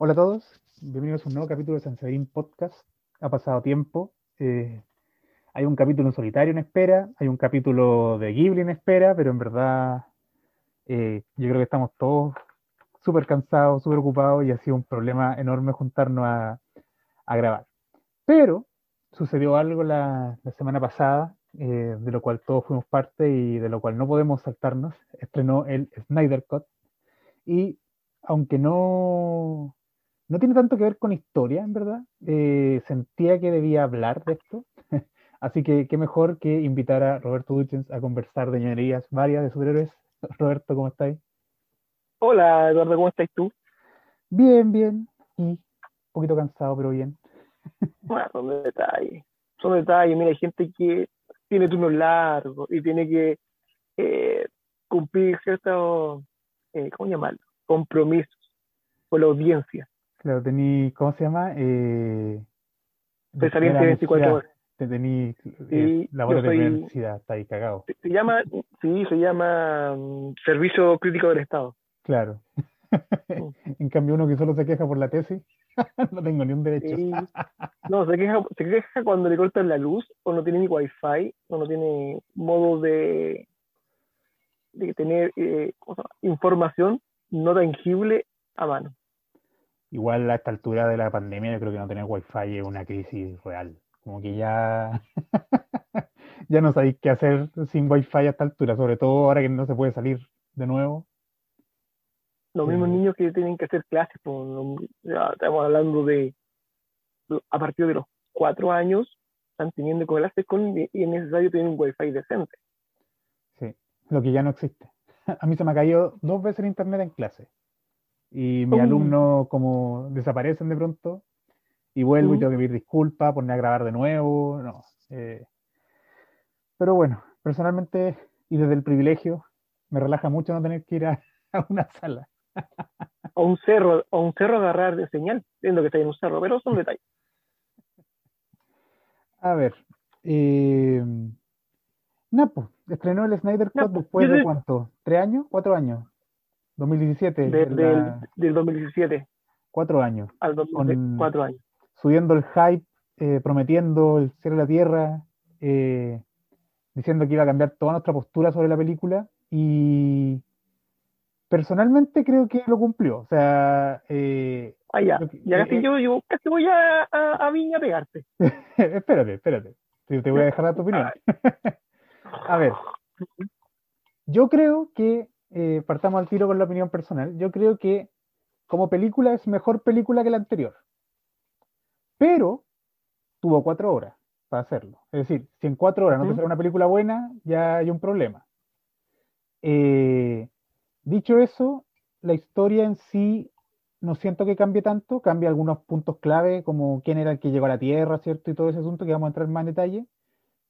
Hola a todos, bienvenidos a un nuevo capítulo de Sanseverin Podcast. Ha pasado tiempo. eh, hay un capítulo en solitario en espera, hay un capítulo de Ghibli en espera, pero en verdad eh, yo creo que estamos todos súper cansados, súper ocupados y ha sido un problema enorme juntarnos a, grabar. Pero sucedió algo la, la semana pasada, eh, de lo cual todos fuimos parte y de lo cual no podemos saltarnos. Estrenó el Snyder Cut y aunque no, no tiene tanto que ver con historia, en verdad, eh, sentía que debía hablar de esto. Así que qué mejor que invitar a Roberto Duchens a conversar de ñoñerías varias de superhéroes. Roberto, ¿cómo estáis? Hola Eduardo, ¿cómo estás tú? Bien, bien. Y un poquito cansado, pero bien. Bueno, son detalles. Son detalles. Mira, hay gente que tiene turnos largos y tiene que eh, cumplir ciertos, eh, ¿cómo llamarlo? Compromisos con la audiencia. Claro, tení, ¿cómo se llama? Eh, Pesadilla de la 24 necesidad. horas. Te tení Sí, labores yo de necesidad, está ahí cagado. Se, llama, sí, se llama mm, Servicio Crítico del Estado. Claro. En cambio, uno que solo se queja por la tesis, no tengo ni un derecho. Sí. No, se queja, se queja cuando le cortan la luz o no tiene ni wifi o no tiene modo de, de tener eh, información no tangible a mano. Igual a esta altura de la pandemia, yo creo que no tener wifi es una crisis real. Como que ya, ya no sabéis qué hacer sin wifi a esta altura, sobre todo ahora que no se puede salir de nuevo. Los Sí. mismos niños que tienen que hacer clases, pues, ya estamos hablando de a partir de los cuatro años, están teniendo clases con y es necesario tener un wifi decente. Sí, lo que ya no existe. A mí se me ha caído dos veces el internet en clase. Y mis Uh. alumnos como desaparecen de pronto y vuelvo y Uh. tengo que pedir disculpas, poner a grabar de nuevo. No. eh, pero bueno, personalmente y desde el privilegio, me relaja mucho no tener que ir a, a una sala. O un cerro, o un cerro agarrar de señal, viendo que está en un cerro, pero son detalles. A ver. Eh, Napo, estrenó el Snyder Cut después de- cuánto? ¿Tres años? ¿Cuatro años? 2017, De- en del, la- del 2017 cuatro años. al 2004 años. subiendo el hype, eh, prometiendo el cielo y la tierra, eh, diciendo que iba a cambiar toda nuestra postura sobre la película y personalmente creo que lo cumplió. O sea, eh, Ah, ya, que- ya casi eh. yo, yo casi voy a, a, a Viña a pegarte. espérate, espérate, te, te voy a dejar dar tu opinión. a ver, yo creo que, eh, partamos al tiro con la opinión personal, yo creo que como película es mejor película que la anterior, pero tuvo cuatro horas para hacerlo. Es decir, si en cuatro horas no te sale una película buena, ya hay un problema. Eh, dicho eso, la historia en sí no siento que cambie tanto, cambia algunos puntos clave, como quién era el que llegó a la Tierra, ¿cierto? Y todo ese asunto que vamos a entrar más en detalle.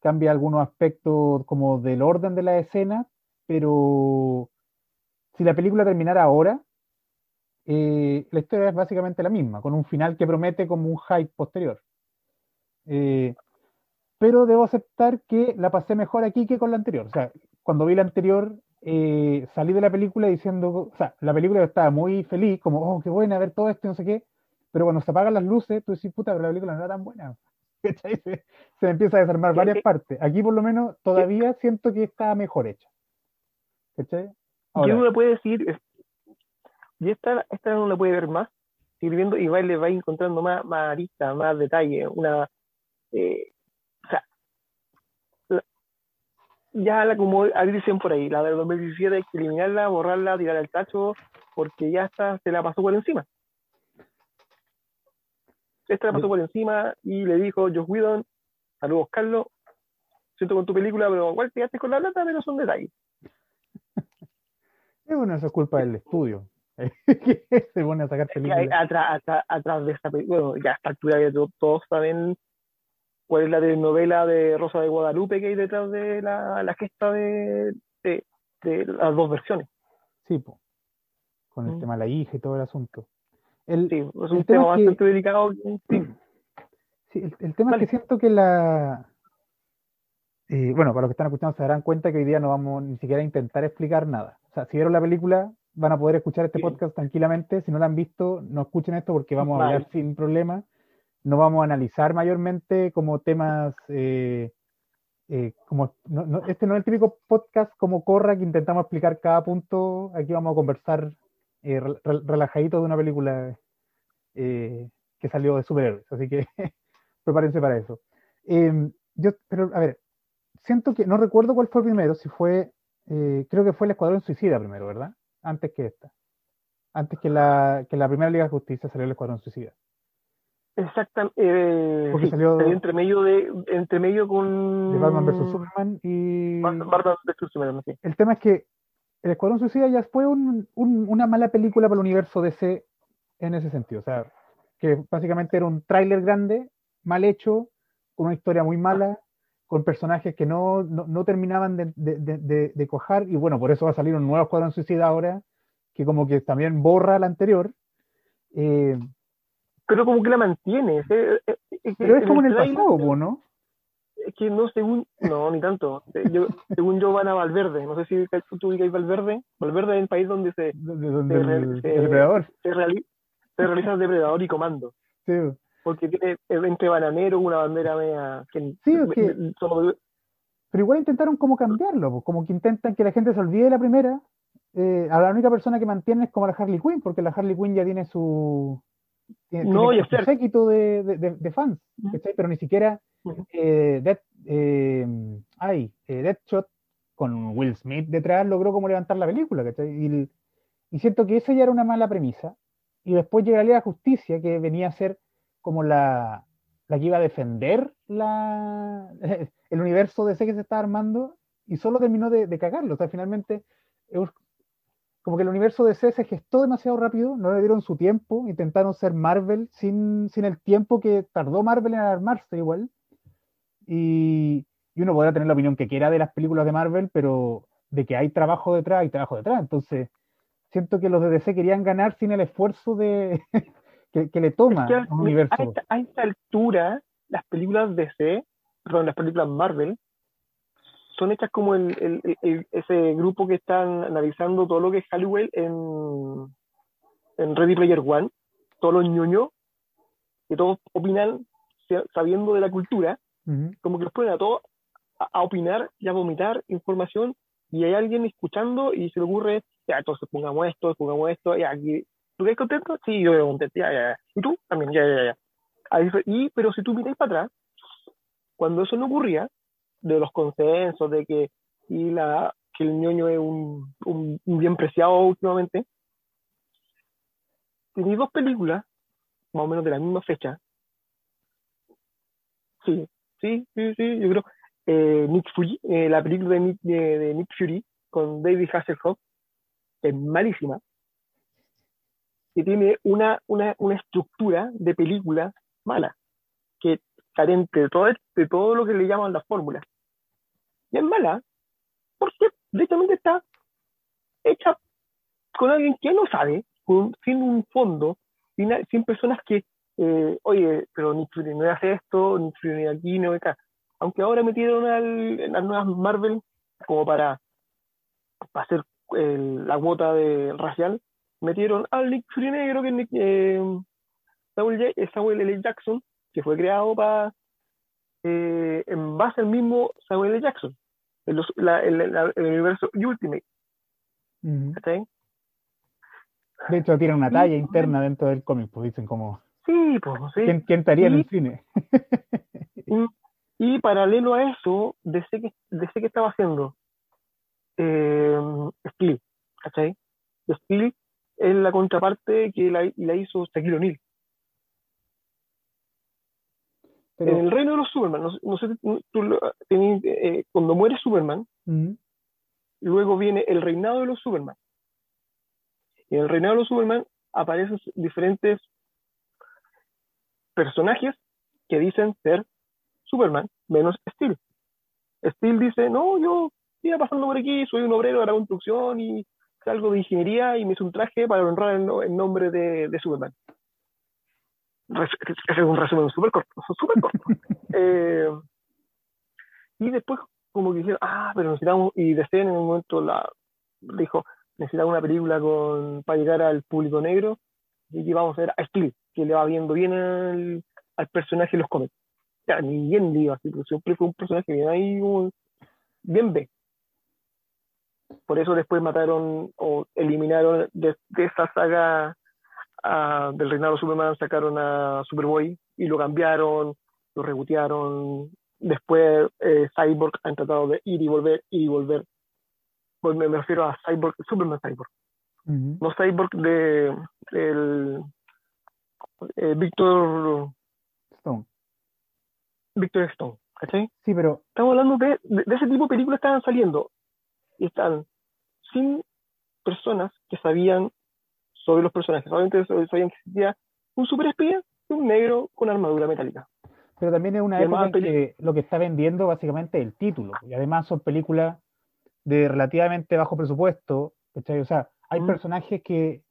Cambia algunos aspectos como del orden de la escena, pero si la película terminara ahora, eh, la historia es básicamente la misma, con un final que promete como un hype posterior. Eh, pero debo aceptar que la pasé mejor aquí que con la anterior. O sea, cuando vi la anterior, eh, salí de la película diciendo, o sea, la película estaba muy feliz, como, oh, qué buena ver todo esto, y no sé qué, pero cuando se apagan las luces, tú decís, puta, pero la película no era tan buena. Se, se me empieza a desarmar varias partes. Aquí por lo menos todavía siento que está mejor hecha. ¿Cachai? ¿Qué Ahora, uno le puede decir? Y esta, esta uno le puede ver más, seguir viendo y va, le va encontrando más, más aristas, más detalles, una... eh, o sea, la- ya la como dicen por ahí, la del 2017 hay que eliminarla, borrarla, tirar al tacho, porque ya está, se la pasó por encima. Esta la pasó por encima y le dijo Josh Whedon, saludos Carlos, siento con tu película, pero igual te quedaste con la plata, pero son detalles. Eh, bueno, eso es culpa del estudio. que se pone a sacar que películas. atrás, atrás, atrás de esta película, bueno, ya a esta altura ya to- todos saben cuál es la telenovela de Rosa de Guadalupe que hay detrás de la, la gesta de, de, de las dos versiones. Sí, po. con el Mm. tema de la hija y todo el asunto. El, Sí, es El un tema tema es que- bastante delicado. Sí, Sí, el, el tema Vale. es que siento que la. eh, bueno, para los que están escuchando se darán cuenta que hoy día no vamos ni siquiera a intentar explicar nada. Sea, si vieron la película, van a poder escuchar este podcast tranquilamente. Si no lo han visto, no escuchen esto porque vamos a hablar sin problema. No vamos a analizar mayormente como temas, eh, eh, como este no es el típico podcast como Corra que intentamos explicar cada punto. Aquí vamos a conversar eh, relajadito de una película que salió de superhéroes. Así que prepárense para eso. Em, yo, pero a ver, siento que no recuerdo cuál fue primero, si fue, creo que fue el Escuadrón Suicida primero, ¿verdad? antes que esta. Antes que la, que la primera Liga de Justicia salió el Escuadrón Suicida. Exactamente. Eh, Porque salió, entre medio de entre medio con de Batman vs Superman y Batman vs Superman. Sí. El tema es que el Escuadrón Suicida ya fue un, una mala película para el universo DC en ese sentido. O sea, que básicamente era un tráiler grande, mal hecho, con una historia muy mala, con personajes que no, no, terminaban de, de, de, cojar, y bueno, por eso va a salir un nuevo Escuadrón Suicida ahora, que como que también borra la anterior. Eh, pero como que la mantiene. pero es como en el pasado, ¿no? Es que no, según. No, ni tanto. según yo, van a Valverde. No sé si tú ubicas Valverde. Valverde es el país donde se. Donde el, depredador. Se, realiza el depredador y comando. Sí porque tiene entre bananero una bandera media que, sí, pero igual intentaron como cambiarlo, como que intentan que la gente se olvide de la primera. Eh, a la única persona que mantiene es como la Harley Quinn, porque la Harley Quinn ya tiene su, no, tiene su séquito de, de, de, fans, pero ni siquiera eh, Dead, eh, ay, eh, Deadshot con Will Smith detrás logró como levantar la película, Y, y siento que esa ya era una mala premisa. Y después llegaría la justicia, que venía a ser como la, la que iba a defender la, el universo de ese que se está armando y solo terminó de, cagarlo. O sea, finalmente, como que el universo de C se gestó demasiado rápido, no le dieron su tiempo, intentaron ser Marvel sin, sin el tiempo que tardó Marvel en armarse igual. Y, y, uno podrá tener la opinión que quiera de las películas de Marvel, pero de que hay trabajo detrás, hay trabajo detrás. Entonces, siento que los de DC querían ganar sin el esfuerzo de, que, le toma a un universo. A esta, altura, las películas DC, perdón, las películas Marvel, son hechas como el, ese grupo que están analizando todo lo que es Hollywood en, en Ready Player One, todos los ñoños, que todos opinan sabiendo de la cultura, como que los ponen a todos a, opinar y a vomitar información, y hay alguien escuchando y se le ocurre, ya, entonces pongamos esto, pongamos esto, y aquí ¿Tú quedas contento? Sí, yo veo contento, ya, ya, ya. ¿Y tú? También, ya, ya, ya. y, pero si tú miras para atrás, cuando eso no ocurría, de los consensos, de que, y la, que el ñoño es un, un, bien preciado últimamente, tenéis dos películas, más o menos de la misma fecha. Sí, sí, sí, sí, yo creo. Eh, Nick Fury, eh, la película de Nick, de, de Nick Fury con David Hasselhoff, es malísima que tiene una, una, una estructura de película mala, que carente de todo, de todo lo que le llaman las fórmulas. Y es mala porque directamente está hecha con alguien que no sabe, sin un fondo, sin, personas que, eh, oye, pero ni no hace esto, ni ni aquí, no acá. Aunque ahora metieron al, las nuevas Marvel como para, hacer la cuota de racial, metieron al Nick Fury negro, que es eh, Samuel, L. Jackson, que fue creado para eh, en base al mismo Samuel L. Jackson, el, universo Ultimate. De hecho, tiene una talla interna dentro del cómic, pues dicen como... Sí, pues, sí. ¿Quién, quién estaría en el cine? y, paralelo a eso, desde que, desde que estaba haciendo eh, Steel, ¿cachai? Steel es la contraparte que la, la hizo Shaquille O'Neal. En el reino de los Superman, no, sé, tú, eh, cuando muere Superman, luego viene el reinado de los Superman. Y en el reinado de los Superman aparecen diferentes personajes que dicen ser Superman, menos Steel. Steel dice, no, yo iba pasando por aquí, soy un obrero de la construcción y algo de ingeniería y me hizo un traje para honrar el, nombre de, de, Superman. Ese es un resumen súper corto, súper corto. Eh, y después como que dijeron, ah, pero necesitamos, y DC en el momento la, dijo, necesitaba una película con, para llegar al público negro, y que vamos a ver a Split, que le va viendo bien al, al personaje en los cómics. O sea, ni bien iba así, pero siempre fue un personaje bien ahí, como bien B. Por eso después mataron o eliminaron de, de esa saga del reinado de Superman, sacaron a Superboy y lo cambiaron, lo rebotearon. Después eh, Cyborg han tratado de ir y volver, ir y volver. Pues me, me refiero a Cyborg, Superman Cyborg. Ujú. No Cyborg de el eh, Víctor Stone. Víctor Stone, ¿cachai? Sí, pero Estamos hablando de, de, de ese tipo de películas que estaban saliendo y están sin personas que sabían sobre los personajes, solamente sabían que existía un superespía y un negro con armadura metálica. Pero también es una época en que lo que está vendiendo básicamente es el título. Y además son películas de relativamente bajo presupuesto. ¿cachai? O sea, hay Mm. personajes que,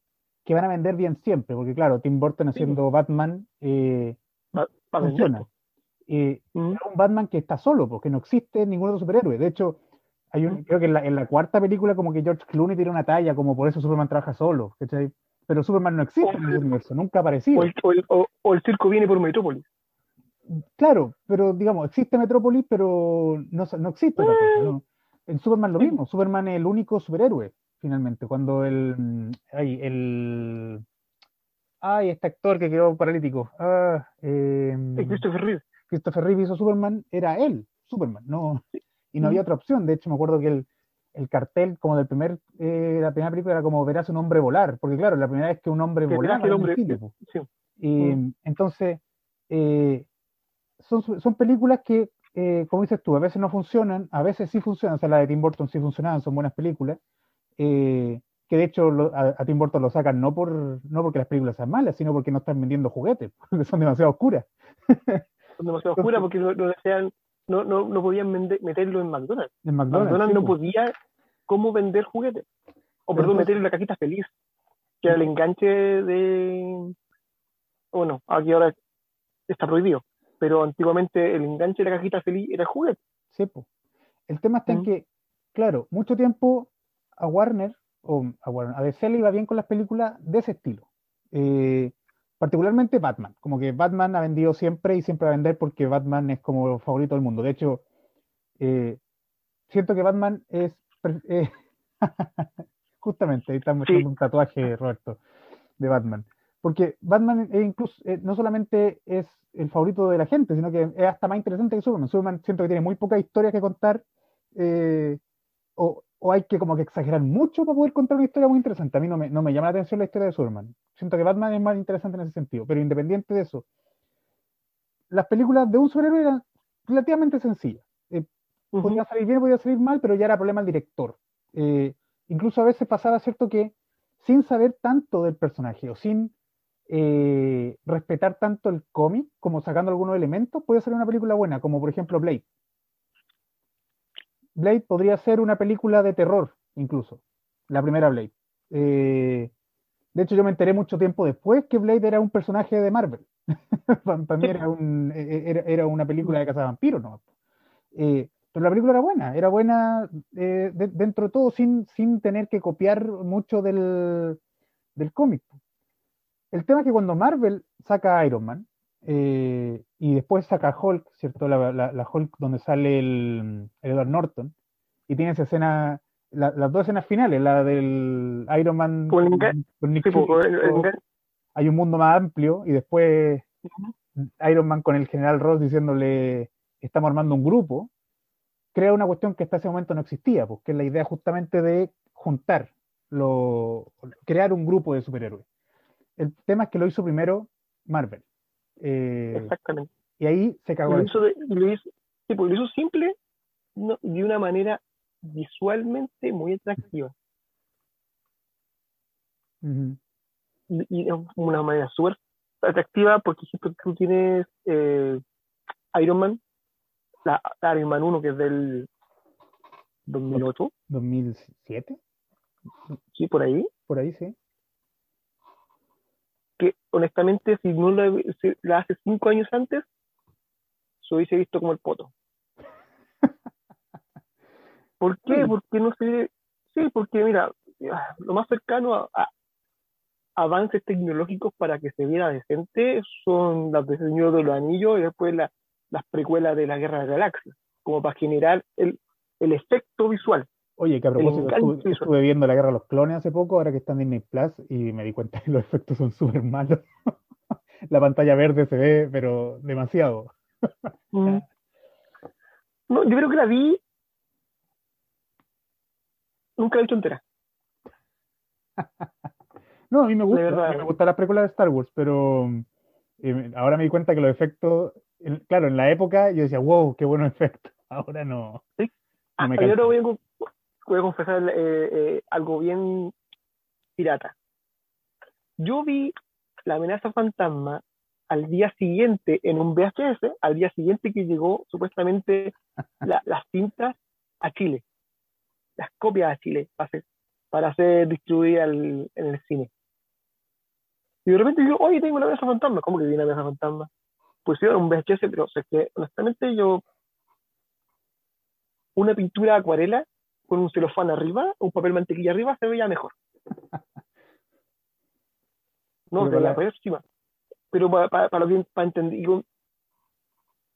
que van a vender bien siempre, porque claro, Tim Burton haciendo Batman eh, funciona. Eh, Mm. es un Batman que está solo, porque no existe ningún otro superhéroe. De hecho, hay un, creo que en la, en la cuarta película como que George Clooney tiene una talla, como por eso Superman trabaja solo. ¿cachai? Pero Superman no existe en ese universo, nunca ha aparecido. O el, o, el, o- el circo viene por Metrópolis. Claro, pero digamos, existe Metrópolis, pero no, no existe cosa, ¿no? En Superman lo mismo, Superman es el único superhéroe, finalmente, cuando el, ay, el, ay, este actor que quedó paralítico, ah, em, El Christopher Reeve. Christopher Reeve hizo Superman, era él, Superman, no, y no había otra opción, de hecho me acuerdo que el, el cartel como del primer, eh, la primera película era como verás un hombre volar, porque claro, la primera vez que un hombre Que volaba el hombre- cine, po. Sí. Y Mm. entonces, eh, son, son películas que, eh, como dices tú, a veces no funcionan, a veces sí funcionan, o sea, la de Tim Burton sí funcionaban, son buenas películas, eh, que de hecho lo- a, a Tim Burton lo sacan no, por, no porque las películas sean malas, sino porque no están vendiendo juguetes, porque son demasiado oscuras. Son demasiado oscuras porque no, no desean, no, no, no podían meterlo en McDonald's. En McDonald's. McDonald's sí, no po. podía cómo vender juguetes. O perdón, Entonces- meter en la cajita feliz. Que era el enganche de. Bueno, aquí ahora está prohibido. Pero antiguamente el enganche de la cajita feliz era el juguete. Sí, po. El tema está en Mm. que, claro, mucho tiempo a Warner, o a Warner, a DC le iba bien con las películas de ese estilo. Eh, particularmente Batman. Como que Batman ha vendido siempre y siempre va a vender porque Batman es como el favorito del mundo. De hecho, eh, siento que Batman es. eh, justamente, ahí está mostrando Sí. un tatuaje, Roberto, de Batman. Porque Batman es incluso, eh, no solamente es el favorito de la gente, sino que es hasta más interesante que Superman. Superman siento que tiene muy pocas historias que contar, o, o hay que como que exagerar mucho para poder contar una historia muy interesante. A mí no me, no me llama la atención la historia de Superman. Siento que Batman es más interesante en ese sentido, pero independiente de eso, las películas de un superhéroe eran relativamente sencillas. Eh, podía salir bien, podía salir mal, pero ya era problema del director. Eh, incluso a veces pasaba, ¿cierto?, que sin saber tanto del personaje o sin eh, respetar tanto el cómic, como sacando algunos elementos, puede ser una película buena, como por ejemplo Blade. Blade podría ser una película de terror, incluso, la primera Blade. Eh, de hecho, yo me enteré mucho tiempo después que Blade era un personaje de Marvel. Para mí era, un, e- era, era una película de cazavampiros, ¿no? Eh, pero la película era buena, era buena eh, de- dentro de todo, sin, sin tener que copiar mucho del, del cómic. El tema es que cuando Marvel saca a Iron Man eh, y después saca Hulk, ¿cierto? La, la- la Hulk donde sale el, el Edward Norton y tiene esa escena, la- las dos escenas finales, la del Iron Man Con con Nick engan- hay un mundo más amplio y después. Iron Man con el general Ross diciéndole estamos armando un grupo, crea una cuestión que hasta ese momento no existía, porque es la idea justamente de juntar, lo, crear un grupo de superhéroes. El tema es que lo hizo primero Marvel. Eh, Exactamente. y ahí se cagó lo hizo, de- lo hizo, pues, lo hizo simple no, de una manera visualmente muy atractiva. Y, y de una manera súper atractiva porque tú tienes eh, Iron Man, la, la Iron Man 1 que es del 2008, 2007, sí, por ahí, por ahí sí. Que honestamente si no la, si la hace cinco años antes, se hubiese visto como el poto. ¿Por qué? Sí. Porque no sé, sí, porque mira, ah, lo más cercano a, avances tecnológicos para que se viera decente son las de Señor de los Anillos y después las precuelas de la Guerra de la Galaxia, como para generar el, el efecto visual. Oye, que a propósito, estuve, viendo la Guerra de los Clones hace poco, ahora que está en Disney Plus, y me di cuenta que los efectos son súper malos. la pantalla verde se ve, pero demasiado. Mm. no, yo creo que la vi. Nunca la he visto entera. No, a mí me gusta, me gusta la película de Star Wars, pero eh, ahora me di cuenta que los efectos, claro, en la época yo decía, wow, qué buenos efectos. Ahora no. ¿Sí? Ah, yo ahora voy a, confesar eh, eh, algo bien pirata. Yo vi la amenaza fantasma al día siguiente en un VHS, al día siguiente que llegó supuestamente las cintas a Chile, las copias a Chile para ser, para ser distribuidas en el cine. Y de repente digo, oye, tengo una mesa fantasma. ¿Cómo que tiene una mesa fantasma? Pues sí, un VHS, pero o que honestamente yo. Una pintura acuarela con un celofán arriba, un papel mantequilla arriba, se veía mejor. No, de la próxima. Pero para, para, lo que para entender,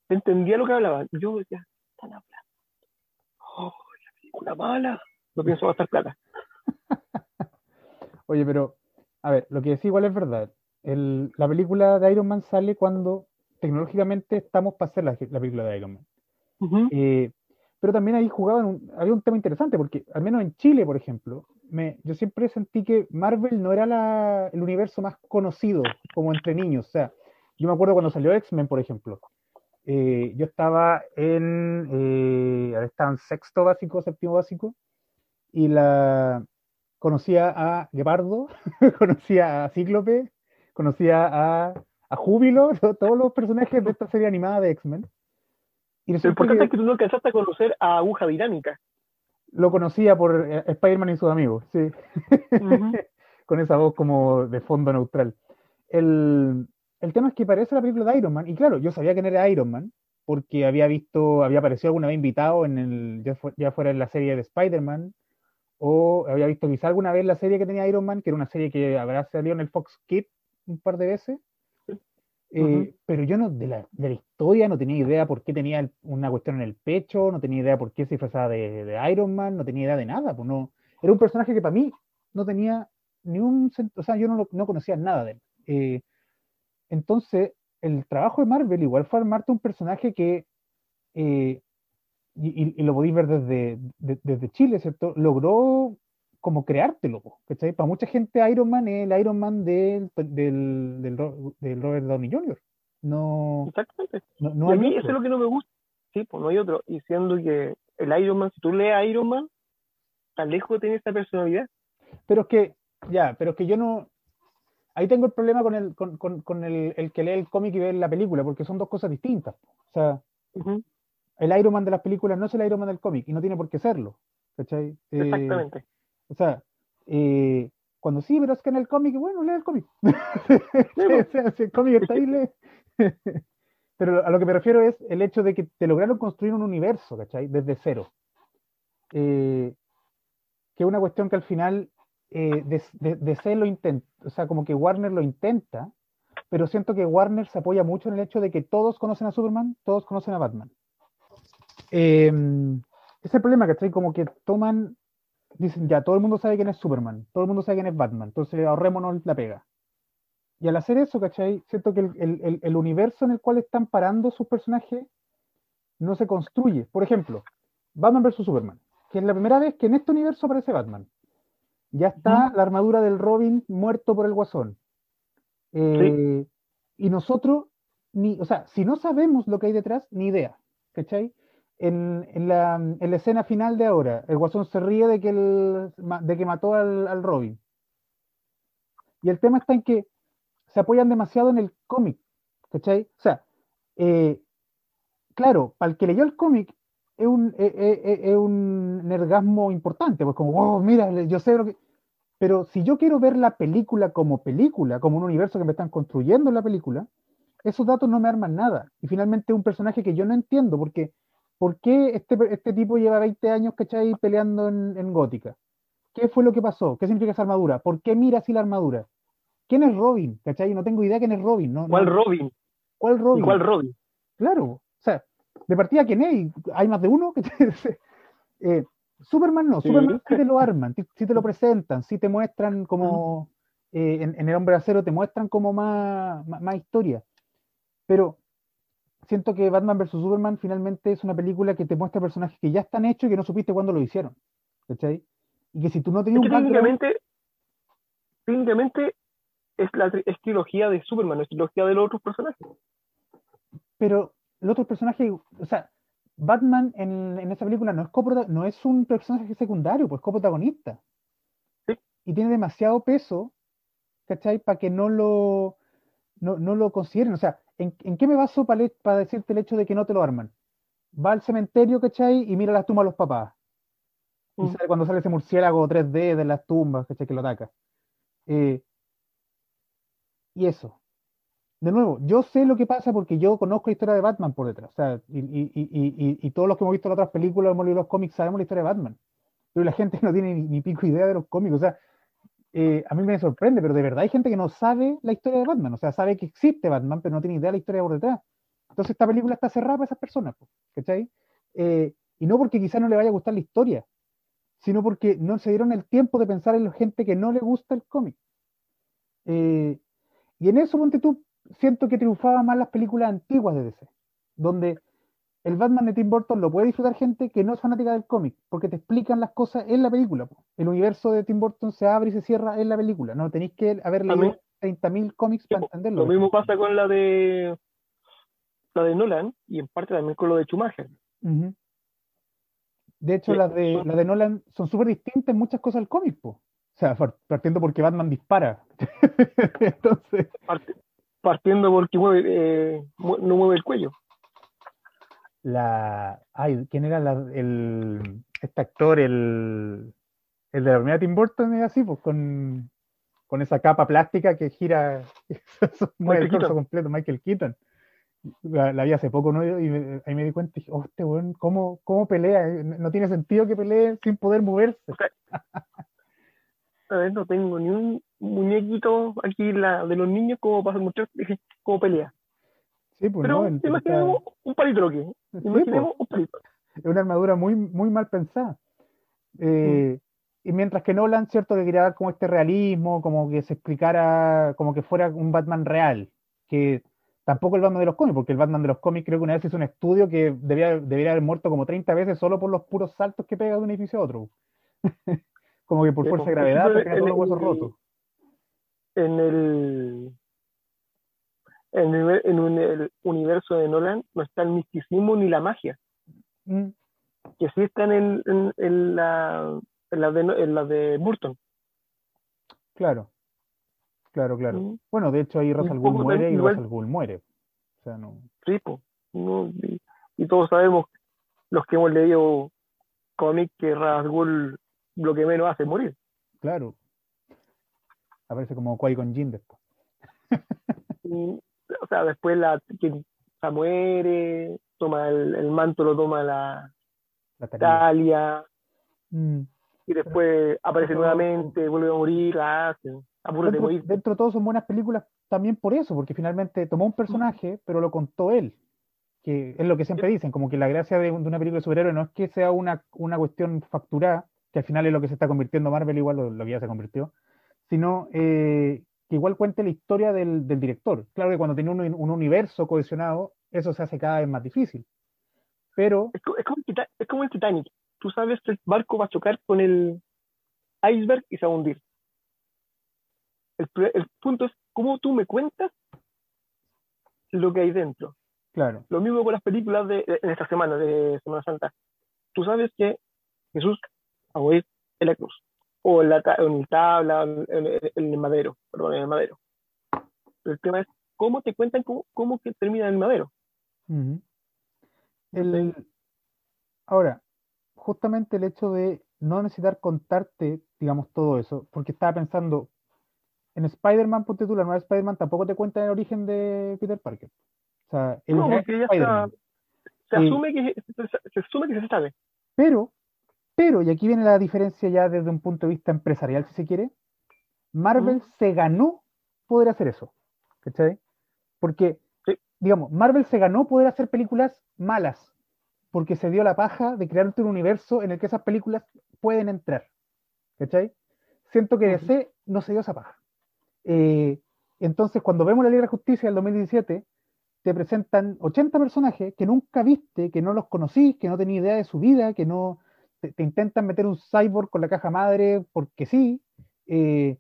entendía lo que hablaban. Yo decía, están hablando. Oh, la película mala. No pienso gastar plata. Oye, pero a ver, lo que decía igual es verdad. la película de Iron Man sale cuando tecnológicamente estamos para hacer la, película de Iron Man. Eh, pero también ahí jugaban, había un tema interesante, porque al menos en Chile, por ejemplo, me, yo siempre sentí que Marvel no era el universo más conocido como entre niños. O sea, yo me acuerdo cuando salió X-Men, por ejemplo. Eh, yo estaba en, eh, estaba en sexto básico, séptimo básico, y la, conocía a Gepardo, conocía a Cíclope, conocía a, a Júbilo, todos los personajes de esta serie animada de X-Men. Y lo importante es que tú no alcanzaste a conocer a Aguja Dinámica. Lo conocía por eh, Spider-Man y sus amigos, sí. Con esa voz como de fondo neutral. El, el, tema es que parece la película de Iron Man, y claro, yo sabía quién era Iron Man, porque había visto, había aparecido alguna vez invitado en el, ya, ya fuera en la serie de Spider-Man, o había visto quizá alguna vez la serie que tenía Iron Man, que era una serie que habrá salido en el Fox Kid un par de veces. Eh, pero yo no, de la, de la, historia no tenía idea por qué tenía una cuestión en el pecho, no tenía idea por qué se disfrazaba de, Iron Man, no tenía idea de nada. Pues no, era un personaje que para mí no tenía ni un. O sea, yo no, no conocía nada de él. Eh, entonces, el trabajo de Marvel igual fue armarte un personaje que eh, y, lo podéis ver desde, desde Chile, ¿cierto? Logró como creártelo, ¿cachai? Para mucha gente Iron Man es el Iron Man del, del, del, Robert Downey Jr. No, Exactamente. No, a mí eso es lo que no me gusta. Sí, pues no hay otro. Y siendo que el Iron Man, si tú lees Iron Man, tan lejos tener esta personalidad. Pero es que, ya, pero es que yo no. Ahí tengo el problema con el, con, con, con el, el, que lee el cómic y ve la película, porque son dos cosas distintas. O sea, el Iron Man de las películas no es el Iron Man del cómic y no tiene por qué serlo. ¿cachai? Eh, Exactamente. O sea, eh, cuando sí, pero es que en el cómic, bueno, lee el cómic. si el cómic está ahí, lee. pero a lo que me refiero es el hecho de que te lograron construir un universo, ¿cachai? Desde cero. Eh, que es una cuestión que al final de, de, lo intenta, o sea, como que Warner lo intenta, pero siento que Warner se apoya mucho en el hecho de que todos conocen a Superman, todos conocen a Batman. Eh, ese problema, ¿cachai? Como que toman, dicen, ya, todo el mundo sabe quién es Superman, todo el mundo sabe quién es Batman, entonces ahorrémonos la pega. Y al hacer eso, ¿cachai? Siento que el, universo en el cual están parando sus personajes no se construye. Por ejemplo, Batman vs. Superman, que es la primera vez que en este universo aparece Batman. Ya está la armadura del Robin muerto por el guasón. Eh, y nosotros, ni, o sea, si no sabemos lo que hay detrás, ni idea. ¿Cachai? En, la, escena final de ahora, el guasón se ríe de que, de que mató al, Robin. Y el tema está en que se apoyan demasiado en el cómic, ¿cachai? O sea, eh, claro, para el que leyó el cómic es un, es, es, un nergasmo importante, pues como, oh, mira, yo sé lo que... Pero si yo quiero ver la película como película, como un universo que me están construyendo en la película, esos datos no me arman nada. Y finalmente un personaje que yo no entiendo, porque ¿por qué este, este tipo lleva 20 años, ¿cachai? Peleando en, Gótica? ¿Qué fue lo que pasó? ¿Qué significa esa armadura? ¿Por qué mira así la armadura? ¿Quién es Robin? ¿Cachai? No tengo idea quién es Robin. ¿no? ¿Cuál Robin? ¿Cuál Robin? ¿Cuál Robin? Claro. O sea, de partida, ¿quién es? ¿Hay más de uno? eh, Superman no. Superman sí te lo arman, sí te lo presentan, sí te muestran como... Eh, en, El Hombre Acero te muestran como más, más, historia. Pero siento que Batman vs. Superman finalmente es una película que te muestra personajes que ya están hechos y que no supiste cuándo lo hicieron. ¿Cachai? Y que si tú no tenías es un técnicamente, técnicamente es la es trilogía de Superman, no es trilogía de los otros personajes. Pero los otros personajes, o sea, Batman en, en esa película no es, no es un personaje secundario, pues es coprotagonista. Sí. Y tiene demasiado peso, ¿cachai? Para que no lo, no, no, lo consideren. O sea, ¿en, ¿en qué me baso para decirte el hecho de que no te lo arman? Va al cementerio, ¿cachai? Y mira las tumbas de los papás. Y mm. cuando sale ese murciélago 3D de las tumbas, ¿cachai? Que lo ataca. Eh, y eso. De nuevo, yo sé lo que pasa porque yo conozco la historia de Batman por detrás. O sea, y, y, y, y todos los que hemos visto las otras películas, hemos leído los cómics, sabemos la historia de Batman. Pero la gente no tiene ni, pico idea de los cómics. O sea, eh, a mí me sorprende, pero de verdad hay gente que no sabe la historia de Batman. O sea, sabe que existe Batman, pero no tiene idea de la historia por detrás. Entonces esta película está cerrada para esas personas, ¿cachai? Eh, y no porque quizá no le vaya a gustar la historia, sino porque no se dieron el tiempo de pensar en la gente que no le gusta el cómic. Eh, y en eso, ponte siento que triunfaban más las películas antiguas de DC, donde el Batman de Tim Burton lo puede disfrutar gente que no es fanática del cómic, porque te explican las cosas en la película. El universo de Tim Burton se abre y se cierra en la película. No tenéis que haber leído 30.000 cómics para entenderlo. Lo mismo pasa con la de la de Nolan y en parte también con lo de Schumacher. De hecho, las de, la de Nolan son súper distintas en muchas cosas del cómic. Po. O sea, partiendo porque Batman dispara. Entonces. partiendo porque mueve, eh, no mueve el cuello. La. Ay, ¿quién era el, este actor? El, el de la primera Tim Burton es así, pues con, con esa capa plástica que gira, mueve el torso completo, Michael Keaton. La, vi hace poco, ¿no? Y ahí me di cuenta y dije, oh, este weón, ¿cómo, ¿cómo pelea? No tiene sentido que pelee sin poder moverse. a ver, no tengo ni un muñequito aquí la, de los niños como para mostrar cómo pelea. Sí, pues Pero no, un palitroque. Pues. Imaginemos un palitroque. Es una armadura muy, muy mal pensada. Eh, mm. Y mientras que Nolan, cierto, que quería dar como este realismo, como que se explicara, como que fuera un Batman real, que tampoco el Batman de los cómics, porque el Batman de los cómics creo que una vez hizo un estudio que debía, debería haber muerto como 30 veces solo por los puros saltos que pega de un edificio a otro. como que por fuerza de gravedad, porque todos los huesos rotos. En el, en el, en el universo de Nolan no está el misticismo ni la magia. Mm. Que sí están en, en, la, en, la de, en la de Burton. Claro. Claro, claro. Mm. Bueno, de hecho ahí Ra's al muere y Ra's al muere. O sea, no. Sí, y, todos sabemos, los que hemos leído cómics, que Ra's lo que menos hace es morir. Claro. Aparece como Kwai con Jin después. O sea, después la quien muere, toma el, manto, lo toma la, la Talia. Mm. Y después aparece nuevamente, vuelve a morir, la hacen dentro, dentro, de todo son buenas películas también por eso, porque finalmente tomó un personaje, pero lo contó él. Que es lo que siempre dicen, como que la gracia de, una película de superhéroe no es que sea una, una cuestión facturada, que al final es lo que se está convirtiendo Marvel, igual lo, que ya se convirtió, sino eh, que igual cuente la historia del, director. Claro que cuando tiene un, un, universo cohesionado, eso se hace cada vez más difícil. Pero. Es, como, es como el Titanic. Tú sabes que el barco va a chocar con el iceberg y se va a hundir el, punto es cómo tú me cuentas lo que hay dentro. Claro. Lo mismo con las películas de, en esta semana de Semana Santa. Tú sabes que Jesús a en la cruz, o en la en tabla, en, el madero, perdón, en el madero. el tema es cómo te cuentan cómo, cómo que termina en el madero. el, ahora, justamente el hecho de no necesitar contarte, digamos, todo eso, porque estaba pensando, en Spider-Man, ponte tú, la nueva Spider-Man tampoco te cuenta el origen de Peter Parker. O sea, no, porque ya está, se, asume que, se, asume que se sabe. Pero, Pero, y aquí viene la diferencia ya desde un punto de vista empresarial, si se quiere, Marvel se ganó poder hacer eso. ¿Cachai? Porque, digamos, Marvel se ganó poder hacer películas malas, porque se dio la paja de crear un universo en el que esas películas pueden entrar. ¿Cachai? Siento que DC no se dio esa paja. Eh, entonces, cuando vemos la Liga de la Justicia del 2017, te presentan 80 personajes que nunca viste, que no los conocís, que no tenías idea de su vida, que no te, intentan meter un cyborg con la caja madre porque sí, eh,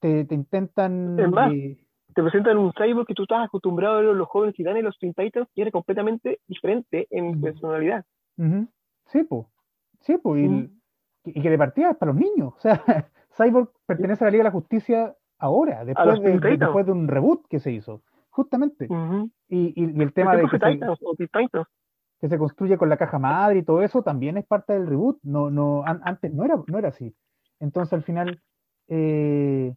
te, intentan... Eh, te presentan un cyborg que tú estás acostumbrado a ver los jóvenes titanes y los Teen Titans y eres completamente diferente en personalidad. Sí, pues. Sí, pues. Y, que de partida es para los niños. O sea, Cyborg pertenece a la Liga de la Justicia ahora, después, de, después de un reboot que se hizo justamente. y, el tema de que se, que se, construye con la caja madre y todo eso también es parte del reboot. No, no, antes no era, no era así. Entonces al final eh,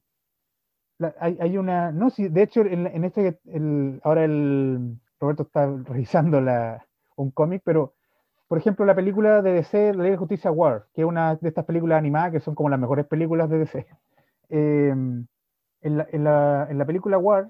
hay, una, no, sí, de hecho en, este, ahora el Roberto está revisando un cómic, pero por ejemplo la película de DC, La Ley de Justicia War, que es una de estas películas animadas que son como las mejores películas de DC. Eh, la, en, la, en la película War,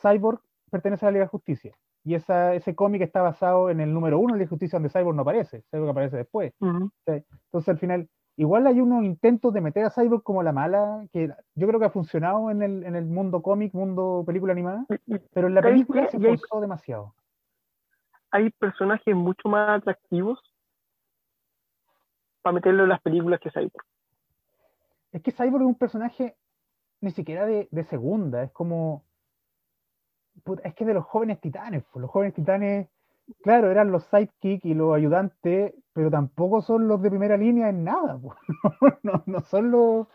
Cyborg pertenece a la Liga de Justicia. Y esa, ese cómic está basado en el número uno de la Liga de Justicia, donde Cyborg no aparece, Cyborg aparece después. Entonces, al final, igual hay unos intentos de meter a Cyborg como la mala, que yo creo que ha funcionado en el, en el mundo cómic, mundo película animada, pero en la película se forzó demasiado. Hay personajes mucho más atractivos para meterlo en las películas que Cyborg. Es que Cyborg es un personaje ni siquiera de, de segunda, es como es que de los jóvenes titanes, pues, los jóvenes titanes, claro, eran los sidekicks y los ayudantes, pero tampoco son los de primera línea en nada, pues, no, son los,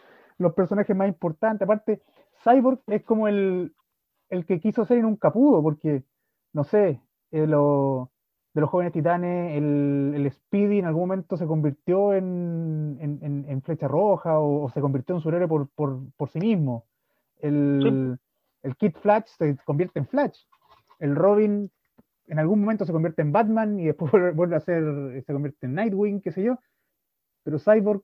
personajes más importantes. Aparte, Cyborg es como el, que quiso ser y nunca pudo, porque, no sé, eh, de los jóvenes titanes, el, el, Speedy en algún momento se convirtió en, en, flecha roja o, se convirtió en su héroe por, por, sí mismo. El, el Kid Flash se convierte en Flash. El Robin en algún momento se convierte en Batman y después vuelve a ser, se convierte en Nightwing, qué sé yo. Pero Cyborg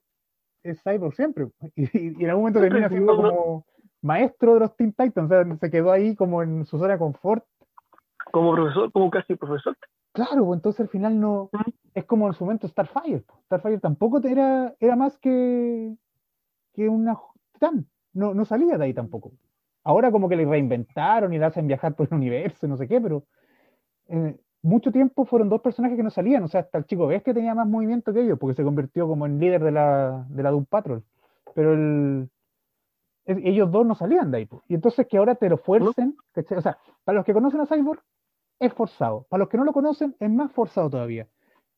es Cyborg siempre. Y, en algún momento termina siendo como maestro de los Teen Titans. O sea, se quedó ahí como en su zona de confort. Como profesor, como casi profesor. Claro, pues, entonces al final no. Es como en su momento Starfire. Pues. Starfire tampoco era, era más que, que una titán. No, no salía de ahí tampoco. Ahora como que le reinventaron y le hacen viajar por el universo, no sé qué, pero eh, mucho tiempo fueron dos personajes que no salían, o sea, hasta el chico Bestia tenía más movimiento que ellos, porque se convirtió como en líder de la, de la Doom Patrol, pero ellos dos no salían de ahí, y entonces que ahora te lo fuercen, o sea, para los que conocen a Cyborg, es forzado, para los que no lo conocen, es más forzado todavía.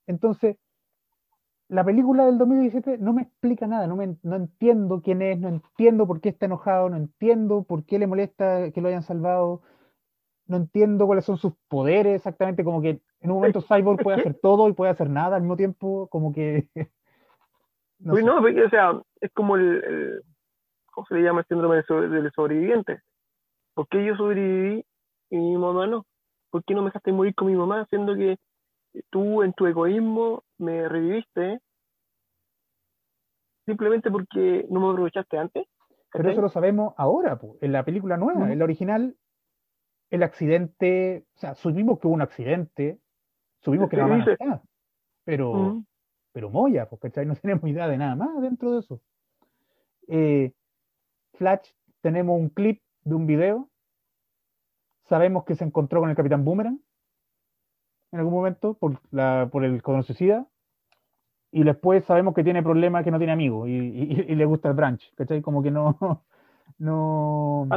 Entonces, la película del 2017 no me explica nada, no, me, no entiendo quién es, no entiendo por qué está enojado, no entiendo por qué le molesta que lo hayan salvado, no entiendo cuáles son sus poderes exactamente, como que en un momento Cyborg puede hacer todo y puede hacer nada al mismo tiempo, como que... no, no, o sea, es como el, ¿cómo se le llama el síndrome del sobreviviente? ¿Por qué yo sobreviví y mi mamá no? ¿Por qué no me dejaste morir con mi mamá, siendo que tú en tu egoísmo me reviviste simplemente porque no me aprovechaste antes. Pero eso lo sabemos ahora, en la película nueva, en la original, el accidente, o sea, subimos que hubo un accidente, subimos que era a pero, pero Moya, porque no tenemos idea de nada más dentro de eso. Eh, Flash, tenemos un clip de un video, sabemos que se encontró con el Capitán Boomerang, en algún momento por, la, por el conocida y después sabemos que tiene problemas que no tiene amigos y, y, le gusta el branch, ¿cachai? Como que no... No,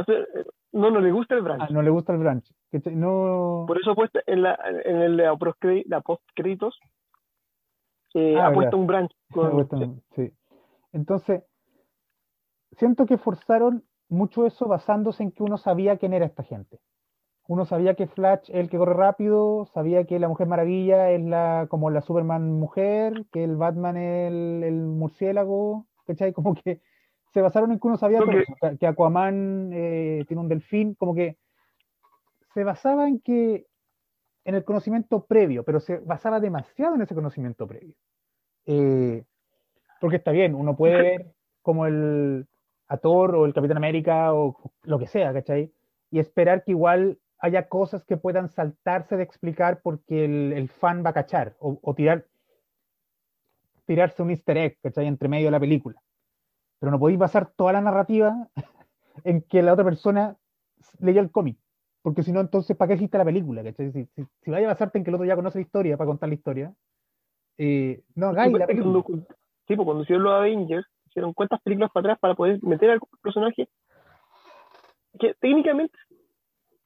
no, no le gusta el branch. Ah, no le gusta el branch. No... Por eso ha puesto en, la, en el, la, post créditos eh, ah, ha puesto un branch. sí. Entonces, siento que forzaron mucho eso basándose en que uno sabía quién era esta gente uno sabía que Flash es el que corre rápido, sabía que la Mujer Maravilla es la como la Superman mujer, que el Batman es el, murciélago, ¿cachai? Como que se basaron en que uno sabía que, Aquaman eh, tiene un delfín, como que se basaba en que en el conocimiento previo, pero se basaba demasiado en ese conocimiento previo. Eh, porque está bien, uno puede ver como el a Thor o el Capitán América o lo que sea, ¿cachai? Y esperar que igual haya cosas que puedan saltarse de explicar porque el, fan va a cachar o, tirar tirarse un easter egg, ¿cachai? Entre medio de la película. Pero no podéis basar toda la narrativa en que la otra persona leyó el cómic. Porque si no, entonces, ¿para qué existe la película? ¿cachai? Si, si, vaya a basarte en que el otro ya conoce la historia para contar la historia, eh, no hagáis la película. Sí, pues cuando hicieron los Avengers, hicieron cuántas películas para atrás para poder meter al personaje que técnicamente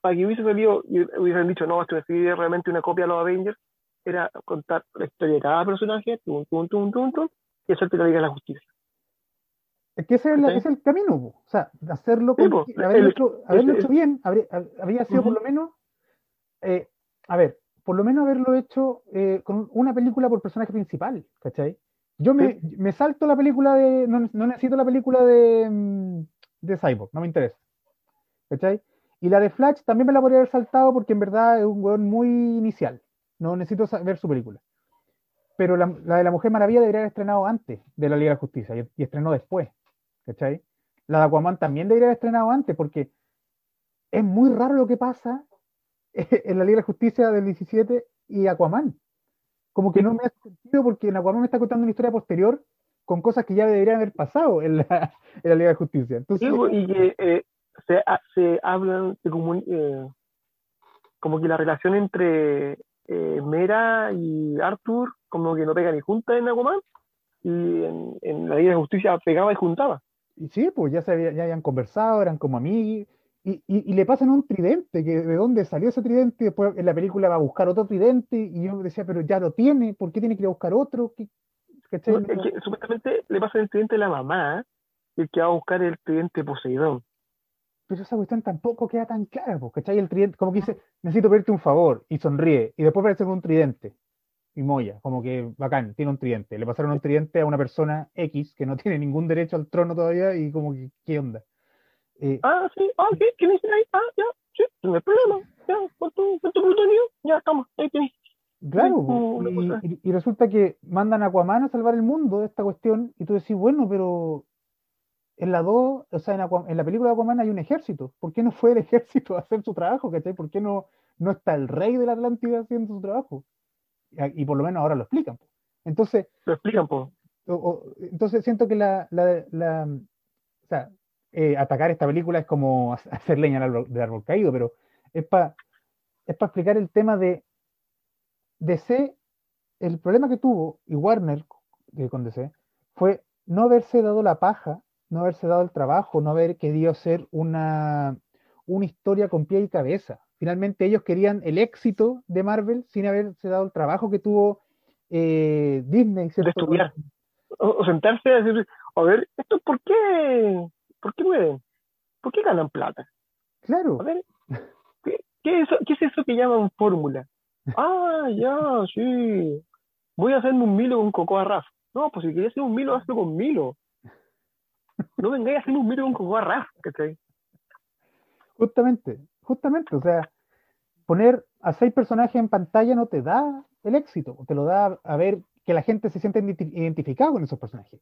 para que hubiese salido y hubiesen dicho no, esto es realmente una copia de los Avengers era contar la historia de cada personaje tum, tum, tum, tum, tum, y hacerte la Liga la Justicia es que ese es, el camino, o sea, hacerlo, con, haberlo, hecho, bien, habría, sido por lo menos, eh, a ver, por lo menos haberlo hecho eh, con una película por personaje principal, ¿cachai? Yo me, me salto la película de. No, no, necesito la película de, mm, de Cyborg, no me interesa. ¿Cachai? Y la de Flash también me la podría haber saltado porque en verdad es un weón muy inicial. No necesito ver su película. Pero la, de la Mujer Maravilla debería haber estrenado antes de la Liga de Justicia y, estrenó después. ¿Cachai? La de Aquaman también debería haber estrenado antes porque es muy raro lo que pasa en la Liga de Justicia del 17 y Aquaman como que no me hace sentido porque en Aquaman me está contando una historia posterior con cosas que ya deberían haber pasado en la, en Liga de Justicia. Y que eh, se, se, hablan como, eh, como que la relación entre eh, Mera y Arthur como que no pegan ni junta en Aquaman y en, en, la Liga de Justicia pegaba y juntaba. Y sí, pues ya, se ya habían conversado, eran como amigos, y, y, le pasan un tridente, que de dónde salió ese tridente, después en la película va a buscar otro tridente, y yo decía, pero ya lo tiene, ¿por qué tiene que ir a buscar otro? ¿Qué, supuestamente le pasa el tridente a la mamá, y el que va a buscar el tridente Poseidón. Pero esa cuestión tampoco queda tan clara, ¿cachai? El tridente, como que dice, necesito pedirte un favor, y sonríe, y después aparece con un tridente, y moya, como que bacán, tiene un tridente. Le pasaron un tridente a una persona X que no tiene ningún derecho al trono todavía, y como que, ¿qué onda? Eh, ah, sí, ah, ¿qué? ¿Qué necesitas ahí? Ah, ya, sí, no hay problema. Ya, ¿cuánto, cuánto plutonio? Ya, estamos, ahí tenés. Claro, y, y, resulta que mandan a Aquaman a salvar el mundo de esta cuestión, y tú decís, bueno, pero en la 2, o sea, en, en, la película de Aquaman hay un ejército. ¿Por qué no fue el ejército a hacer su trabajo? ¿cachai? ¿Por qué no, no está el rey de la Atlántida haciendo su trabajo? Y, por lo menos ahora lo explican. Entonces. Lo explican, pues. entonces siento que la, la, la, o sea, eh, atacar esta película es como hacer leña del árbol, caído, pero es para es explicar el tema de DC, el problema que tuvo, y Warner con DC, fue no haberse dado la paja, no haberse dado el trabajo, no haber querido hacer una, una historia con pie y cabeza. Finalmente ellos querían el éxito de Marvel sin haberse dado el trabajo que tuvo eh, Disney. De estudiar. O, sentarse a decir, a ver, ¿esto por qué? ¿Por qué pueden? ¿Por qué ganan plata? Claro. A ver, ¿qué, es, eso, ¿qué es eso que llaman fórmula? Ah, ya, sí. Voy a hacerme un Milo con Cocoa Raf. No, pues si querías hacer un Milo, hazlo con Milo. No vengáis a hacer un Milo con Cocoa ¿cachai? Justamente, justamente, o sea, poner a seis personajes en pantalla no te da el éxito, te lo da a ver que la gente se siente identificada con esos personajes.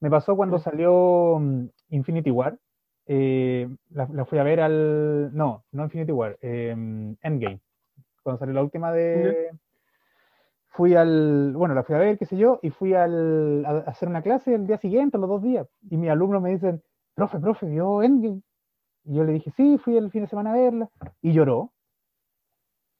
Me pasó cuando salió mm, Infinity War. Eh, la, fui a ver al. No, no Infinity War, em, Endgame. Cuando salió la última de. Fui al. Bueno, la fui a ver, qué sé yo, y fui al, a, hacer una clase el día siguiente, los dos días. Y mis alumnos me dicen, profe, profe, ¿vio Endgame? Y yo le dije, sí, fui el fin de semana a verla. Y lloró.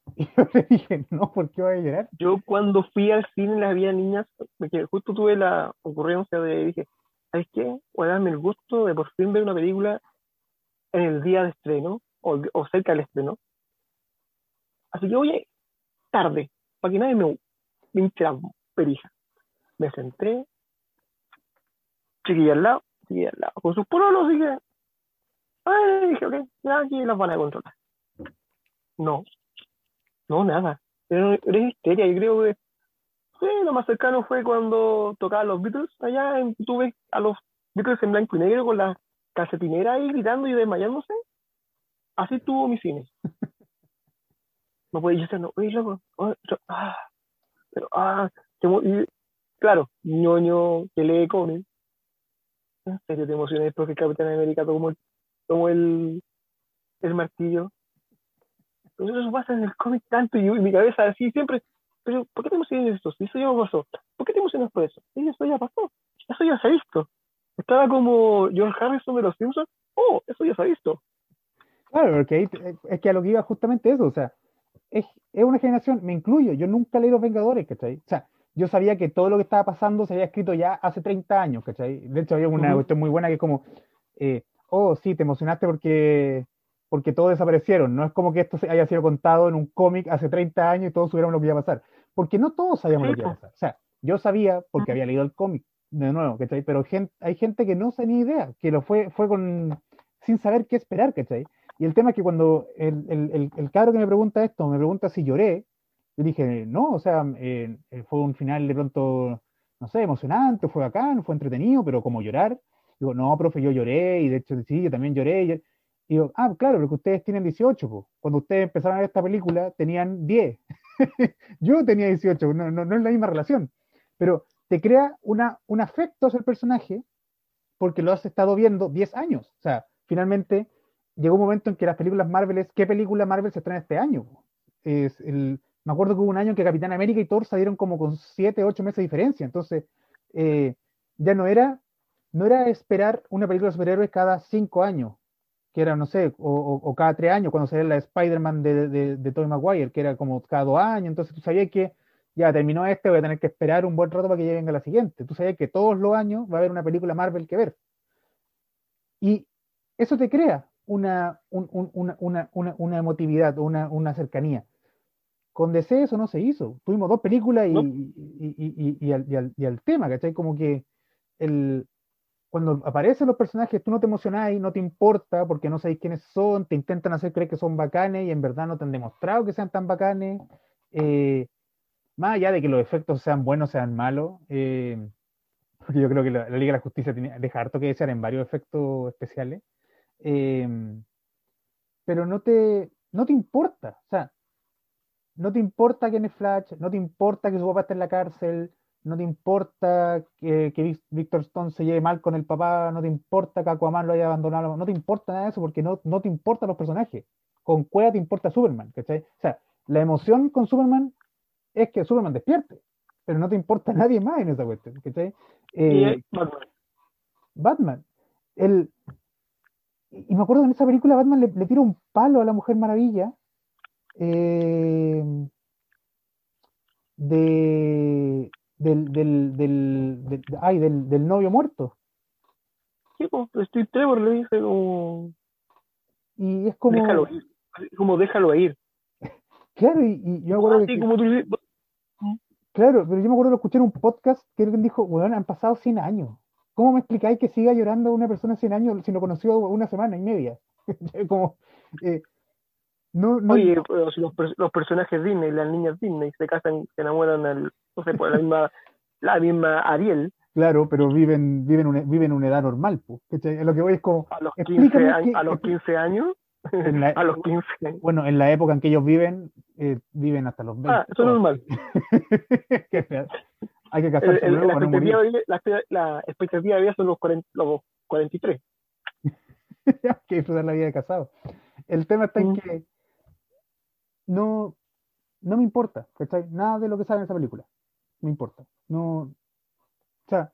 Y yo le dije, no, ¿por qué va a llorar? Yo cuando fui al cine había niñas, porque justo tuve la ocurrencia de, dije, ¿sabes qué? Voy a darme el gusto de por fin ver una película en el día de estreno, o, o cerca del estreno. Así que, oye, tarde, para que nadie me, me hinche la perija. Me senté, chiquilla al lado, chiquilla al lado, con sus pololos, dije, ay, dije, ok, ya aquí las van a controlar. No, no, nada. Era, era histeria. Yo creo que sí, lo más cercano fue cuando tocaban los Beatles. Allá en, a los Beatles en blanco y negro con la calcetinera ahí gritando y desmayándose. Así tuvo mi cine. No podía, yo no, oye, loco, ah, pero, ah, y claro, ñoño que lee cómics, ¿en serio te emocionas porque Capitán América tomó, tomó el, el martillo? Entonces eso pasa en el cómic tanto y, mi cabeza así siempre, pero ¿por qué te emocionas esto? Si eso ya pasó, ¿por qué te emocionas por eso? Sí, eso ya pasó, eso ya se ha visto. Estaba como George Harrison de los Simpsons, oh, eso ya se ha visto. Claro, porque es que a lo que iba justamente eso, o sea, es, es, una generación, me incluyo, yo nunca leí Los Vengadores, ¿cachai? O sea, yo sabía que todo lo que estaba pasando se había escrito ya hace 30 años, ¿cachai? De hecho, había una cuestión muy buena que es como, eh, oh, sí, te emocionaste porque, porque todos desaparecieron. No es como que esto haya sido contado en un cómic hace 30 años y todos supiéramos lo que iba a pasar. Porque no todos sabíamos lo que iba a pasar. O sea, yo sabía porque había leído el cómic de nuevo, ¿cachai? Pero hay gente que no tenía idea, que lo fue, fue con, sin saber qué esperar, ¿cachai? Y el tema es que cuando el, el, el, cabro que me pregunta esto, me pregunta si lloré, yo dije, no, o sea, eh, eh, fue un final de pronto, no sé, emocionante, fue bacán, fue entretenido, pero como llorar. Digo, no, profe, yo lloré, y de hecho sí, yo también lloré. Y digo, ah, claro, porque ustedes tienen 18, pues. cuando ustedes empezaron a ver esta película tenían 10. yo tenía 18, no, no, no, es la misma relación. Pero te crea una, un afecto hacia el personaje porque lo has estado viendo 10 años. O sea, finalmente llegó un momento en que las películas Marvel ¿qué película Marvel se estrena este año? Es el, me acuerdo que hubo un año en que Capitán América y Thor salieron como con 7, 8 meses de diferencia. Entonces, eh, ya no era, no era esperar una película de superhéroes cada 5 años, que era, no sé, o, cada 3 años, cuando salía la Spider-Man de, de, de Tobey Maguire, que era como cada 2 años. Entonces, tú sabías que ya terminó este, voy a tener que esperar un buen rato para que llegue a la siguiente. Tú sabías que todos los años va a haber una película Marvel que ver. Y eso te crea una, una, emotividad, una, cercanía. Con DC eso no se hizo. Tuvimos dos películas y, al, tema, ¿cachai? Como que el, cuando aparecen los personajes tú no te emocionáis, no te importa porque no sabéis quiénes son, te intentan hacer creer que son bacanes y en verdad no te han demostrado que sean tan bacanes. Eh, más allá de que los efectos sean buenos, sean malos, eh, porque yo creo que la, Liga de la Justicia tiene, deja harto que desear en varios efectos especiales. Em, pero no te, no te importa, o sea, no te importa quién es Flash, no te importa que su papá esté en la cárcel, no te importa que, que Victor Stone se lleve mal con el papá, no te importa que Aquaman lo haya abandonado, no te importa nada de eso porque no, no te importan los personajes. Con Cueva te importa Superman, ¿cachai? O sea, la emoción con Superman es que Superman despierte, pero no te importa nadie más en esa cuestión, ¿cachai? Eh, Batman. Batman. El, y me acuerdo que en esa película Batman le, le tira un palo a la Mujer Maravilla eh, de, del, del, del, ay, del, del, novio muerto. Sí, pues, Steve Trevor le dice como... Y es como... Déjalo ir, como déjalo ir. Claro, y, y yo me acuerdo ah, que... Como tú... Claro, pero yo me acuerdo de escuchar un podcast que alguien dijo, bueno, han pasado 100 años. ¿Cómo me explicáis que siga llorando una persona 100 años si lo conoció una semana y media? Como, eh, no, no, Oye, los, los, personajes Disney, las niñas Disney, se casan, se enamoran, al, no sé, por la misma, la misma Ariel. Claro, pero viven, viven, una, viven una edad normal. Pues, lo que voy es como. A los 15, años, a los 15 años. a los 15 Bueno, en la época en que ellos viven, eh, viven hasta los 20. Ah, eso es normal. Hay que casarse el, la, expectativa de, la, la, expectativa de vida son los, 40, los 43. Hay que disfrutar la vida de casado. El tema está en que no, no me importa, ¿cachai? Nada de lo que sale en esa película. Me importa. No, o sea,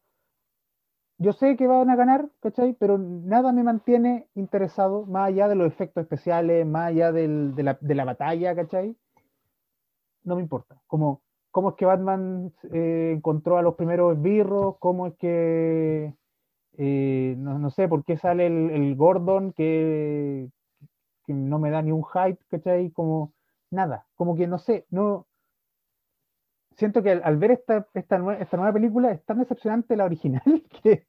yo sé que van a ganar, ¿cachai? Pero nada me mantiene interesado, más allá de los efectos especiales, más allá del, de, la, de la batalla, ¿cachai? No me importa. Como cómo es que Batman eh, encontró a los primeros esbirros, cómo es que, eh, no, sé, por qué sale el, Gordon que, no me da ni un hype, ¿cachai? Como nada, como que no sé, no... Siento que al, ver esta, esta, nueva película es tan decepcionante la original que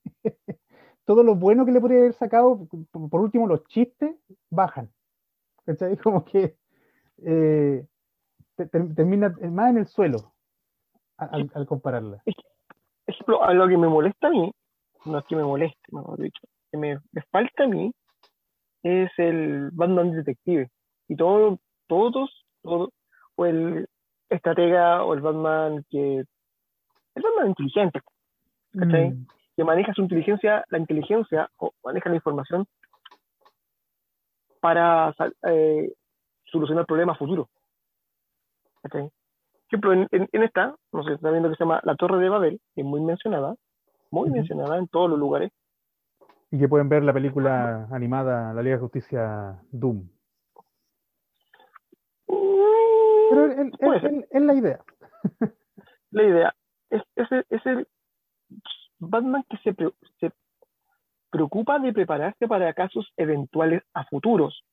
todo lo bueno que le podría haber sacado, por, último los chistes, bajan. ¿Cachai? Como que eh, termina más en el suelo al, compararla. Es, lo que me molesta a mí, no es que me moleste, mejor dicho, que me, falta a mí es el Batman Detective. Y todo, todos, todo, o el estratega o el Batman que El Batman inteligente, ¿cachai? Mm, Que maneja su inteligencia, la inteligencia, o maneja la información para eh, solucionar problemas futuros. ¿cachai? Ejemplo, en, en- en esta, no sé, está viendo que se llama La Torre de Babel, que es muy mencionada, muy mencionada en todos los lugares. Y que pueden ver la película animada La Liga de Justicia Doom. Pero es, es- la idea. la idea es, es, el- es el Batman que se, pre- se preocupa de prepararse para casos eventuales a futuros.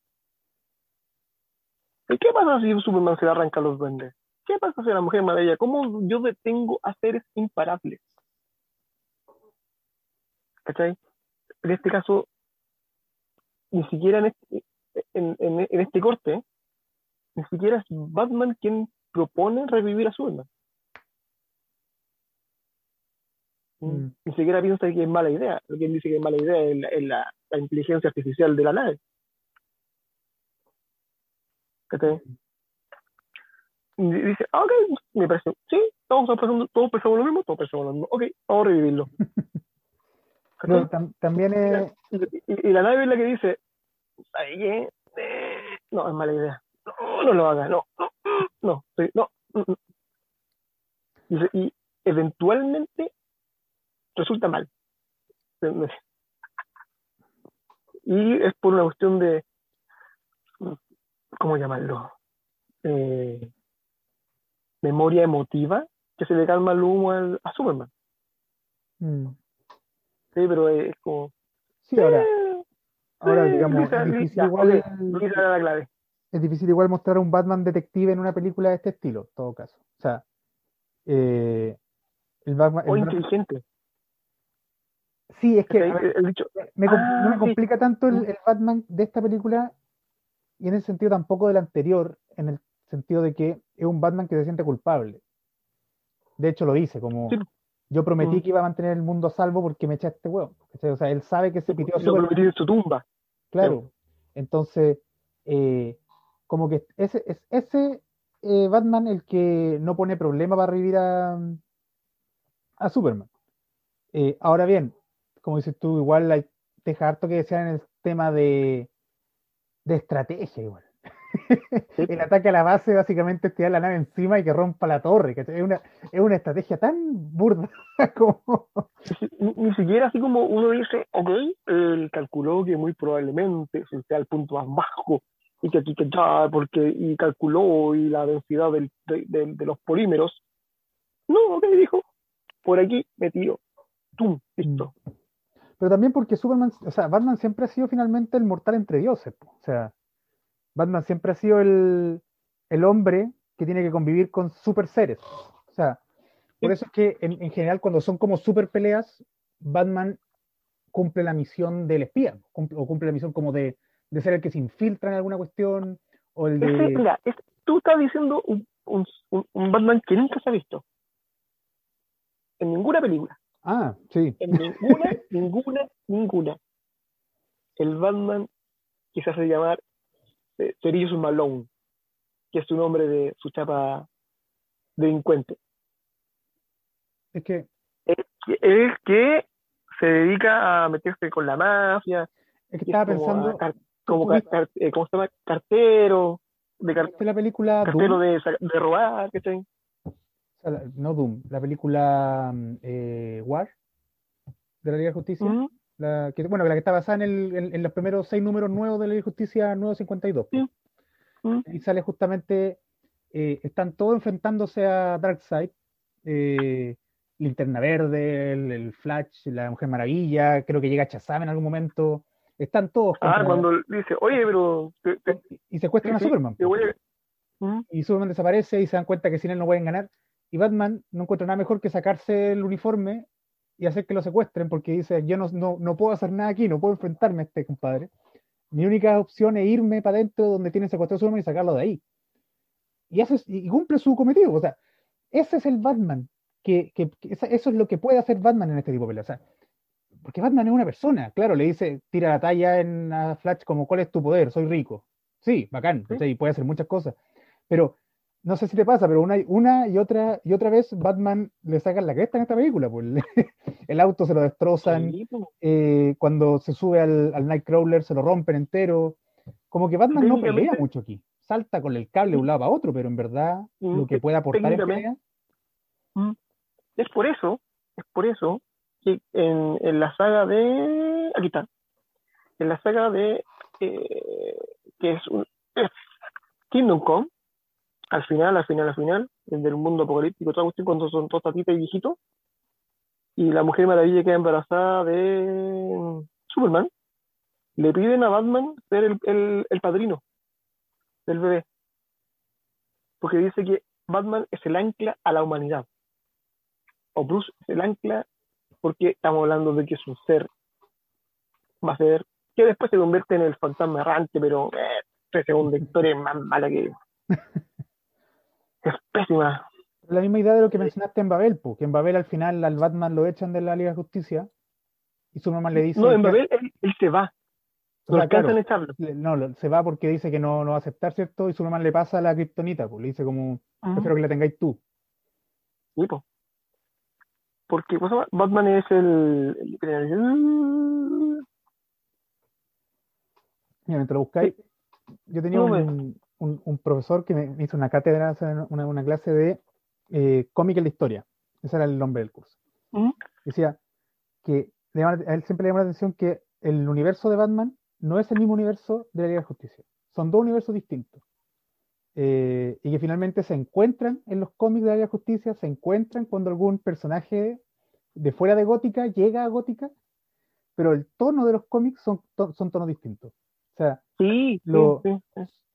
¿Y qué pasa si Superman se le arranca los duendes? ¿Qué pasa si la Mujer Maravilla? ¿Cómo yo detengo a seres imparables? ¿Cachai? En este caso, ni siquiera en este, en, en- en este corte, ni siquiera es Batman quien propone revivir a Superman. Mm. Ni siquiera piensa que es mala idea. Lo que él dice que es mala idea es la, es la- la inteligencia artificial de la nave. ¿Cachai? Y dice, ah, ok, me parece, sí, todos pensamos, todos pensamos lo mismo, todos pensamos lo mismo, ok, vamos a revivirlo. Pero tam- también es, Y, y- la nave es la que dice, ¿sabes qué? Eh, no, es mala idea. No, no lo hagas, no, no, no, sí, no. mm, mm. Y, se- y eventualmente resulta mal. Y es por una cuestión de, ¿cómo llamarlo? Eh, memoria emotiva que se le calma el humo al- a Superman. mm, Sí, pero es como... sí, ahora, eh, ahora eh, digamos, Lisa, es difícil igual, ok, Lisa era la clave. es difícil igual mostrar a un Batman detective en una película de este estilo, en todo caso. O sea, eh, el Batman, O el inteligente. sí, es que a ¿cachai? ver, El dicho, me, Ah, no me sí. complica tanto el, Mm. el Batman de esta película y en el sentido tampoco del anterior, en el sentido de que es un Batman que se siente culpable. De hecho, lo dice, como Sí. yo prometí Mm. que iba a mantener el mundo a salvo porque me eché a este huevo. O sea, él sabe que se pitió lo en su tumba. claro. Entonces, eh, como que ese es ese eh, Batman el que no pone problema para revivir a, a Superman. Eh, ahora bien, como dices tú, igual hay, deja harto que desear en el tema de, de estrategia igual. Sí. El ataque a la base básicamente es tirar la nave encima y que rompa la torre. ¿cachai? Es una, es una estrategia tan burda como... Ni, ni siquiera así como uno dice, ok, él calculó que muy probablemente sea el punto más bajo y que aquí que ya, porque y calculó y la densidad del- de, de- de los polímeros. No, ok, dijo, por aquí me tiro. ¡Tum! Listo. Pero también porque Superman, o sea, Batman siempre ha sido finalmente el mortal entre dioses. po. O sea, Batman siempre ha sido el, el hombre que tiene que convivir con super seres. O sea, por eso es que en, en general cuando son como super peleas, Batman cumple la misión del espía, cumple- o cumple la misión como de, de ser el que se infiltra en alguna cuestión, o el Ese, de... mira, es- tú estás diciendo un- un Batman que nunca se ha visto. En ninguna película. Ah, sí. En ninguna, ninguna, ninguna. El Batman que se hace llamar eh, Cerillos Malone, que es su nombre de su chapa delincuente. Es que, Es que, es que se dedica a meterse con la mafia, es que es estaba como, pensando, a como car- eh, ¿cómo se llama? Cartero, de car- ¿viste la película cartero Doom? de, de robar, ¿cachai? No Doom, la película mm, eh, War de la Liga de Justicia. La que, bueno, la que está basada en, el- en- en los primeros seis números nuevos de la Justicia nuevo 52. pues. mm. Y sale justamente, eh, están todos enfrentándose a Darkseid, eh, Linterna Verde, el, el Flash, la Mujer Maravilla, creo que llega Shazam en algún momento. Están todos Ah, cuando dice, oye, pero te- te- y secuestran sí, a sí, Superman. te a- Mm, Y Superman desaparece y se dan cuenta que sin él no pueden ganar. Y Batman no encuentra nada mejor que sacarse el uniforme y hacer que lo secuestren porque dice, yo no, no, no puedo hacer nada aquí, no puedo enfrentarme a este compadre. Mi única opción es irme para adentro donde tiene secuestrado a Superman y sacarlo de ahí. Y, hace, y cumple su cometido. O sea, ese es el Batman. Que, que- que eso es lo que puede hacer Batman en este tipo de peleas. O sea, porque Batman es una persona. Claro, le dice, tira la talla en a Flash como, ¿cuál es tu poder? Soy rico. Sí, bacán. Sí. Y puede hacer muchas cosas. Pero no sé si te pasa, pero una, una y otra y otra vez Batman le sacan la cresta en esta película. Pues. el auto se lo destrozan, eh, cuando se sube al, al, Nightcrawler se lo rompen entero. Como que Batman no pelea mucho aquí. Salta con el cable de un lado a otro, pero en verdad mm, lo que puede aportar en pelea. Mm, es por eso, es por eso que en, en la saga de. Aquí está. En la saga de. Eh, que es, un, Kingdom Come, al final, al final, al final, el mundo apocalíptico, toda cuestión, cuando son todos tatitas y viejitos, y la Mujer Maravilla queda embarazada de Superman, le piden a Batman ser el, el, padrino del bebé. Porque dice que Batman es el ancla a la humanidad. O Bruce es el ancla porque estamos hablando de que es un ser, va a ser, que después se convierte en el fantasma errante, pero eh, tres segundos historia es más mala que, es pésima. La misma idea de lo que mencionaste en Babel, que en Babel al final al Batman lo echan de la Liga de Justicia y su mamá le dice... No, en Babel él, se va. No alcanzan echarlo. No, se va porque dice que no, no va a aceptar, ¿cierto? Y su mamá le pasa la kriptonita, pues le dice como, prefiero que la tengáis tú. Sí, pues. Porque pues, Batman es el... Mira, mientras lo buscáis, yo tenía un, un, profesor que me hizo una cátedra, una, una clase de eh, cómic en la historia. Ese era el nombre del curso. Decía que a él siempre le llamó la atención que el universo de Batman no es el mismo universo de la Liga de Justicia. Son dos universos distintos. Eh, y que finalmente se encuentran en los cómics de la Liga de Justicia, se encuentran cuando algún personaje de fuera de Gótica llega a Gótica, pero el tono de los cómics son, son tonos distintos. O sea, sí,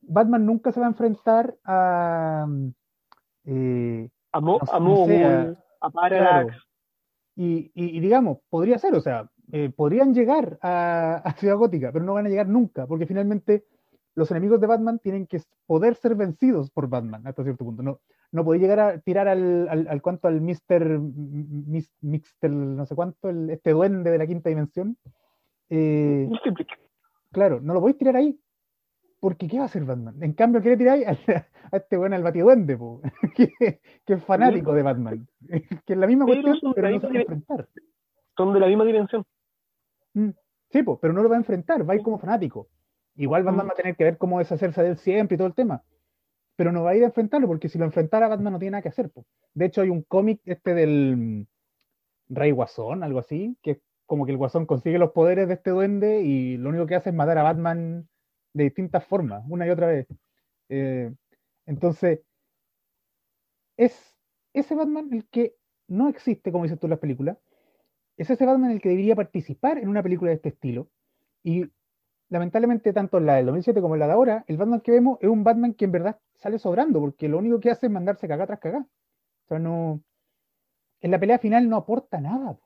Batman nunca se va a enfrentar a. Eh, a, Mo, a, Parallax. Y, y, digamos, podría ser, o sea, eh, podrían llegar a, Ciudad Gótica, pero no van a llegar nunca, porque finalmente los enemigos de Batman tienen que poder ser vencidos por Batman hasta cierto punto. No, no podéis llegar a tirar al, al, al cuanto al Mr. Mixter, no sé cuánto, el, este duende de la quinta dimensión. Eh, claro, no lo podéis tirar ahí, porque ¿qué va a hacer Batman? En cambio, quiere tirar a, este bueno al batiduende, que, que, es fanático de Batman. que es la misma cuestión, pero no se va a enfrentar. Son de la misma dimensión. Mm, sí, pero no lo va a enfrentar, va a ir como fanático. Igual Batman mm. va a tener que ver cómo deshacerse de él siempre y todo el tema. Pero no va a ir a enfrentarlo, porque si lo enfrentara, Batman no tiene nada que hacer. De hecho, hay un cómic este del mm, Rey Guasón, algo así, que es como que el Guasón consigue los poderes de este duende y lo único que hace es matar a Batman de distintas formas, una y otra vez. Eh, entonces, es ese Batman el que no existe, como dices tú en las películas, es ese Batman el que debería participar en una película de este estilo. Y lamentablemente, tanto en la del 2007 como en la de ahora, el Batman que vemos es un Batman que en verdad sale sobrando, porque lo único que hace es mandarse cagar tras cagar. O sea, no. En la pelea final no aporta nada.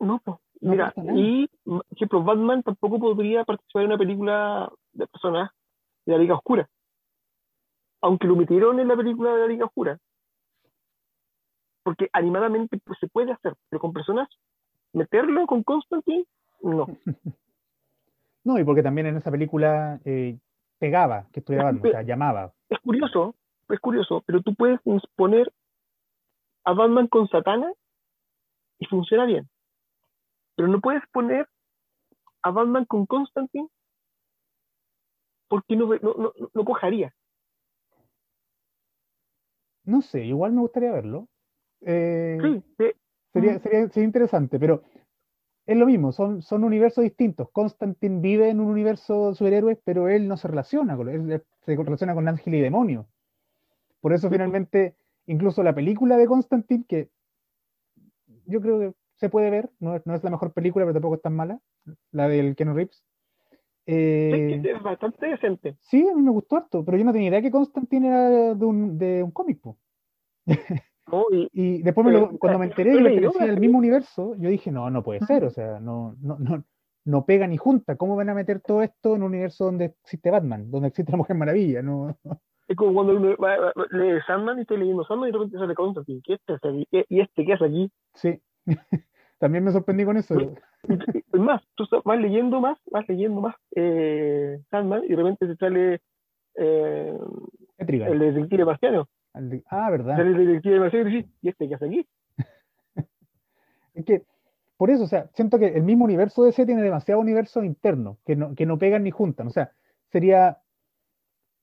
No, pues. Mira, y, por ejemplo, Batman tampoco podría participar en una película de personas de la Liga Oscura. Aunque lo metieron en la película de la Liga Oscura. Porque animadamente pues, se puede hacer, pero con personas, meterlo con Constantine, no. no, y porque también en esa película eh, pegaba que estuviera Batman, o sea, llamaba. Es curioso, es curioso, pero tú puedes poner a Batman con Satana y funciona bien. Pero no puedes poner a Batman con Constantine porque no, no, no, cojaría. No sé, igual me gustaría verlo. Eh, sí, Sería, sería, sería, interesante, pero es lo mismo, son, son universos distintos. Constantine vive en un universo de superhéroes, pero él no se relaciona con él, se relaciona con ángel y demonio. Por eso finalmente, incluso la película de Constantine, que yo creo que se puede ver, no, no, es la mejor película, pero tampoco es tan mala, la del Ken Reeves. Eh, es bastante decente. Sí, a mí me gustó harto, pero yo no tenía idea que Constantine era de un, de un cómic. y, después cuando me enteré de que era el mismo universo, yo dije, no, no puede ser, o sea, no, no, no, no pega ni junta. ¿Cómo van a meter todo esto en un universo donde existe Batman, donde existe la Mujer Maravilla? No, es como cuando uno lee Sandman y estoy leyendo Sandman y de repente sale Constantine. ¿Qué este, ¿Y este qué hace aquí? Sí. También me sorprendí con eso. Es más, tú vas leyendo más, vas leyendo más eh, Sandman y de repente se sale eh, el detective marciano. Ah, ¿verdad? Sale el detective de Mercedes y dice, ¿y este qué hace aquí? Es que, por eso, o sea, siento que el mismo universo de ese tiene demasiado universo interno, que no, que no pegan ni juntan. O sea, sería.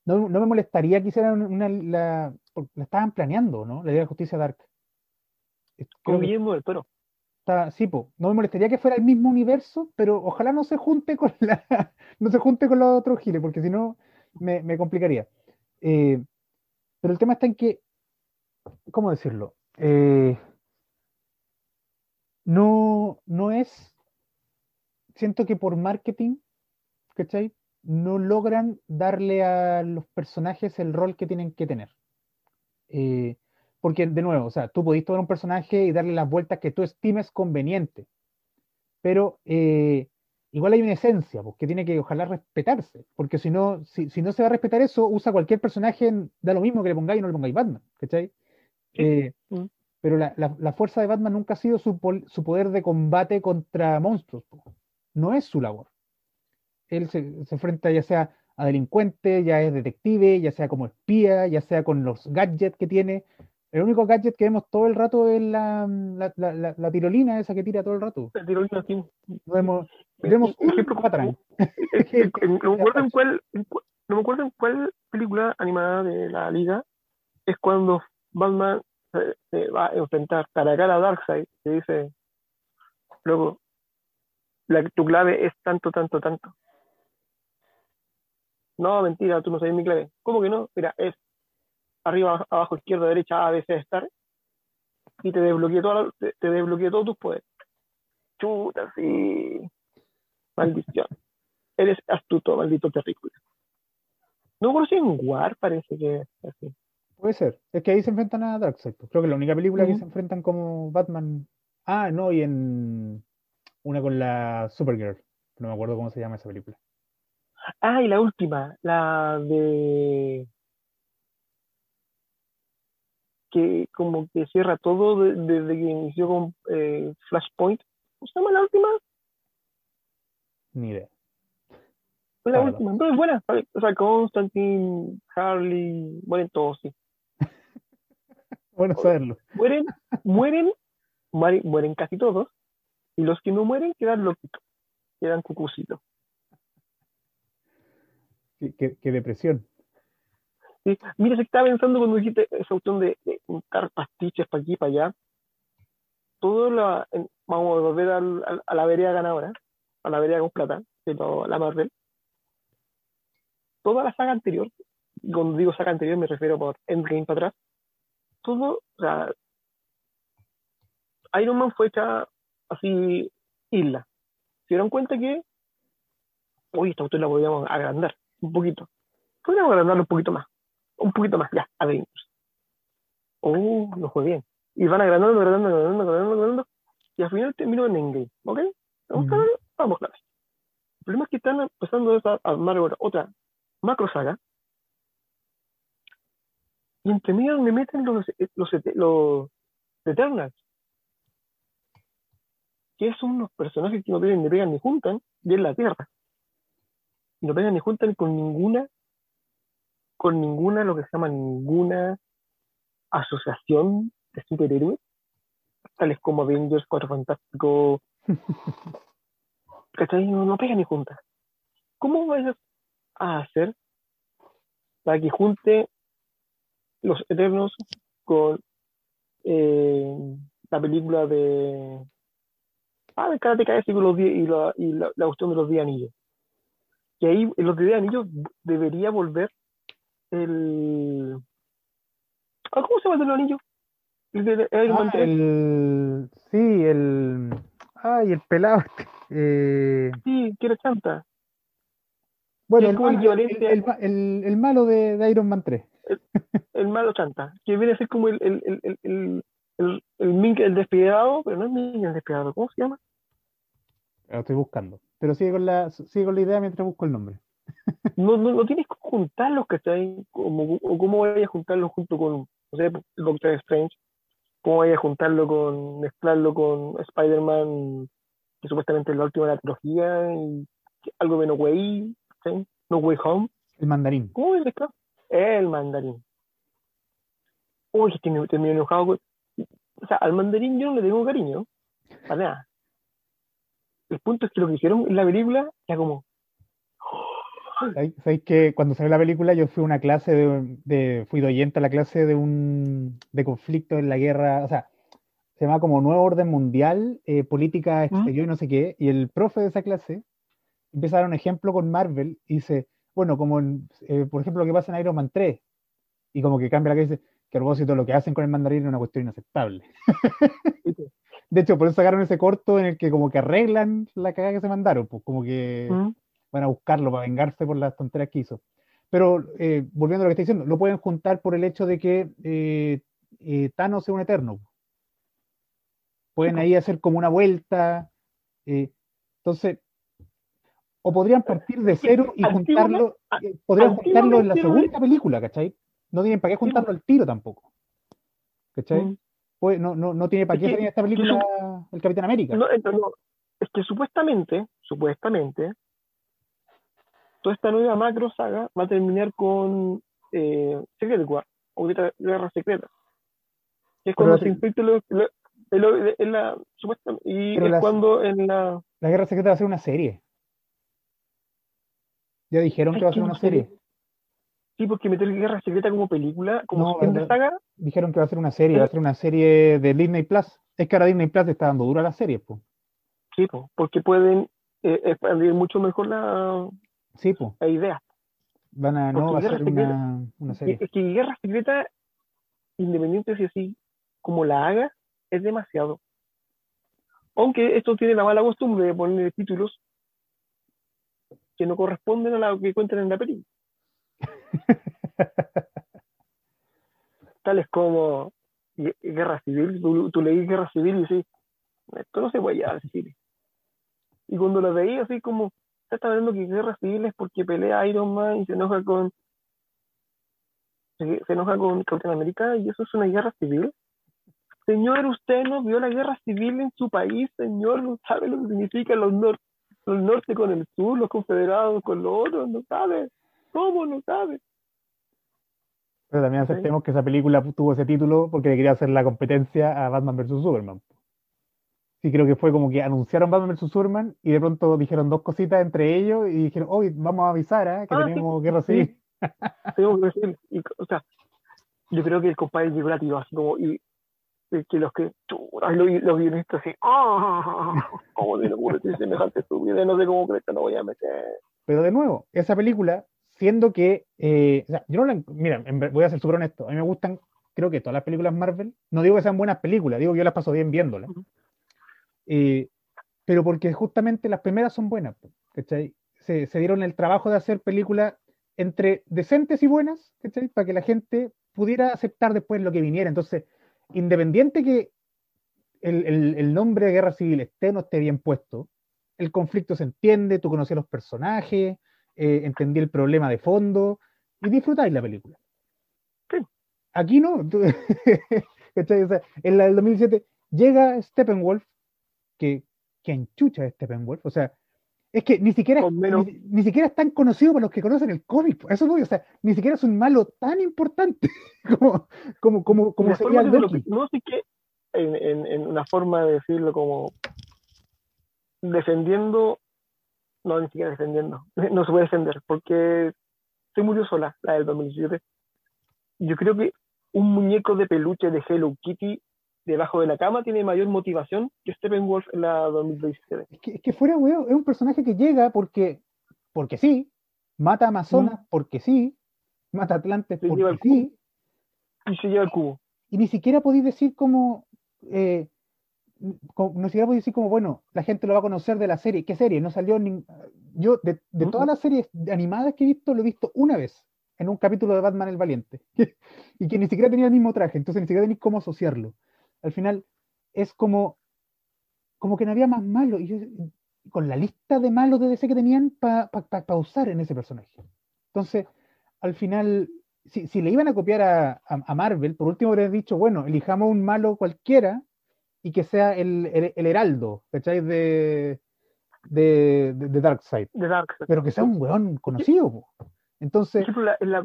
No, no me molestaría que hicieran una. La, la estaban planeando, ¿no? La idea de Justicia Dark. Con Guillermo del Toro. Está- sí. No me molestaría que fuera el mismo universo, pero ojalá no se junte con la. no se junte con los otros giles, porque si no, me, me complicaría. Eh, pero el tema está en que. ¿Cómo decirlo? Eh, no, no es. Siento que por marketing, ¿cachai? No logran darle a los personajes el rol que tienen que tener. Eh, porque, de nuevo, o sea, tú podés tomar un personaje y darle las vueltas que tú estimes conveniente. Pero eh, igual hay una esencia, pues, que tiene que ojalá respetarse. Porque si no, si, si no se va a respetar eso, usa cualquier personaje, da lo mismo que le pongáis o no le pongáis Batman, ¿cachai? Eh, Mm. pero la, la- la fuerza de Batman nunca ha sido su, pol- su poder de combate contra monstruos. No es su labor. Él se, se enfrenta ya sea a delincuentes, ya es detective, ya sea como espía, ya sea con los gadgets que tiene. El único gadget que vemos todo el rato es la, la, la- la- la tirolina esa que tira todo el rato. El tirolina. No vemos, vemos Un un ejemplo. Eh, eh, No me acuerdo en cuál, en cuál- no me acuerdo en cuál película animada de la liga es cuando Batman se, se va a enfrentar cara a cara a Darkseid y dice, luego, la, tu clave es tanto, tanto, tanto. No, mentira, tú no sabes mi clave. ¿Cómo que no? Mira, es arriba, abajo, izquierda, derecha, A, B, C, estar. Y te desbloqueé, toda la- te, te desbloqueé todos tus poderes. Chuta, sí. Maldición. Eres astuto, maldito terrícola. No si en War parece que es así. Puede ser. Es que ahí se enfrentan a Darkseid. pues. Creo que la única película que se enfrentan como Batman. Ah, no, y en una con la Supergirl. No me acuerdo cómo se llama esa película. Ah, y la última, la de que como que cierra todo de- desde que inició con eh, Flashpoint. ¿Cómo se llama la última? Ni idea. La última, pero es buena. O sea, Constantine, Harley, mueren todos, sí. Bueno saberlo. Mueren, mueren, mueren, mueren casi todos. Y los que no mueren quedan loquitos, quedan cucucitos. Qué, qué- qué depresión. Mira, se estaba pensando cuando dijiste esa opción de, de juntar pastiches para aquí para allá. Todo la, vamos a volver a la vereda ganadora, a la vereda con plata, la Marvel. Toda la saga anterior, y cuando digo saga anterior me refiero por Endgame para atrás, todo, o sea, Iron Man fue hecha así isla. Se dieron cuenta que, uy, esta autor la podríamos agrandar un poquito. Podríamos agrandarlo un poquito más un poquito más, ya, Avengers. Oh, no fue bien. Y van agrandando, agrandando, agrandando, agrandando, agrandando, y al final terminó en Endgame, ¿ok? ¿Vamos claros? Vamos claros. El problema es que están empezando a armar otra macro saga, y entre medio me meten los, los, los Eternals, que son unos personajes que no pegan ni pegan ni juntan, y en la Tierra. Y no pegan ni juntan con ninguna con ninguna, lo que se llama ninguna asociación de superhéroes, tales como Avengers, Cuatro Fantásticos, ¿cachai? No, no pegan ni juntas. ¿Cómo vas a hacer para que junte los Eternos con eh, la película de ah, de Karate Kid y, los y, la, y la, la cuestión de los 10 anillos? Que ahí los 10 anillos debería volver el. Ah, ¿Cómo se llama el de los anillos? El de Iron Man Ah, 3. el. Sí, el. Ay, el pelado. este, Eh, Sí, que era chanta. bueno, el, el malo- el, el- el- el malo de, de Iron Man 3. El malo chanta. Que viene a ser como el, el, el, el, el, el, el Mink el despiadado, pero no es Mink el despiadado. ¿Cómo se llama? Lo estoy buscando. Pero sigue con la, sigue con la idea mientras busco el nombre. No, no, no tienes que juntarlos, ¿cachai? Como, o cómo vayas a juntarlos junto con, no sé, Doctor Strange. ¿Cómo vayas a juntarlo con, mezclarlo con Spider-Man, que supuestamente es la última de la trilogía, y algo de No Way, ¿sí? No Way Home. El mandarín. ¿Cómo es mezclado? El mandarín. uy, estoy medio enojado. con- O sea, al mandarín yo no le tengo cariño, para nada. El punto es que lo que hicieron en la película era como, ¿Sabéis que cuando salió la película yo fui a una clase de, de- fui de oyente a la clase de un de conflicto en la guerra, o sea, se llama como Nuevo Orden Mundial, eh, Política Exterior y no sé qué, y el profe de esa clase empieza a dar un ejemplo con Marvel y dice, bueno, como en, eh, por ejemplo lo que pasa en Iron Man 3, y como que cambia la que dice que a propósito lo que hacen con el mandarín es una cuestión inaceptable. De hecho, por eso sacaron ese corto en el que como que arreglan la cagada que se mandaron, pues como que "Mm, van a buscarlo para vengarse por las tonterías que hizo. Pero eh, volviendo a lo que está diciendo, lo pueden juntar por el hecho de que eh, eh, Thanos es un eterno. Pueden ahí hacer como una vuelta. entonces, o podrían partir de cero y juntarlo, podrían juntarlo en la segunda película, ¿cachai? No tienen para qué juntarlo al tiro tampoco. ¿Cachai? mm". Pues, no, no, no tiene para qué salir esta película el Capitán América. No, no, es que supuestamente, supuestamente, toda esta nueva macro saga va a terminar con eh, Secret War, o Guerra, Secreta. Que es cuando la- se infiltra lo, lo- lo- en la, supuestamente, y Pero es cuando en la... La Guerra Secreta va a ser una serie. Ya dijeron que va a ser una serie. serie. Sí, porque meter Guerra Secreta como película, como No, saga, Dijeron que va a ser una serie, va a ser una serie de Disney Plus. Es que ahora Disney Plus está dando duro a las series, pues. sí, po, porque pueden eh, expandir mucho mejor la, Sí, pues. la idea. Van a, no, va a ser Secreta- una, una Es serie. que Guerra Secreta, independiente si así como la haga, es demasiado. Aunque esto tiene la mala costumbre de ponerle títulos que no corresponden a lo que cuentan en la película. Tales como Gue- Guerra Civil. Tú, tú leís Guerra Civil y dices, esto no se puede llevar cine. Y cuando lo veí así como, está hablando que Guerra Civil es porque pelea Iron Man y se enoja con se, se enoja con Capitán América y eso es una guerra civil. Señor, usted no vio la guerra civil en su país, señor, no sabe lo que significa los, nor los norte con el sur, los confederados con los otros, no sabe. ¿Cómo no sabe? Pero también aceptemos que esa película tuvo ese título porque le quería hacer la competencia a Batman vs. Superman. Sí, creo que fue como que anunciaron Batman vs. Superman y de pronto dijeron dos cositas entre ellos y dijeron, hoy vamos a avisar ¿eh? que Ah, sí, tenemos guerra sí. civil. Tengo que decir, y, o sea, yo creo que el compadre llegó la tiró así como, y, y que los que, churas, los, los guionistas así, ¡ah! ¿Cómo se le ocurre decir semejante estupidez? No sé cómo crees que no voy a meter. Pero de nuevo, esa película, siendo que, eh, o sea, yo no la, mira, voy a ser súper honesto, a mí me gustan, creo que todas las películas Marvel, no digo que sean buenas películas, digo que yo las paso bien viéndolas. Eh, pero porque justamente las primeras son buenas, ¿cachai? Se, se dieron el trabajo de hacer películas entre decentes y buenas, ¿cachai? Para que la gente pudiera aceptar después lo que viniera. Entonces, independiente que el, el- el nombre de Guerra Civil esté o no esté bien puesto, el conflicto se entiende, tú conocías los personajes, eh, entendí el problema de fondo y disfrutáis la película. Sí. Aquí no. tú- ¿cachai? O sea, en la del 2007 llega Steppenwolf, que, que enchucha es Steppenwolf, o sea, es que ni siquiera, menos- ni, ni siquiera es tan conocido para los que conocen el cómic, po, eso voy, o sea, ni siquiera es un malo tan importante como, como, como, como sería el que no sé qué, en, en, en una forma de decirlo como defendiendo, no, ni siquiera defendiendo, no se puede defender, porque se murió sola, la del 2017. Yo creo que un muñeco de peluche de Hello Kitty debajo de la cama tiene mayor motivación que Steppenwolf en la 2017. Es que, es que fuera, weón, es un personaje que llega porque, porque sí, mata a Amazonas porque sí, mata a Atlantes porque sí, Y se lleva el cubo. y ni siquiera podéis decir como, eh, no siquiera podéis decir como, bueno, la gente lo va a conocer de la serie. ¿Qué serie? No salió ni... Yo, de, todas las series animadas que he visto, lo he visto una vez, en un capítulo de Batman el Valiente, y que ni siquiera tenía el mismo traje, entonces ni siquiera tenéis cómo asociarlo. Al final, es como, como que no había más malo, y yo, con la lista de malos de DC que tenían para usar en ese personaje. Entonces, al final, si, si le iban a copiar a, a- a Marvel, por último habría dicho, bueno, elijamos un malo cualquiera y que sea el, el, el heraldo, ¿cachai? De, de, de, de Darkseid. De Darkseid. Pero que sea un weón conocido. po. Entonces, ejemplo, la- en la,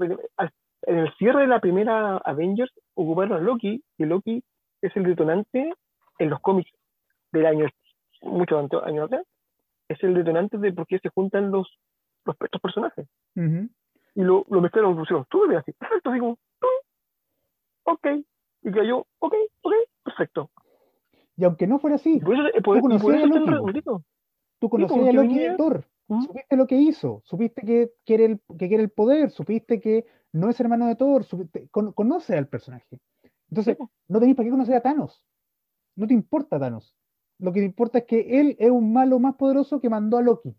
en el cierre de la primera Avengers ocuparon a Loki, y Loki es el detonante en los cómics del año, muchos años atrás, es el detonante de por qué se juntan los, los estos personajes. Y lo, lo mezclaron, lo pusieron, tú así, perfecto, así como, ok, y cayó, ok, ok, perfecto. Y aunque no fuera así, tú conocías a Loki. Tú conocías a Loki de Thor. Supiste lo que hizo, supiste que quiere, el, que quiere el poder, supiste que no es hermano de Thor, conoce al personaje. Entonces, no tenéis para qué conocer a Thanos. No te importa Thanos. Lo que te importa es que él es un malo más poderoso que mandó a Loki.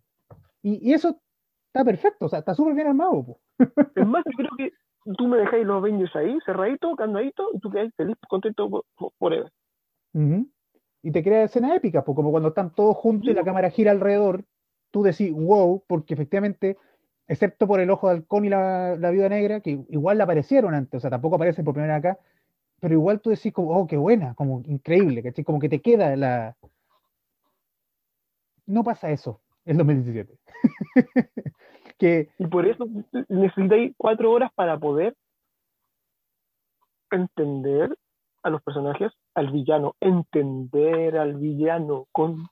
Y, eso está perfecto, o sea, está súper bien armado. Es más, yo creo que tú me dejáis los Avengers ahí, cerradito, candadito, y tú quedas feliz, contento por, por él. Y te crea escena épica, pues como cuando están todos juntos y la cámara gira alrededor, tú decís wow, porque efectivamente, excepto por el ojo de halcón y la, la viuda negra, que igual la aparecieron antes, o sea, tampoco aparecen por primera vez acá, pero igual tú decís como, oh, qué buena, como increíble, ¿cachai? Como que te queda la... No pasa eso en 2017. que... Y por eso necesitáis cuatro horas para poder entender a los personajes, al villano, entender al villano con...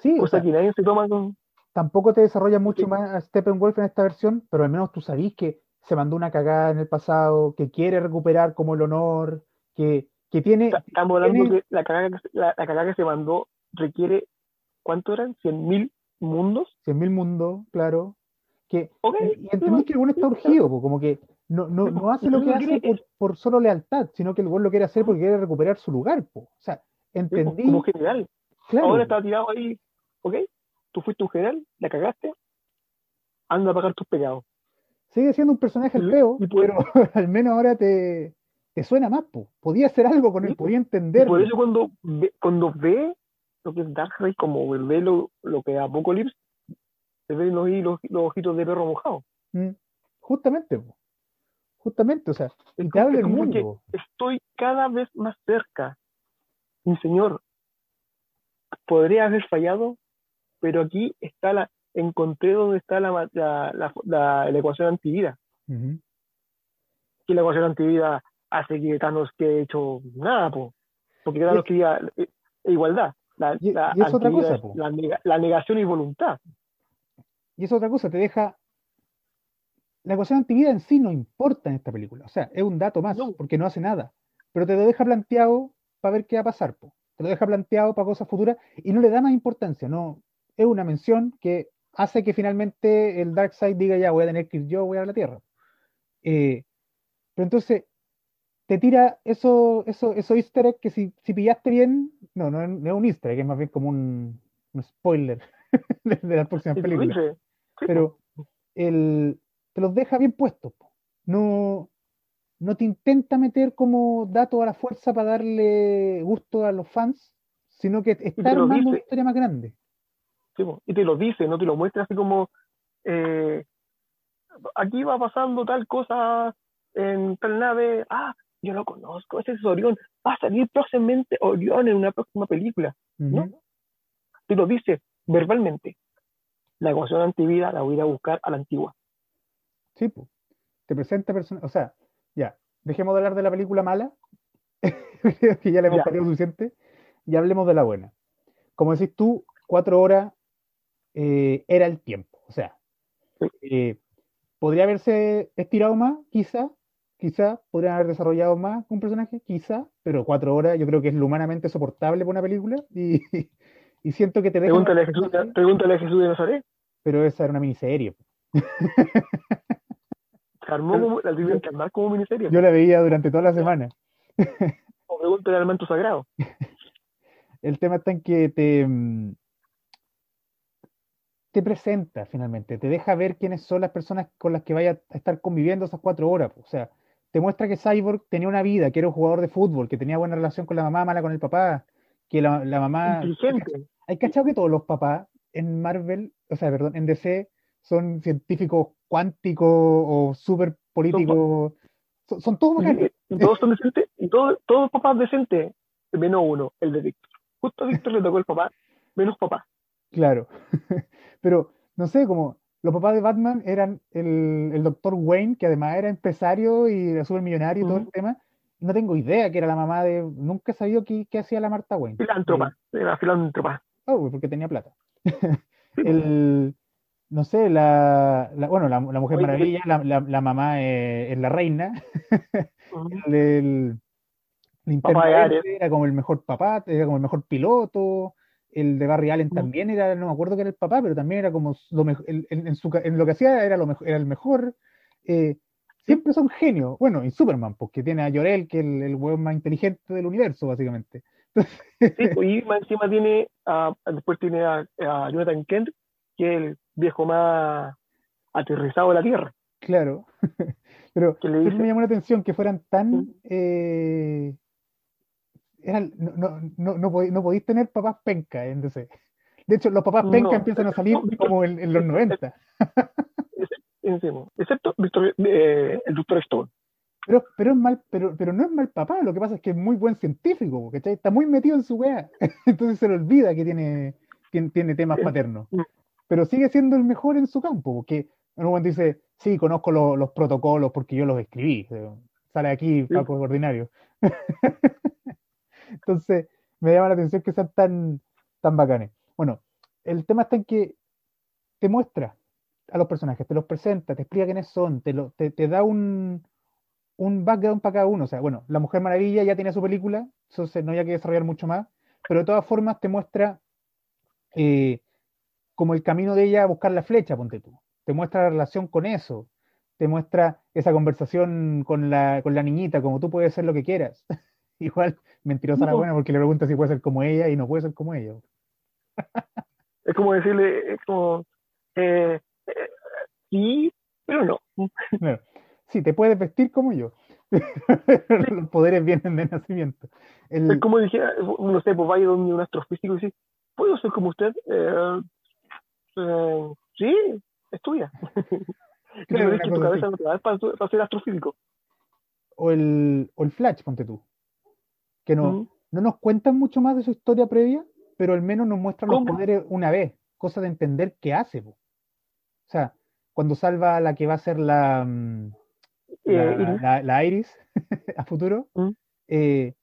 Sí, o sea, que nadie se toma con... Tampoco te desarrolla mucho más a Steppenwolf en esta versión, pero al menos tú sabís que se mandó una cagada en el pasado, que quiere recuperar como el honor, que, que tiene... Estamos hablando de la cagada, que, la, cagada que se mandó requiere, ¿cuánto eran? ¿100.000 mundos? 100.000 mundos, claro. Que, y, entendí que el bueno está urgido, como que no, no, no hace lo que hace por, solo lealtad, sino que el buen lo quiere hacer porque quiere recuperar su lugar. O sea, entendí. Como general. Ahora está tirado ahí, ¿ok? Tú fuiste un general, la cagaste, anda a pagar tus pecados sigue siendo un personaje el feo, pero al menos ahora te, te suena más, po. podía hacer algo con él, podía entender. Por eso cuando ve, cuando ve lo que es Darkseid, como ve lo, lo que es Apocalypse, se ven los, los, los ojitos de perro mojado. Mm. Justamente, po. justamente, o sea, el te habla el mundo. Estoy cada vez más cerca. Mi señor, podría haber fallado, pero aquí está la, encontré dónde está la, la, la, la ecuación antivida. Uh Y la ecuación antivida hace que Thanos que hecho nada, po. porque Thanos quería eh, igualdad. La, y, es otra cosa, la, negación y voluntad. Y es otra cosa, te deja. La ecuación antivida en sí no importa en esta película. O sea, es un dato más, porque no hace nada. Pero te lo deja planteado para ver qué va a pasar. Po. Te lo deja planteado para cosas futuras y no le da más importancia. No, es una mención que hace que finalmente el Darkseid diga ya voy a tener que ir yo, voy a la Tierra. Eh, pero entonces te tira eso, eso, eso easter egg que si, si pillaste bien, no, no, es un easter egg, es más bien como un, spoiler de, la próxima película. Pero el, te los deja bien puestos. No, no te intenta meter como dato a la fuerza para darle gusto a los fans, sino que está armando una historia más grande y te lo dice, no te lo muestra así como, eh, aquí va pasando tal cosa en tal nave, ah, yo lo conozco, ese es Orión, va a salir próximamente Orión en una próxima película, ¿no? Te lo dice verbalmente. La ecuación antivida la voy a ir a buscar a la antigua. Sí, pues. Te presenta personas, o sea, ya, dejemos de hablar de la película mala, que ya le hemos parido suficiente, y hablemos de la buena. Como decís tú, cuatro horas eh, era el tiempo. O sea, eh, podría haberse estirado más, quizá, quizá, podrían haber desarrollado más un personaje, quizá, pero cuatro horas yo creo que es lo humanamente soportable para una película y, y siento que te deja... Pregúntale, a Jesús, pregúntale a Jesús de Nazaret. Pero esa era una miniserie. armó la tuvieron que armar como miniserie. Yo la veía durante toda la semana. o pregúntale al manto sagrado. El tema está en que te, mm, te presenta finalmente, te deja ver quiénes son las personas con las que vaya a estar conviviendo esas cuatro horas. O sea, te muestra que Cyborg tenía una vida, que era un jugador de fútbol, que tenía buena relación con la mamá, mala con el papá, que la, mamá... Inteligente. Hay cachado que todos los papás en Marvel, o sea, perdón, en DC son científicos cuánticos o súper políticos. Son, todos bacanes. Y todos son decentes, y todos, todos papás decentes, menos uno, el de Víctor. Justo a Víctor le tocó el papá, menos papá. Claro. Pero, no sé, como los papás de Batman eran el, el doctor Wayne, que además era empresario y era súper millonario y todo el tema. No tengo idea que era la mamá de. Nunca he sabido qué, qué hacía la Marta Wayne. Filántropa, era filántropa. Oh, porque tenía plata. el, no sé, la, la- bueno, la, la Mujer Oye, Maravilla, la, la- la mamá eh, es la reina. El, el Papá de Verde Ares. era como el mejor papá, era como el mejor piloto. El de Barry Allen también era, no me acuerdo que era el papá, pero también era como lo mejor, en, en su ca- en lo que hacía era, lo mejor, era el mejor. Eh, siempre son genios. Bueno, y Superman, porque tiene a Jor-El, que es el, el hueón más inteligente del universo, básicamente. Sí, pues, y más encima tiene, a- después tiene a, a Jonathan Kent, que es el viejo más aterrizado de la Tierra. Claro. Pero le me llamó la atención que fueran tan. Eh, eran, no, no, no, no, podí- no podéis tener papás penca en DC. De hecho, los papás penca No. empiezan a salir como en, en los 90. Encima, excepto Victor- eh, el Doctor Stone. Pero, pero, es mal, pero, pero no es mal papá, lo que pasa es que es muy buen científico, ¿cachai? Está muy metido en su wea. Entonces se le olvida que tiene, tiene, tiene temas Sí. paternos. Mm. Pero sigue siendo el mejor en su campo, porque en un momento dice, sí, conozco lo- los protocolos porque yo los escribí. Eh, Sale aquí Paco Ordinario. Entonces, me llama la atención que sean tan, tan bacanes. Bueno, el tema está en que te muestra a los personajes, te los presenta, te explica quiénes son, te, lo, te, da un, un background para cada uno. O sea, bueno, la Mujer Maravilla ya tiene su película, entonces no hay que desarrollar mucho más, pero de todas formas te muestra eh, como el camino de ella a buscar la flecha, ponte tú. Te muestra la relación con eso, te muestra esa conversación con la, con la niñita, como tú puedes ser lo que quieras. Igual, mentirosa la No. buena porque le pregunta si puede ser como ella y no puede ser como ella. Es como decirle, es como, eh, eh, sí, pero no. Claro. Sí, te puedes vestir como yo. Los poderes vienen de nacimiento. El- Es como dijera, no sé, pues vaya donde un astrofísico y dice, ¿puedo ser como usted? Eh, eh, sí, estudia. Claro, una que tu cabeza no te da para, para ser astrofísico. o, el, o el Flash, ponte tú. Que no, Ujú. no nos cuentan mucho más de su historia previa, pero al menos nos muestran los poderes una vez, cosa de entender qué hace. po. O sea, cuando salva a la que va a ser la, mm, la, Eh, Iris, la- la Iris a futuro, Mm. eh,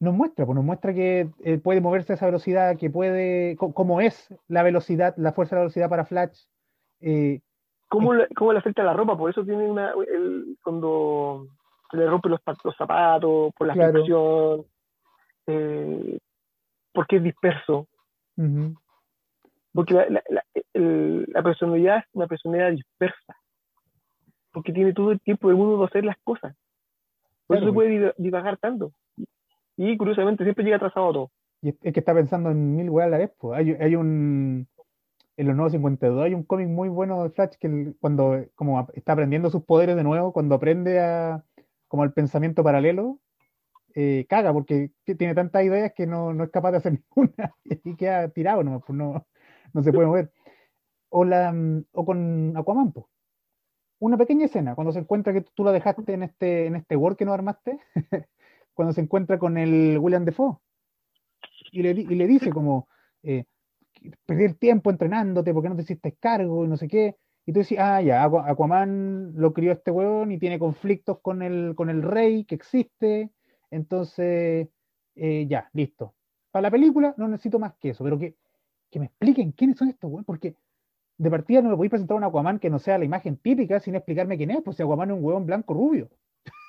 nos muestra, pues nos muestra que eh, puede moverse a esa velocidad, que puede, cómo es la velocidad, la fuerza de la velocidad para Flash. ¿cómo, le, ¿Cómo le afecta la ropa? Por eso tiene una, el, cuando se le rompen los, los zapatos, por la Claro. fricción, eh, porque es disperso. Porque la, la, la- el- la personalidad es una personalidad dispersa. Porque tiene todo el tiempo del mundo de hacer las cosas. Por eso se puede diva- divagar tanto. Y curiosamente siempre llega atrasado a todo. Y es, que está pensando en mil weas a la vez. pues. Hay, hay un. En los nuevos 52 hay un cómic muy bueno de Flash que el- cuando como está aprendiendo sus poderes de nuevo, cuando aprende a como al pensamiento paralelo, eh, caga porque que tiene tantas ideas que no, no es capaz de hacer ninguna y queda tirado nomás, pues no, no se puede mover. O, la, mm, o con Aquaman, pues. Una pequeña escena, cuando se encuentra que tú la dejaste en este, en este Word que no armaste, cuando se encuentra con el William Defoe y le, y le dice como, eh, perdí el tiempo entrenándote porque no te hiciste cargo y no sé qué. Y tú dices, ah, ya, Aqua- Aquaman lo crió este huevón y tiene conflictos con el, con el rey que existe. Entonces, eh, ya, listo. Para la película no necesito más que eso, pero que, que me expliquen quiénes son estos huevones, porque de partida no me podéis presentar un Aquaman que no sea la imagen típica sin explicarme quién es, pues si Aquaman es un huevón blanco rubio.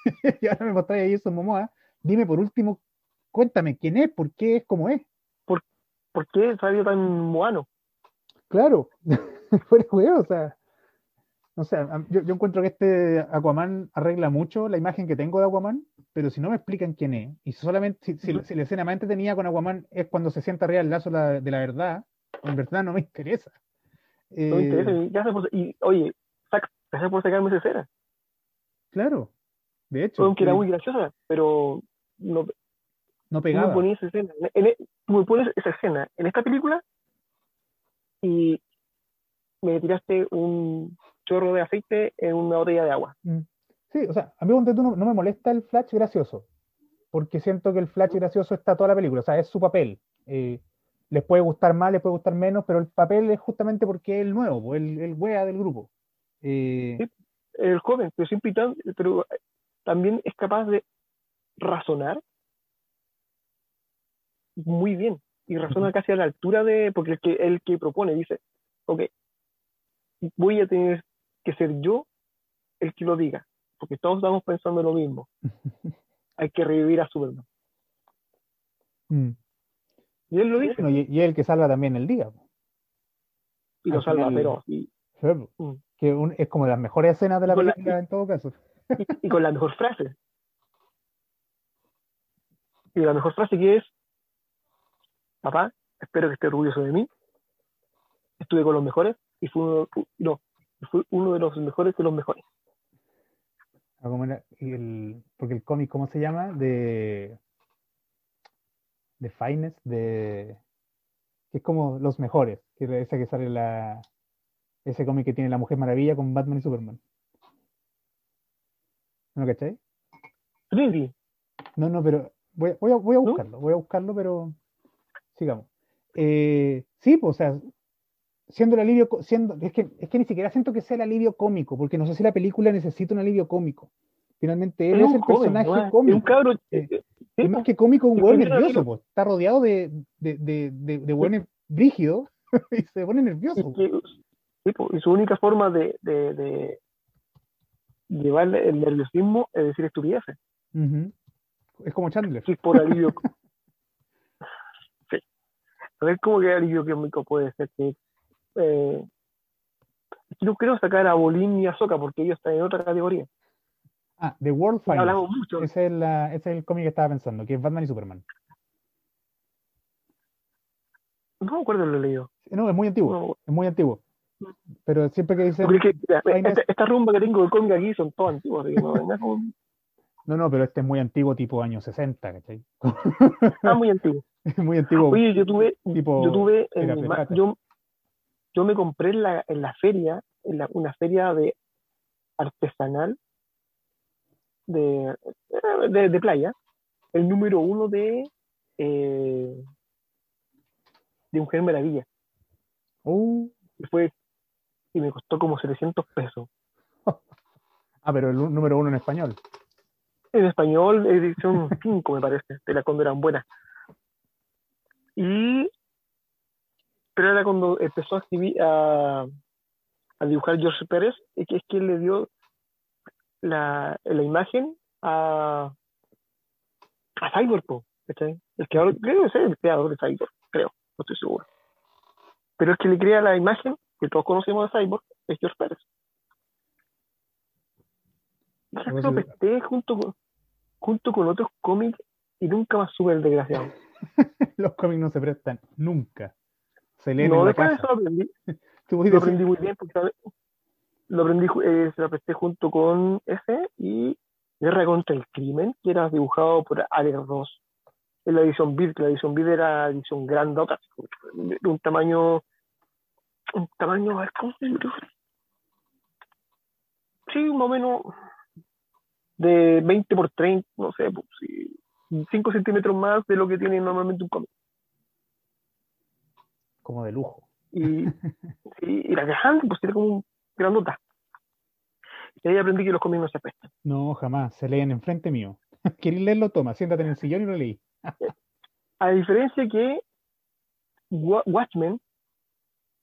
y ahora me mostráis ahí eso, Momoa. Dime por último, cuéntame quién es, por qué es como es. ¿Por qué salió tan moano? Claro, juego, o sea, no sé, yo, yo encuentro que este Aquaman arregla mucho la imagen que tengo de Aquaman, pero si no me explican quién es, y solamente si, si- si la escena más entretenida con Aquaman es cuando se sienta arriba el lazo la- de la verdad, en verdad no me interesa. No me Eh, interesa. Y, ya se puso- y, oye, gracias por sacarme esa escena. Claro, de hecho, Aunque era eh, muy graciosa, pero no, no tú me pegaba. ponías esa escena. En- en- tú me pones esa escena en esta película y me tiraste un chorro de aceite en una botella de agua. Mm. Sí, o sea, a mí no, no me molesta el Flash gracioso, porque siento que el Flash gracioso está toda la película, o sea, es su papel. Eh, les puede gustar más, les puede gustar menos, pero el papel es justamente porque es el nuevo, el, el wea del grupo. Eh, el joven, pero siempre pero también es capaz de razonar muy bien y razona casi a la altura de, porque el que, el que propone dice, ok, voy a tener que ser yo el que lo diga, porque todos estamos pensando lo mismo. Hay que revivir a Superman. mm. Y él lo dice. Bueno, y, y el que salva también el día. y lo al salva, final- pero y. Mm. Que un- es como las mejores escenas de la película en todo caso. y- y con la mejor frase. Y la mejor frase que es, papá, espero que esté orgulloso de mí. Estuve con los mejores y fue uno, no, fue uno de los mejores de los mejores. Ah, ¿cómo era? Y el- porque el cómic, ¿cómo se llama? De. De Finest, de. Que es como los mejores. Que es esa que sale la. Ese cómic que tiene la Mujer Maravilla con Batman y Superman. ¿No lo cachai? Trinity, No, no, pero voy, a- voy a, voy a ¿No? buscarlo, voy a buscarlo, pero sigamos. Eh, sí, pues, o sea, siendo el alivio, siendo, es que, es que ni siquiera siento que sea el alivio cómico, porque no sé si la película necesita un alivio cómico. Finalmente, él es es, el joven, personaje ¿no? Es cómico. un cabro. Eh, eh, eh, sí, más que cómico, un hueón cualquiera nervioso, pues. Está rodeado de, de, de, de, de hueones brígidos y se pone nervioso. Y, su única forma de, de, llevar el nerviosismo es decir estupideces. Ujú. Es como Chandler. Sí, por alivio. sí. A ver cómo que alivio cómico puede ser que. Eh, no quiero sacar a Bolín y a Soca porque ellos están en otra categoría. Ah, The World Finest. Hablamos mucho. Ese es, la, ese es el cómic que estaba pensando, que es Batman y Superman. No me acuerdo lo he leído. No, es muy antiguo. No, Es muy antiguo. Pero siempre que dicen. porque es que, mira, Finest- esta, esta rumba que tengo de cómic aquí son todas antiguas. así que no, no pero este es muy antiguo, tipo años 60, ¿cachai? está muy antiguo. Es muy antiguo. Oye, yo tuve, tipo. yo tuve en mi yo, yo me compré en la, en la feria, en la, una feria de artesanal de, de, de playa, el número uno de eh, de Mujer Maravilla. Uh, Y fue y me costó como 700 pesos. ah, pero el número uno en español. En español, edición 5, me parece, de la cuando eran buenas. Y. Pero era cuando empezó a escribir, a, a dibujar George Pérez, y que es quien le dio la, la imagen a. a Cyborg, ¿cachai? El creador, creo que es el creador de Cyborg, creo, no estoy seguro. Pero es que le crea la imagen que todos conocemos de Cyborg, es George Pérez. Y Algo lo así. pesté junto con, junto con otros cómics y nunca más sube el desgraciado. Los cómics no se prestan nunca. Se leen No, en la casa. eso lo aprendí, lo aprendí muy bien porque ¿sabes? lo aprendí, eh, se lo presté junto con ese y Guerra contra el Crimen, que era dibujado por Alex Ross. En la edición que la edición Beat era edición grandota, un tamaño, un tamaño, ¿cómo se? Sí, más o menos de 20 por 30, no sé, pues, sí, 5 centímetros más de lo que tiene normalmente un cómic. Como de lujo. Y, sí, y la grande, pues era como un grandota. Y ahí aprendí que los cómics no se prestan. No, jamás. Se leen enfrente mío. ¿Quieres leerlo? Toma, siéntate en el sillón y lo leí. A diferencia que Wa- Watchmen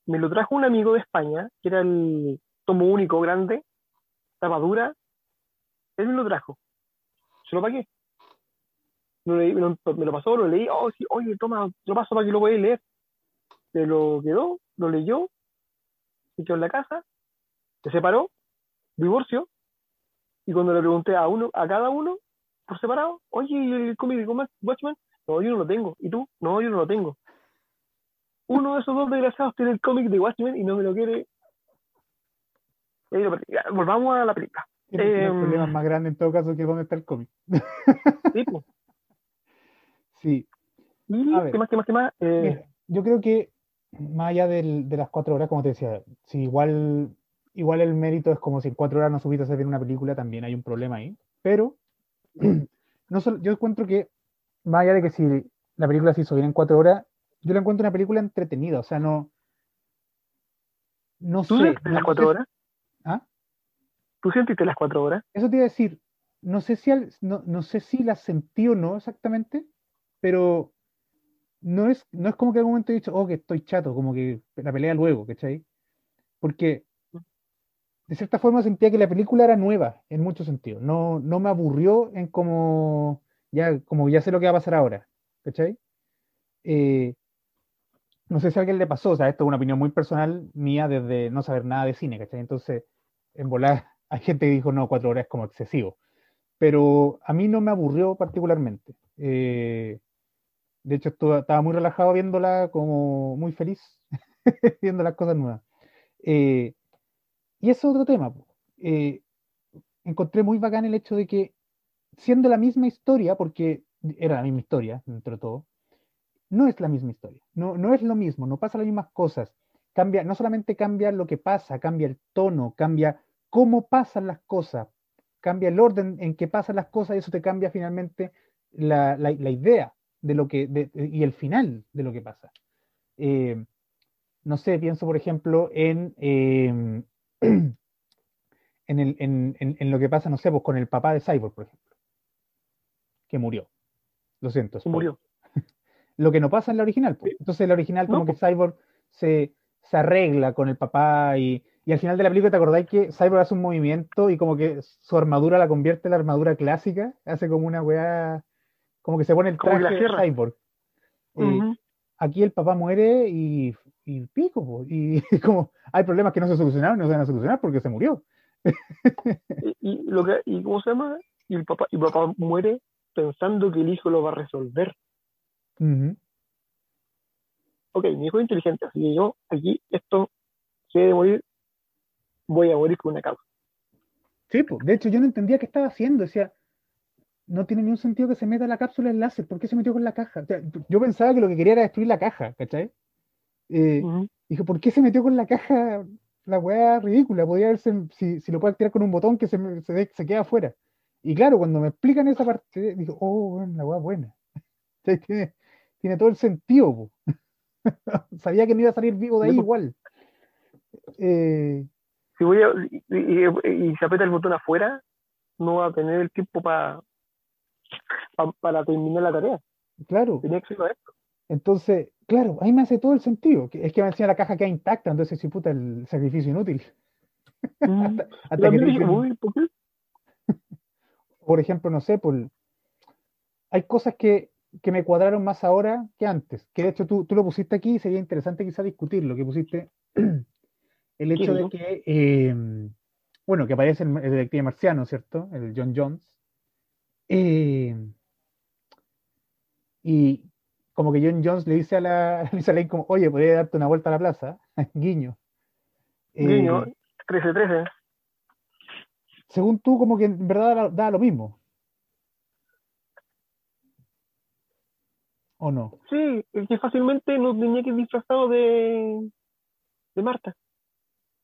me lo trajo un amigo de España, que era el tomo único grande, tapa dura, él me lo trajo. Se lo pagué. Me, lo, me lo pasó, lo leí, oh, sí, oye, toma, te lo paso para que lo puedas leer. Se lo quedó, lo leyó, se quedó en la casa, se separó, divorcio, y cuando le pregunté a uno, a cada uno, por separado, oye, ¿y el cómic de Watchmen? No, yo no lo tengo. ¿Y tú? No, yo no lo tengo. Uno de esos dos desgraciados tiene el cómic de Watchmen y no me lo quiere. Ya, volvamos a la película. Tiene Em. problemas más grandes en todo caso que dónde está el cómic. Sí, pues. Sí. Y A ver. qué más, qué más, qué más. Eh, Mira, yo creo que más allá del- de las cuatro horas, como te decía, si igual, igual el mérito es como si en cuatro horas no supiste hacer bien una película, también hay un problema ahí. Pero no solo, yo encuentro que, más allá de que si la película se hizo bien en cuatro horas, yo la encuentro una película entretenida, o sea, no. No ¿Tú sé. sentiste no las cuatro sé- horas? ¿Ah? ¿Tú sentiste las cuatro horas? Eso te iba a decir, no sé si al- no, no sé si la sentí o no exactamente, pero no es, no es como que en algún momento he dicho, oh, que estoy chato, como que la pelea luego, ¿cachai? Porque de cierta forma sentía que la película era nueva en muchos sentidos. No, no me aburrió en como ya, como ya sé lo que va a pasar ahora, ¿cachai? Eh, no sé si a alguien le pasó, o sea, esto es una opinión muy personal mía desde no saber nada de cine, ¿cachai? Entonces, en volar, hay gente que dijo, no, cuatro horas es como excesivo. Pero a mí no me aburrió particularmente. Eh, de hecho, estaba muy relajado viéndola, como muy feliz, viendo las cosas nuevas. Eh, y eso es otro tema. Eh, encontré muy bacán el hecho de que, siendo la misma historia, porque era la misma historia, dentro de todo, no es la misma historia, no, no es lo mismo, no pasa las mismas cosas. Cambia, no solamente cambia lo que pasa, cambia el tono, cambia cómo pasan las cosas, cambia el orden en que pasan las cosas y eso te cambia finalmente la- la idea de lo que, de- y el final de lo que pasa. Eh, no sé, pienso por ejemplo en, eh, en, el- en- en- en lo que pasa, no sé, pues con el papá de Cyborg, por ejemplo, que murió. Lo siento. Spoiler murió. lo que no pasa en la original. Sí. Entonces, en la original, como No, que Cyborg se, se arregla con el papá y, y al final de la película, ¿te acordáis que Cyborg hace un movimiento y como que su armadura la convierte en la armadura clásica? Hace como una weá, como que se pone el traje de. Cyborg. Eh, Ujú. Aquí el papá muere y, y pico, po, y como hay problemas que no se solucionaron, no se van a solucionar porque se murió. Y, y lo que, y ¿cómo se llama? Y el papá, y papá muere pensando que el hijo lo va a resolver. Ujú. Ok, mi hijo es inteligente, así que yo aquí, esto, si he de morir, voy a morir con una causa. Sí, po. de hecho yo no entendía qué estaba haciendo, decía, no tiene ningún sentido que se meta la cápsula en láser, ¿por qué se metió con la caja? O sea, yo pensaba que lo que quería era destruir la caja, ¿cachai? Eh, dije, ¿por qué se metió con la caja? La weá ridícula, podía haberse, si, si lo puede activar con un botón que se, me- se, de- se queda afuera. Y claro, cuando me explican esa parte, digo, oh, bueno, la weá es buena. ¿Cachai? Tiene, tiene todo el sentido, po. Sabía que no iba a salir vivo de ahí igual. Eh, Si voy a, y, y- y se aprieta el botón afuera, no va a tener el tiempo para para terminar la tarea. claro. Tenía que hacerlo esto. Entonces, claro, ahí me hace todo el sentido. Es que me decía la caja queda intacta, entonces sí, puta, el sacrificio inútil. Mm. Hasta, hasta que También te dije, dicen, uy, ¿por qué? por ejemplo, no sé, por, hay cosas que, que me cuadraron más ahora que antes. Que de hecho tú, tú lo pusiste aquí y sería interesante quizá discutirlo, que pusiste el hecho de que, eh, bueno, que aparece el, el detective marciano, ¿cierto? El John Jones. Eh, y como que John Jones le dice a la a Lisa Lane como, oye, podría darte una vuelta a la plaza, guiño. Eh, Guiño, 13-13. según tú, como que en verdad da, lo mismo. ¿O no? Sí, es que fácilmente no tenía que disfrazado de, de Marta.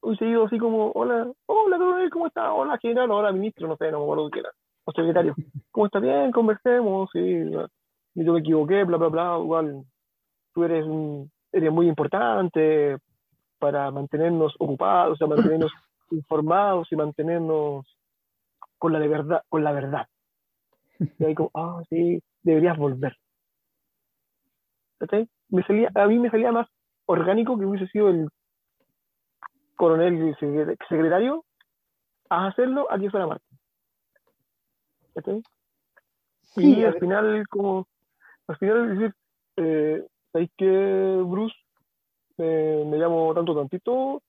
Hubiese ido así como, hola, hola, ¿cómo está? Hola, general, hola, ministro, no sé, no me acuerdo qué era. O secretario. ¿Cómo está? Bien, conversemos, sí. y Yo me equivoqué, bla, bla, bla. Igual, tú eres, un, eres muy importante para mantenernos ocupados, o sea, mantenernos informados y mantenernos con la de verdad, con la verdad. Y ahí como, ah, sí, deberías volver. ¿Cachai? Me salía, a mí me salía más orgánico que hubiese sido el coronel secretario a hacerlo a que fuera Marta. ¿Cachai? Sí, y al ver, final, como, al final decir, eh, ¿sabéis que Bruce? Eh, me llamo tanto tantito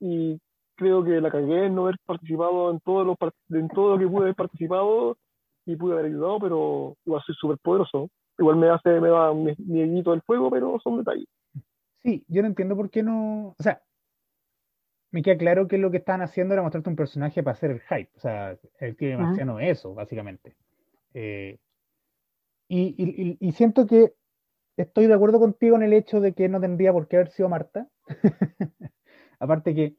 y creo que la cagué en no haber participado en todos los en todo lo que pude haber participado y pude haber ayudado, pero igual soy súper poderoso. Igual me hace, me da mi miedito del fuego, pero son detalles. sí, yo no entiendo por qué no. O sea, me queda claro que lo que estaban haciendo era mostrarte un personaje para hacer el hype. O sea, el tío Ujú. marciano es eso, básicamente. Eh, y, y- y- y siento que estoy de acuerdo contigo en el hecho de que no tendría por qué haber sido Marta. Aparte que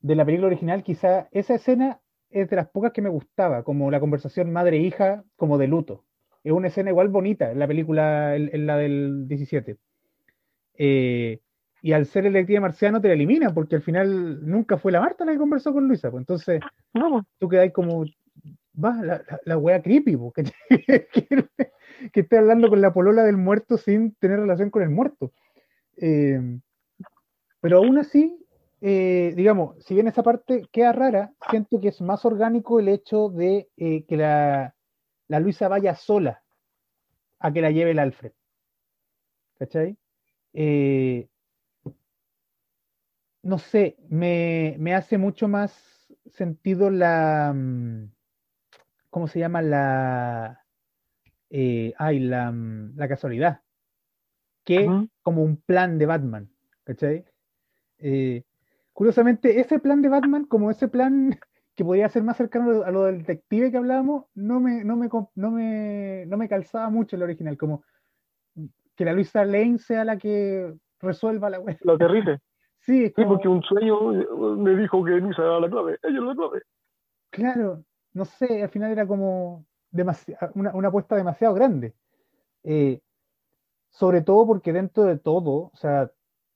de la película original, quizá esa escena es de las pocas que me gustaba, como la conversación madre-hija, como de luto. Es una escena igual bonita en la película, en, en la del 17. Eh, y al ser el detective marciano te la elimina, porque al final nunca fue la Marta la que conversó con Luisa. Pues entonces No, pues, tú quedas como, va, la, la, la wea creepy, po, que, que, que esté hablando con la polola del muerto sin tener relación con el muerto. Eh, pero aún así, eh, digamos, si bien esa parte queda rara, siento que es más orgánico el hecho de eh, que la, la Luisa vaya sola a que la lleve el Alfred. ¿Cachai? Eh, no sé, me, me hace mucho más sentido la. mm, ¿Cómo se llama? La. eh, ay, la, mm, la casualidad. Que como un plan de Batman. ¿Cachai? Eh, curiosamente, ese plan de Batman, como ese plan que podría ser más cercano a lo del detective que hablábamos, no me, no me, no me, no me calzaba mucho el original. Como que la Luisa Lane sea la que resuelva la web. lo aterrice. Sí, es Sí, como- porque un sueño eh, me dijo que Luisa era la clave. Ella era la clave. Claro, no sé, al final era como demasi- una, una apuesta demasiado grande. Eh, sobre todo porque dentro de todo, o sea,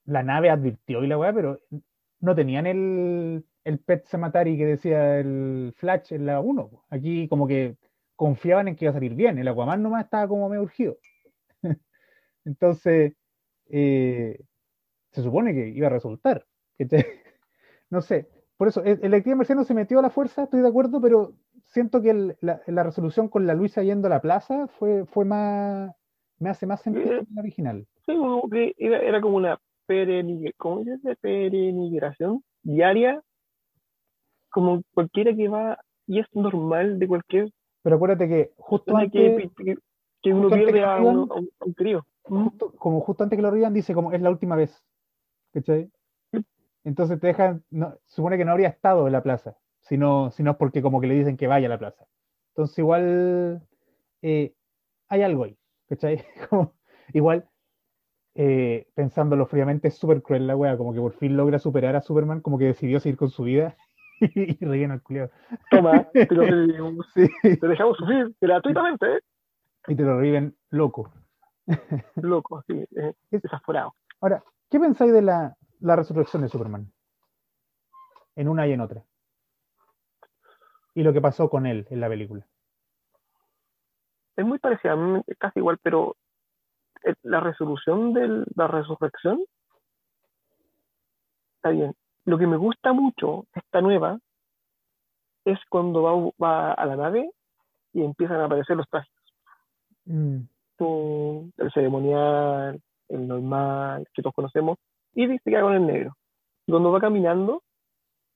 la nave advirtió y la weá, pero no tenían el, el Pet Sematary que decía el Flash en la 1. po. Aquí como que confiaban en que iba a salir bien. El Aquaman nomás estaba como medio urgido. Entonces, eh, se supone que iba a resultar. No sé, por eso, el, el marciano se metió a la fuerza, estoy de acuerdo, pero siento que el- la, la resolución con la Luisa yendo a la plaza fue, fue más, me hace más sentido Eh. que la original. Sí, como que era, era como una perenigración diaria, como cualquiera que va, y es normal de cualquier Pero acuérdate que justo que, antes, que, que uno pierde a, un, a un querido. justo- como justo antes que lo rían, dice como es la última vez. ¿Cachai? Entonces te dejan, no, supone que no habría estado en la plaza, sino, sino es porque como que le dicen que vaya a la plaza. Entonces igual eh, hay algo ahí, ¿cachai? Como, igual, eh, pensándolo fríamente, es súper cruel la wea, como que por fin logra superar a Superman, como que decidió seguir con su vida y rellena el culiao. Toma, te lo revivimos. Sí, te dejamos sufrir gratuitamente, ¿eh? y te lo reviven loco. loco, sí, Es- desaforado. Ahora, ¿qué pensáis de la, la resurrección de Superman? En una y en otra. Y lo que pasó con él en la película. Es muy parecida, casi igual, pero eh, la resolución de la resurrección está bien. Lo que me gusta mucho, esta nueva, es cuando va, va a la nave y empiezan a aparecer los trajes. Mm, el ceremonial, el normal, que todos conocemos, y se queda con el negro. Cuando va caminando,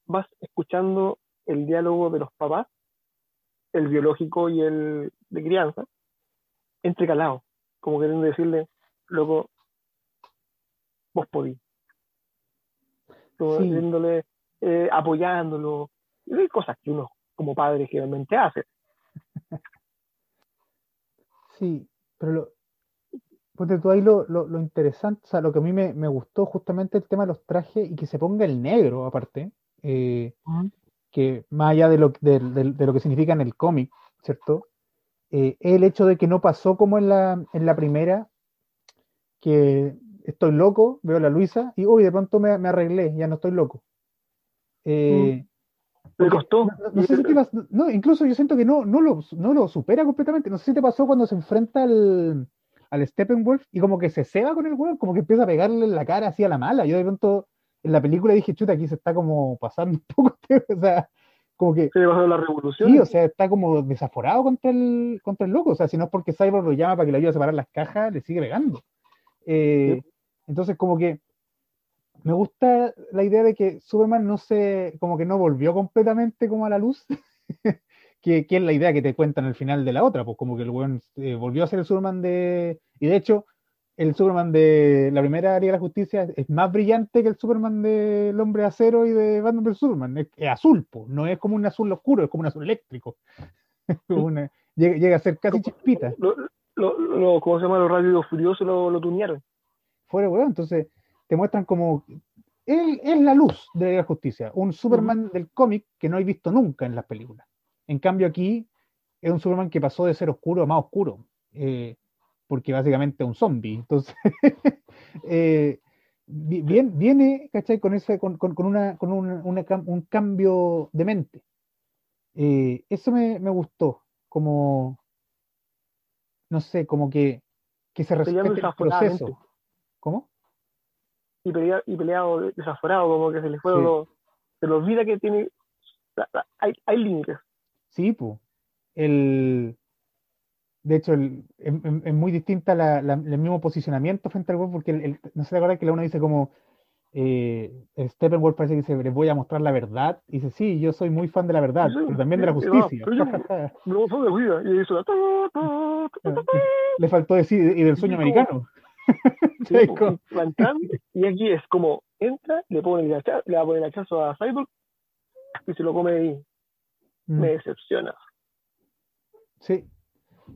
vas escuchando el diálogo de los papás, el biológico y el de crianza, entrecalados, como queriendo decirle, loco, vos podís. Como Sí. diciéndole, eh, apoyándolo, y hay cosas que uno como padre generalmente hace. sí, pero lo, ponte tú ahí lo, lo- lo interesante, o sea, lo que a mí me, me gustó justamente el tema de los trajes y que se ponga el negro aparte, eh, que más allá de lo, de, de- de lo que significa en el cómic, ¿cierto? Eh, el hecho de que no pasó como en la, en la primera, que estoy loco, veo a la Luisa y uy, de pronto me, me arreglé, ya no estoy loco. Eh, Le porque costó. no, sé si te no, incluso yo siento que no, no, lo, no lo supera completamente. No sé si te pasó cuando se enfrenta al, al Steppenwolf y como que se ceba con el weón, como que empieza a pegarle en la cara así a la mala. Yo de pronto en la película dije, chuta, aquí se está como pasando un poco, o sea, como que Se la revolución. Sí, o sea, está como desaforado contra el, contra el loco. O sea, si no es porque Cyborg lo llama para que le ayude a separar las cajas, le sigue pegando. Eh, Entonces, como que me gusta la idea de que Superman no se, como que no volvió completamente como a la luz, que, que es la idea que te cuentan al final de la otra, pues como que el weón eh, volvió a ser el Superman de... Y de hecho, el Superman de la primera Liga de la Justicia es, más brillante que el Superman del Hombre de Acero y de Batman vs Superman. Es, es azul, pues, no es como un azul oscuro, es como un azul eléctrico. Una- llega, llega a ser casi chispita. Lo, lo, lo- ¿Cómo se llama? Los rápidos furiosos lo, lo tunearon. fuera weón. Entonces te muestran como él es la luz de la Liga de la Justicia, un Superman del cómic que no he visto nunca en las películas. En cambio aquí es un Superman que pasó de ser oscuro a más oscuro, eh, porque básicamente es un zombie. Entonces Eh, bien, viene, ¿cachai? Con, ese, con, con, una, con una, un cambio de mente. Eh, eso me, me, gustó, como, no sé, como que, que se respete el proceso. ¿Cómo? Y, pelea, y peleado desaforado, como que se le fue, se le olvida que tiene, hay, hay límites. Sí, pues. El, de hecho, es, muy distinta la, el mismo posicionamiento frente al web, porque el, no sé la que la uno dice como eh, Steppenwolf parece que dice, les voy a mostrar la verdad, y dice, sí, yo soy muy fan de la verdad, pero también de la justicia. Le faltó decir, y del sueño americano. y aquí es como, entra, le pone el hachazo, le va a poner el hachazo a Cyborg, y se lo come ahí. Me decepciona. Sí,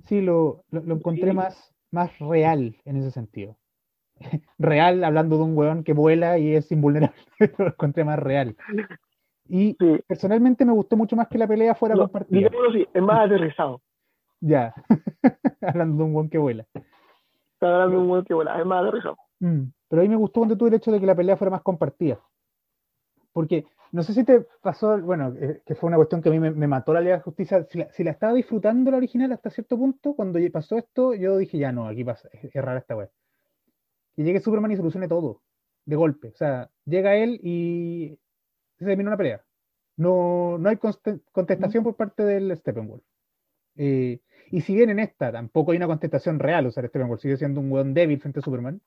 sí, lo, lo, encontré más, más real en ese sentido. real, hablando de un weón que vuela y es invulnerable, lo encontré más real. Y personalmente me gustó mucho más que la pelea fuera compartida. sí, es más aterrizado. ya, hablando de un weón que vuela. Está hablando de un weón que vuela, es más aterrizado. Mm, pero a mí me gustó cuando tú el hecho de que la pelea fuera más compartida. Porque no sé si te pasó, bueno, eh, que fue una cuestión que a mí me, mató la Liga de Justicia. Si la, estaba disfrutando la original hasta cierto punto, cuando pasó esto, yo dije, ya no, aquí pasa, es, rara esta web. Y llegue Superman y solucione todo, de golpe. O sea, llega él y se termina una pelea. No, no hay contestación por parte del Steppenwolf. Eh, y si bien en esta tampoco hay una contestación real, o sea, Steppenwolf sigue siendo un weón débil frente a Superman,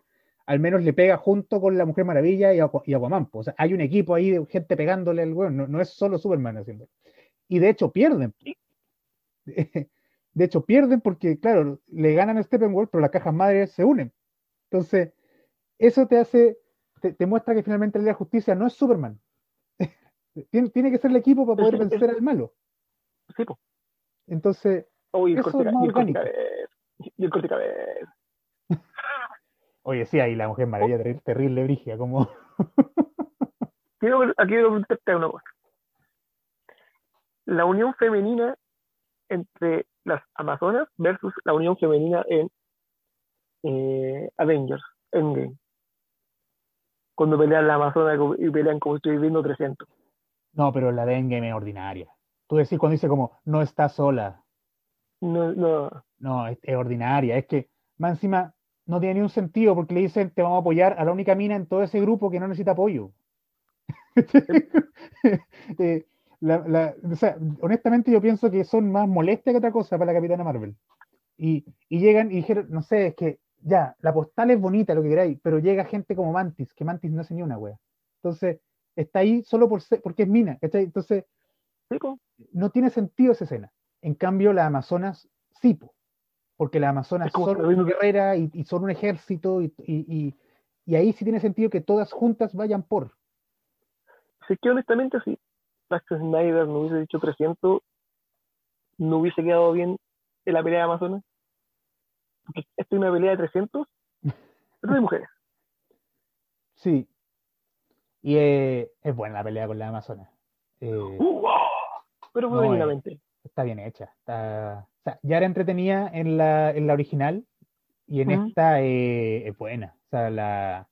al menos le pega junto con la Mujer Maravilla y, y Aquaman. O sea, hay un equipo ahí de gente pegándole al weón, no, es solo Superman haciendo. Y de hecho pierden. De hecho pierden porque, claro, le ganan a Steppenwolf, pero las cajas madres se unen. Entonces, eso te hace, te, muestra que finalmente la Liga Justicia no es Superman. tiene, tiene, que ser el equipo para poder vencer al malo. Sí, Entonces, eso es más orgánico. Y el corte Oye, sí, ahí la mujer maravilla terrible, terrible brigia, como. quiero, aquí quiero preguntarte una cosa. La unión femenina entre las Amazonas versus la unión femenina en eh, Avengers, Endgame. Cuando pelean la Amazonas y pelean como estoy viendo 300. No, pero la de Endgame es ordinaria. Tú decís cuando dice como, no está sola. No, no. No, es, es ordinaria. Es que, más encima, no tiene ni un sentido porque le dicen te vamos a apoyar a la única mina en todo ese grupo que no necesita apoyo. Eh, honestamente yo pienso que son más molestias que otra cosa para la Capitana Marvel. Y, llegan y dijeron, no sé, es que ya, la postal es bonita, lo que queráis, pero llega gente como Mantis, que Mantis no hace ni una wea. Entonces, está ahí solo por porque es mina, Entonces, no tiene sentido esa escena. En cambio, la Amazonas, sí, porque las Amazonas son una guerrera y, son un ejército y, ahí sí tiene sentido que todas juntas vayan por. Sí, que honestamente si Zack Snyder no hubiese dicho 300, no hubiese quedado bien en la pelea de Amazonas. Porque esta es una pelea de 300, pero de mujeres. Sí. Y eh, es buena la pelea con la Amazonas. Eh, uh, pero fue no, está bien hecha. Está, ya era entretenida en la, en la original y en esta eh, es buena. O sea, la,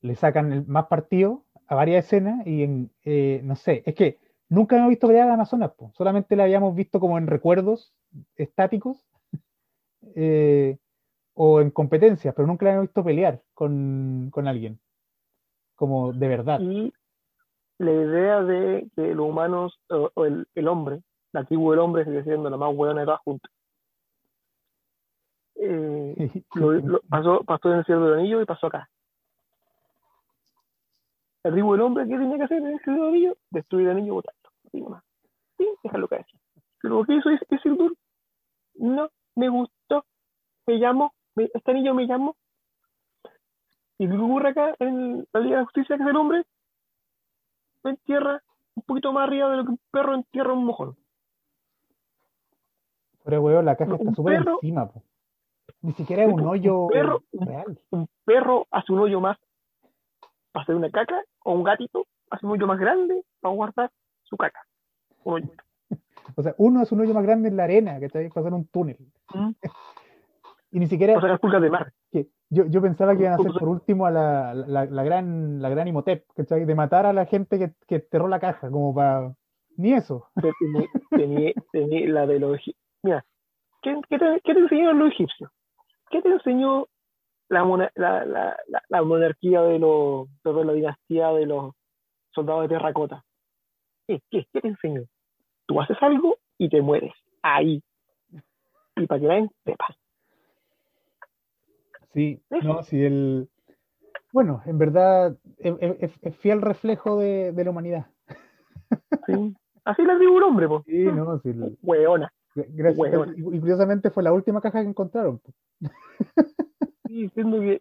le sacan más partido a varias escenas y en, eh, no sé, es que nunca hemos visto pelear a Amazonas, solamente la habíamos visto como en recuerdos estáticos eh, o en competencias, pero nunca la hemos visto pelear con, alguien, como de verdad. Y la idea de que los humanos o, el, el, hombre la tribu del hombre sigue siendo la más buena de todas juntas. Eh, pasó, pasó en el cielo del anillo y pasó acá. La tribu del hombre, ¿qué tenía que hacer en el cielo del anillo? Destruir el anillo y botarlo. Así nomás. Sí, déjalo caer. Pero ¿qué hizo Isildur? No, me gustó. Me llamo, este anillo me llamó. ¿Y qué ocurre acá en la Liga de Justicia, que es el hombre? En tierra, un poquito más arriba de lo que un perro entierra un mojón. Pero, weón, la caja está súper encima, po. Ni siquiera es un hoyo un perro, real. Un perro hace un hoyo más para hacer una caca, o un gatito hace un hoyo más grande para guardar su caca. Un hoyo. o sea, uno hace un hoyo más grande en la arena, que te pasar un túnel. Mm. Y ni siquiera. O sea, las pulgas de mar. que yo, yo pensaba que iban a hacer por último a la, la, la gran, la gran Imhotep, ¿cachai? De matar a la gente que, que enterró la caja, como para. Ni eso. Tenía, tenía, tenía la de los Mira, ¿qué, qué te, qué te enseñaron los egipcios? ¿Qué te enseñó la, mona- la, la, la, la monarquía de los, perdón, la dinastía de los soldados de terracota? ¿Qué, qué, qué te enseñó? Tú haces algo y te mueres. Ahí. Y para que nadie sepa. Sí, Eso. no, sí, el. Bueno, en verdad es, es- es fiel reflejo de, de la humanidad. ¿sí? Así les digo un hombre, pues. Sí, no, sí, Hueona. Gracias, Hueón. y curiosamente fue la última caja que encontraron. Sí, diciendo que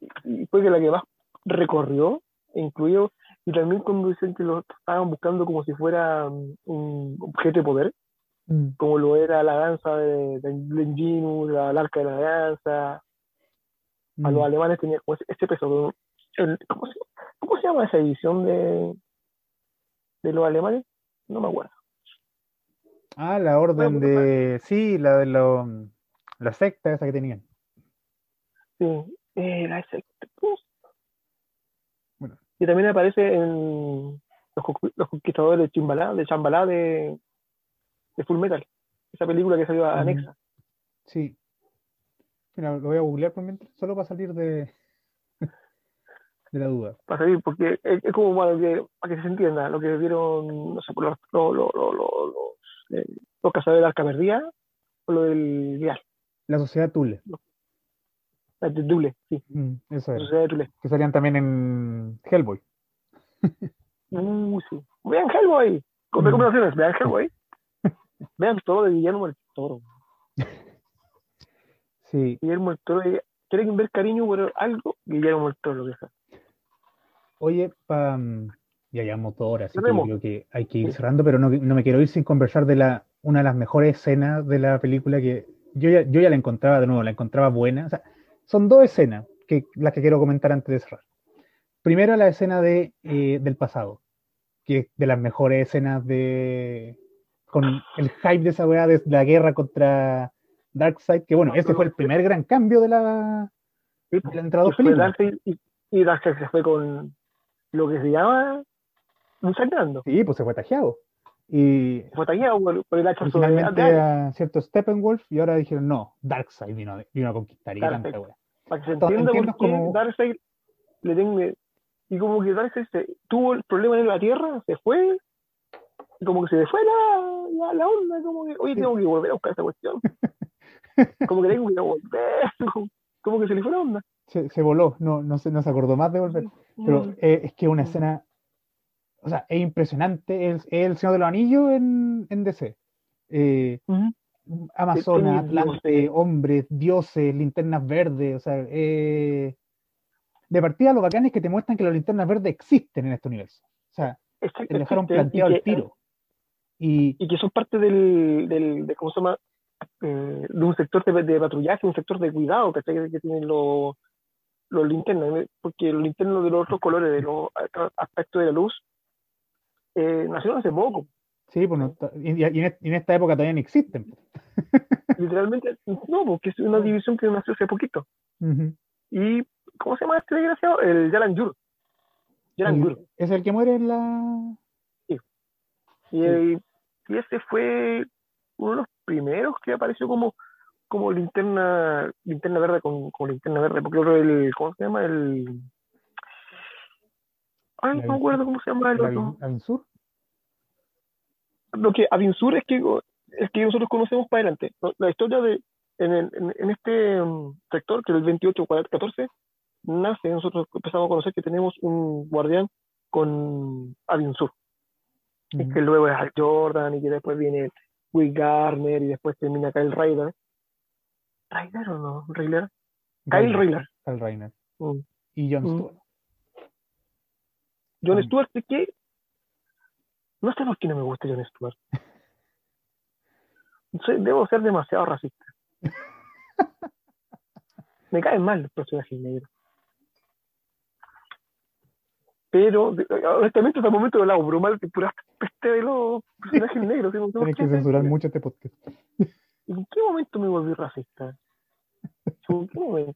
fue que la que más recorrió, incluido, y también cuando dicen que lo estaban buscando como si fuera mm, un objeto de poder, Mm. como lo era la danza de, de Lenginus, la, el arca de la danza, a los Mm. alemanes tenía como ese, ese peso. el- ¿cómo, se, ¿Cómo se llama esa edición de, de los alemanes? No me acuerdo. Ah, la orden Bueno, de. Sí, la de lo, la secta esa que tenían. Sí, era ese. Bueno. Y también aparece en los, los Conquistadores de Chimbalá, de Chambalá de, de Full Metal, esa película que salió anexa. Sí. Mira, lo voy a googlear por mientras, solo para salir de, de la duda. para salir, porque es, es como para que, para que se entienda lo que vieron, no sé, por los, los, los, los, eh, de arca perdida o lo del vial, La sociedad Tule. la de Dule, sí, Mm, eso la era. sociedad de Dule. Que salían también en Hellboy. Uh, sí. Vean Hellboy, con Mm. recomendaciones, vean Hellboy. vean todo de Guillermo el Toro. Sí. Guillermo el Toro, eh, quieren ver cariño por algo, Guillermo el Toro, sea. Oye, pa, mm, ya llevamos dos horas, así que yo creo que hay que ir cerrando, pero no, no me quiero ir sin conversar de la, una de las mejores escenas de la película que yo ya, yo ya la encontraba de nuevo, la encontraba buena. O sea, son dos escenas que, las que quiero comentar antes de cerrar. Primero la escena de, eh, del pasado, que es de las mejores escenas de con el hype de esa weá de la guerra contra Darkseid, que bueno, ese fue el primer gran cambio de la, de la películas. Darkseid y, y Darkseid se fue con lo que se llama un sangrando. Sí, pues se fue tajeado. Y Fue tagueado por, por el originalmente de- era cierto Steppenwolf y ahora dijeron no, Darkseid vino, vino a conquistar y. Para que se entienda por qué como- Darkseid le tengo y como que Darkseid se, tuvo el problema en la Tierra, se fue, y como que se le fue la, la, la onda, como que, oye, Sí. tengo que volver a buscar esa cuestión. como que tengo que volver, como, como que se le fue la onda. Se, se voló, no, no, se, no se acordó más de volver. Pero Mm. eh, es que una Mm. escena, o sea, es impresionante. Es, es el Señor de los Anillos en, en DC. Eh, Ujú. Amazonas, Sí, Atlante, hombres, dioses, linternas verdes, o sea, eh, de partida lo bacán es que te muestran que las linternas verdes existen en este universo. O sea, Exacto, te dejaron planteado el que- tiro. Y y que son parte del, del de, ¿cómo se llama? Eh, de un sector de, de patrullaje, un sector de cuidado, ¿cachai? Que, tienen los, los linternas, porque los linternos de los otros colores, de los aspectos de la luz, eh, nacieron hace poco. sí, pues no- y, y en, y en esta época todavía no existen. Literalmente, no, porque es una división que nació hace poquito. Y, ¿cómo se llama este desgraciado? El Yalan Yur. Yalan Yur. El- es el que muere en la. Y, eh, y ese fue uno de los primeros que apareció como, como linterna, linterna verde con, con linterna verde, porque otro el, ¿cómo se llama? El ay, no me acuerdo cómo se llama el otro. Avin- Avinsur. Lo que Avinsur es que es que nosotros conocemos para adelante. La historia de en, el- en, este mm, sector, que es el 28 14, nace, nosotros empezamos a conocer que tenemos un guardián con Avinsur. y Ujú. que luego es Al Jordan y que después viene Will Garner y después termina Kyle Ryder. ¿Ryder o no? ¿Ryder? Kyle Ryder. Kyle Reiner. Mm. Y Jon Mm. John Mm. Stewart, ¿de qué? No sé por qué no me gusta John Stewart. Soy- debo ser demasiado racista. me caen mal los personajes negros. Pero, de- honestamente, hasta el momento he hablado broma de pura peste de los personajes negros. ¿sí? Tienes que censurar mucho este podcast. ¿En qué momento me volví racista? Como, ¿qué me-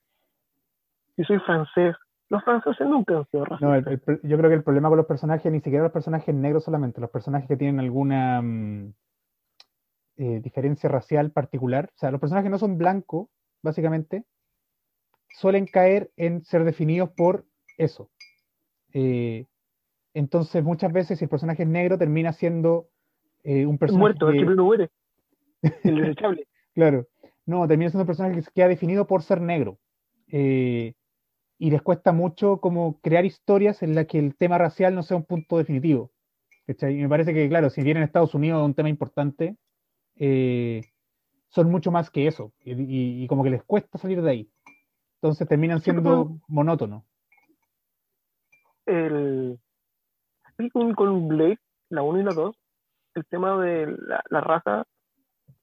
Si soy francés, los franceses nunca han sido No, racistas. el- el yo creo que el problema con los personajes, ni siquiera los personajes negros solamente, los personajes que tienen alguna mm, eh, diferencia racial particular, o sea, los personajes que no son blancos, básicamente, suelen caer en ser definidos por eso. Eh, entonces, muchas veces, si el personaje es negro, termina siendo eh, un personaje muerto, el que- muere. El desechable. Claro. No, termina siendo un personaje que se queda definido por ser negro. Eh, y les cuesta mucho como crear historias en las que el tema racial no sea un punto definitivo. ¿cachai? Y me parece que, claro, si bien en Estados Unidos es un tema importante, eh, son mucho más que eso. Y, y- y como que les cuesta salir de ahí. Entonces terminan siendo monótonos. el, con, con Blade, la 1 y la 2, el tema de la, la raza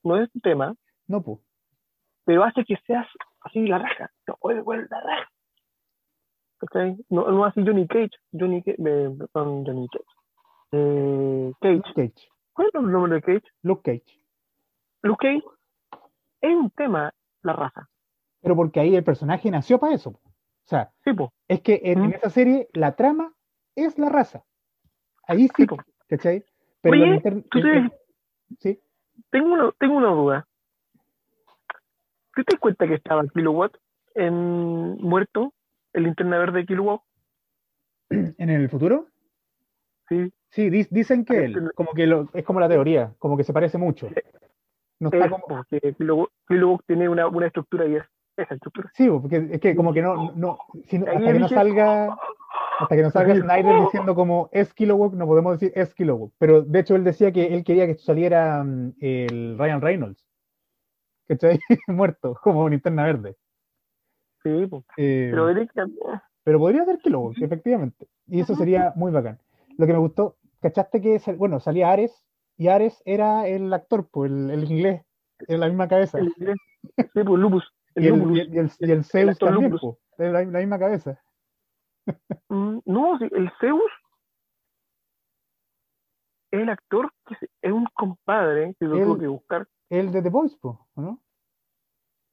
no es un tema, No, pues. pero hace que seas así la raja. No, oye, güey, la raja. ¿Cachai? No, no así Johnny Cage. Johnny Cage, eh, perdón, Johnny Cage. Eh, Cage. Cage. ¿Cuál es el nombre de Cage? Luke Cage. Luke Cage es un tema la raza. Pero porque ahí el personaje nació para eso. O sea, Sí, es que en, en esa serie la trama es la raza. Ahí sí, sí. ¿cachai? Pero Oye, tú el- te- el- sí, Tengo una, tengo una duda. ¿Tú te das cuenta que estaba Kilowatt en muerto, el linterna verde de Kilowatt? en el futuro, Sí, sí, di- dicen que él, como que lo- es como la teoría, como que se parece mucho. No está es como, porque Kilowatt, Kilowatt tiene una, una estructura y es esa estructura. sí, porque es que como que no, no, si no- Ahí hasta que no salga, hasta que no salga Snyder oh. diciendo como es Kilowog, no podemos decir es Kilowog. Pero de hecho él decía que él quería que saliera mm, el Ryan Reynolds, ¿cachai? Muerto, como linterna verde. Sí, po. Eh, pero Pero podría ser Kilowog, efectivamente. Y eso sería muy bacán. Lo que me gustó, ¿cachaste que, bueno, salía Ares y Ares era el actor, pues, el, el inglés, en la misma cabeza. el inglés, sí, pues Lupus, el y, el, Lupus. y, el, y Zeus también, pues, es la, la misma cabeza. Mm, No, el Zeus es el actor que se- es un compadre que lo tuvo que buscar. El de The Voice, pues, ¿o ¿no?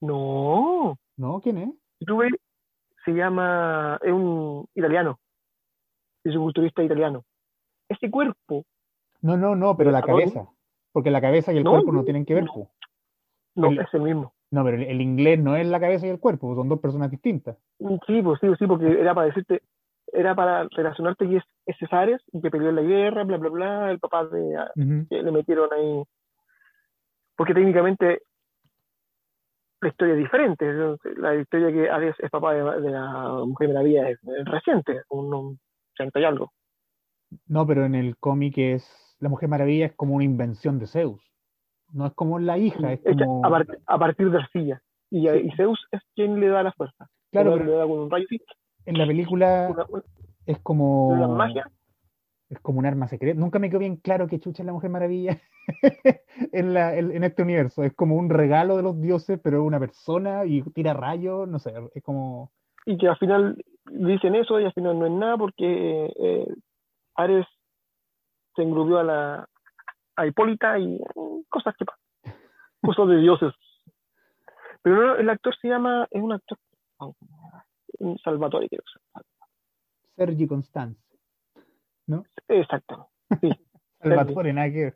No, ¿No? ¿Quién es? Ves, se llama, es un italiano, es un culturista italiano. Ese cuerpo, No, no, no, pero la cabeza. Porque la cabeza y el No, cuerpo no tienen que ver, no. no, El- es el mismo. No, pero el, el inglés no es la cabeza y el cuerpo, son dos personas distintas. Mm, Sí, pues sí, sí, porque era para decirte, era para relacionarte que es, es Cesares y que peleó en la guerra, bla, bla, bla, el papá de, que le metieron ahí. Porque técnicamente la historia es diferente. La historia que Ares es papá de, de la Mujer Maravilla es, es reciente, unos 80 y algo. No, pero en el cómic es. La Mujer Maravilla es como una invención de Zeus. No es como la hija, es como. a, par- a partir de arcilla. Y, Sí. y Zeus es quien le da la fuerza. Claro, pero le da con un rayo en la película una, una- es como. la magia. Es como un arma secreta. Nunca me quedó bien claro que chucha es la Mujer Maravilla en, la, en, en este universo. Es como un regalo de los dioses, pero es una persona y tira rayos. No sé, es como. Y que al final dicen eso y al final no es nada porque eh, Ares se engrupió a la a Hipólita y mm, cosas que pasan. Cosas de dioses. Pero no, el actor se llama, es un actor, un Salvatore, creo. Sergi Constance. ¿No? Exacto. Sí. Salvatore, nada que ver.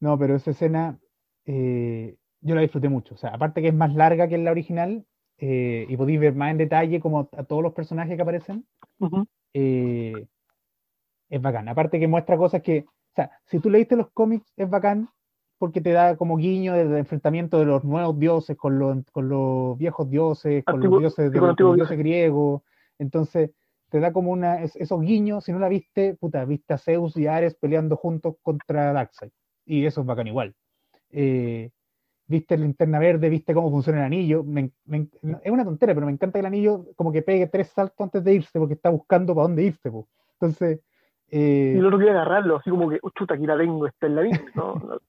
No, pero esa escena eh, yo la disfruté mucho. O sea, aparte que es más larga que en la original, eh, y podéis ver más en detalle como a todos los personajes que aparecen, eh, es bacán. Aparte que muestra cosas que, o sea, si tú leíste los cómics, es bacán porque te da como guiño del enfrentamiento de los nuevos dioses con los, con los viejos dioses, con Antiguo- los dioses, de los dioses griegos. Entonces, te da como una, es- esos guiños, si no la viste, puta, viste a Zeus y Ares peleando juntos contra Darkseid. Y eso es bacán igual. Eh, viste la linterna verde, viste cómo funciona el anillo. me- me- no- es una tontera, pero me encanta que el anillo como que pegue tres saltos antes de irse porque está buscando para dónde irse. po. Entonces, eh, Y el otro quería agarrarlo, así como que, "Oh, chuta, aquí la tengo, está en la no.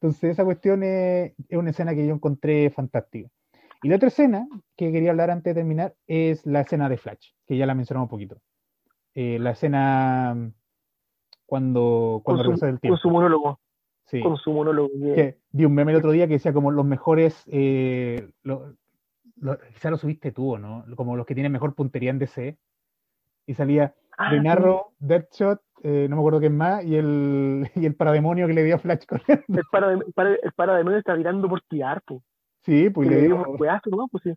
entonces esa cuestión es, es una escena que yo encontré fantástica. Y la otra escena que quería hablar antes de terminar es la escena de Flash, que ya la mencionamos un poquito. Eh, la escena mm, cuando, cuando Con, regresa del su, con tiempo. su monólogo. Sí. con su monólogo. que- vi un meme el otro día que decía como los mejores, eh, lo- lo- quizá lo subiste tú, ¿o ¿no? Como los que tienen mejor puntería en DC. Y salía Ah, Green Arrow, Deadshot, eh, no me acuerdo quién más, y el, y el parademonio que le dio a Flash corriendo. El para de, para, el para de medio está tirando por tirar, pues. Sí, pues que le le dio. un juegazo, ¿no? Pues sí.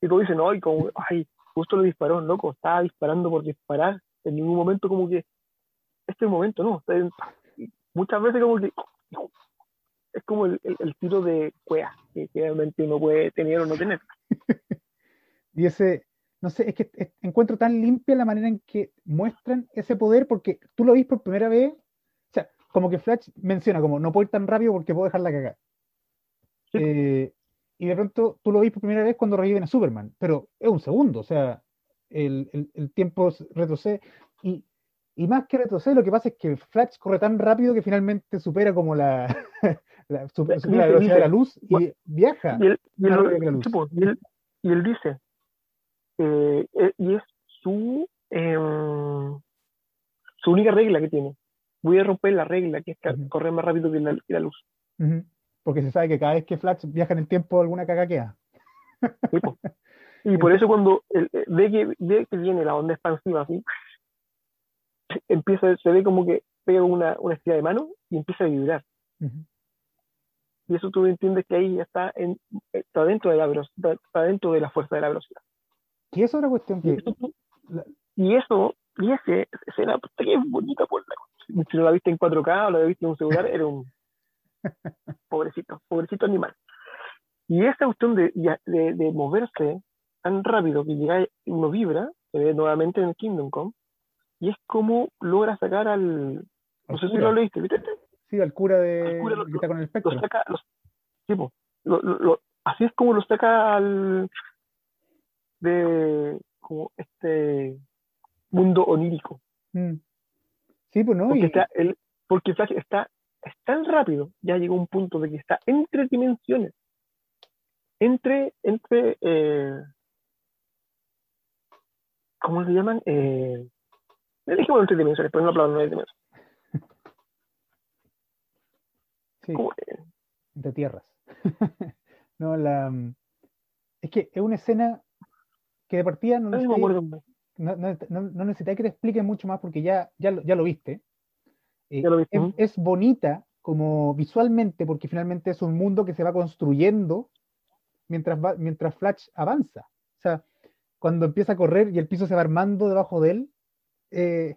Y todos dicen, ay, como, ay, justo lo disparó, loco, estaba disparando por disparar. En ningún momento como que, este es el momento, no. Muchas veces como que es como el, el, el tiro de cuea, que que realmente uno puede tener o no tener. Y ese, no sé, es que es- encuentro tan limpia la manera en que muestran ese poder, porque tú lo ves por primera vez, o sea, como que Flash menciona como, no puedo ir tan rápido porque puedo dejarla cagar. Sí. Eh, y de pronto tú lo ves por primera vez cuando reviven a Superman, pero es un segundo, o sea, el, el- el tiempo retrocede. Y, y más que retrocede, lo que pasa es que Flash corre tan rápido que finalmente supera como la, la, supera Dice- la velocidad de la luz y viaja. Y él, y él, pues, y él, y él dice, eh, eh, y es su, em, su única regla que tiene. Voy a romper la regla, que es correr más rápido que la, que la luz. Ujú. Porque se sabe que cada vez que Flash viaja en el tiempo, alguna caga queda. Sí. Y por eso cuando eh, ve, que, ve que viene la onda expansiva así, empieza, se ve como que pega una, una estira de mano y empieza a vibrar. Ujú. Y eso tú entiendes que ahí ya está, en, está dentro de la velocidad, está dentro de la fuerza de la velocidad. Y es otra cuestión Y que eso, tú- la- y eso, y ese, esa escena, que es bonita por la Si no la viste en 4K o la viste en un celular, era un pobrecito, pobrecito animal. Y esa cuestión de, de, de moverse tan rápido que llega y uno vibra, se ve nuevamente en el Kingdom Come, y es como logra sacar al. No al sé si cura. lo leíste, ¿viste? Sí, al cura de Al cura lo- que está con el Lo espectro. saca, los, lo- lo- lo- así es como lo saca al. de. como este. mundo onírico. Mm. Sí, pues no, Porque, y está el, porque Flash está, es tan rápido, ya llegó un punto de que está entre dimensiones. Entre, entre, eh, ¿cómo se llaman? Eh, dijimos entre dimensiones, pero no hablamos de dimensiones. sí, eh, de tierras. no, la es que es una escena que de partida no necesita, no, no, no- que te explique mucho más porque ya, ya, ya lo viste. Eh, lo es, bonita como visualmente porque finalmente es un mundo que se va construyendo mientras, va, mientras Flash avanza. O sea, cuando empieza a correr y el piso se va armando debajo de él, eh,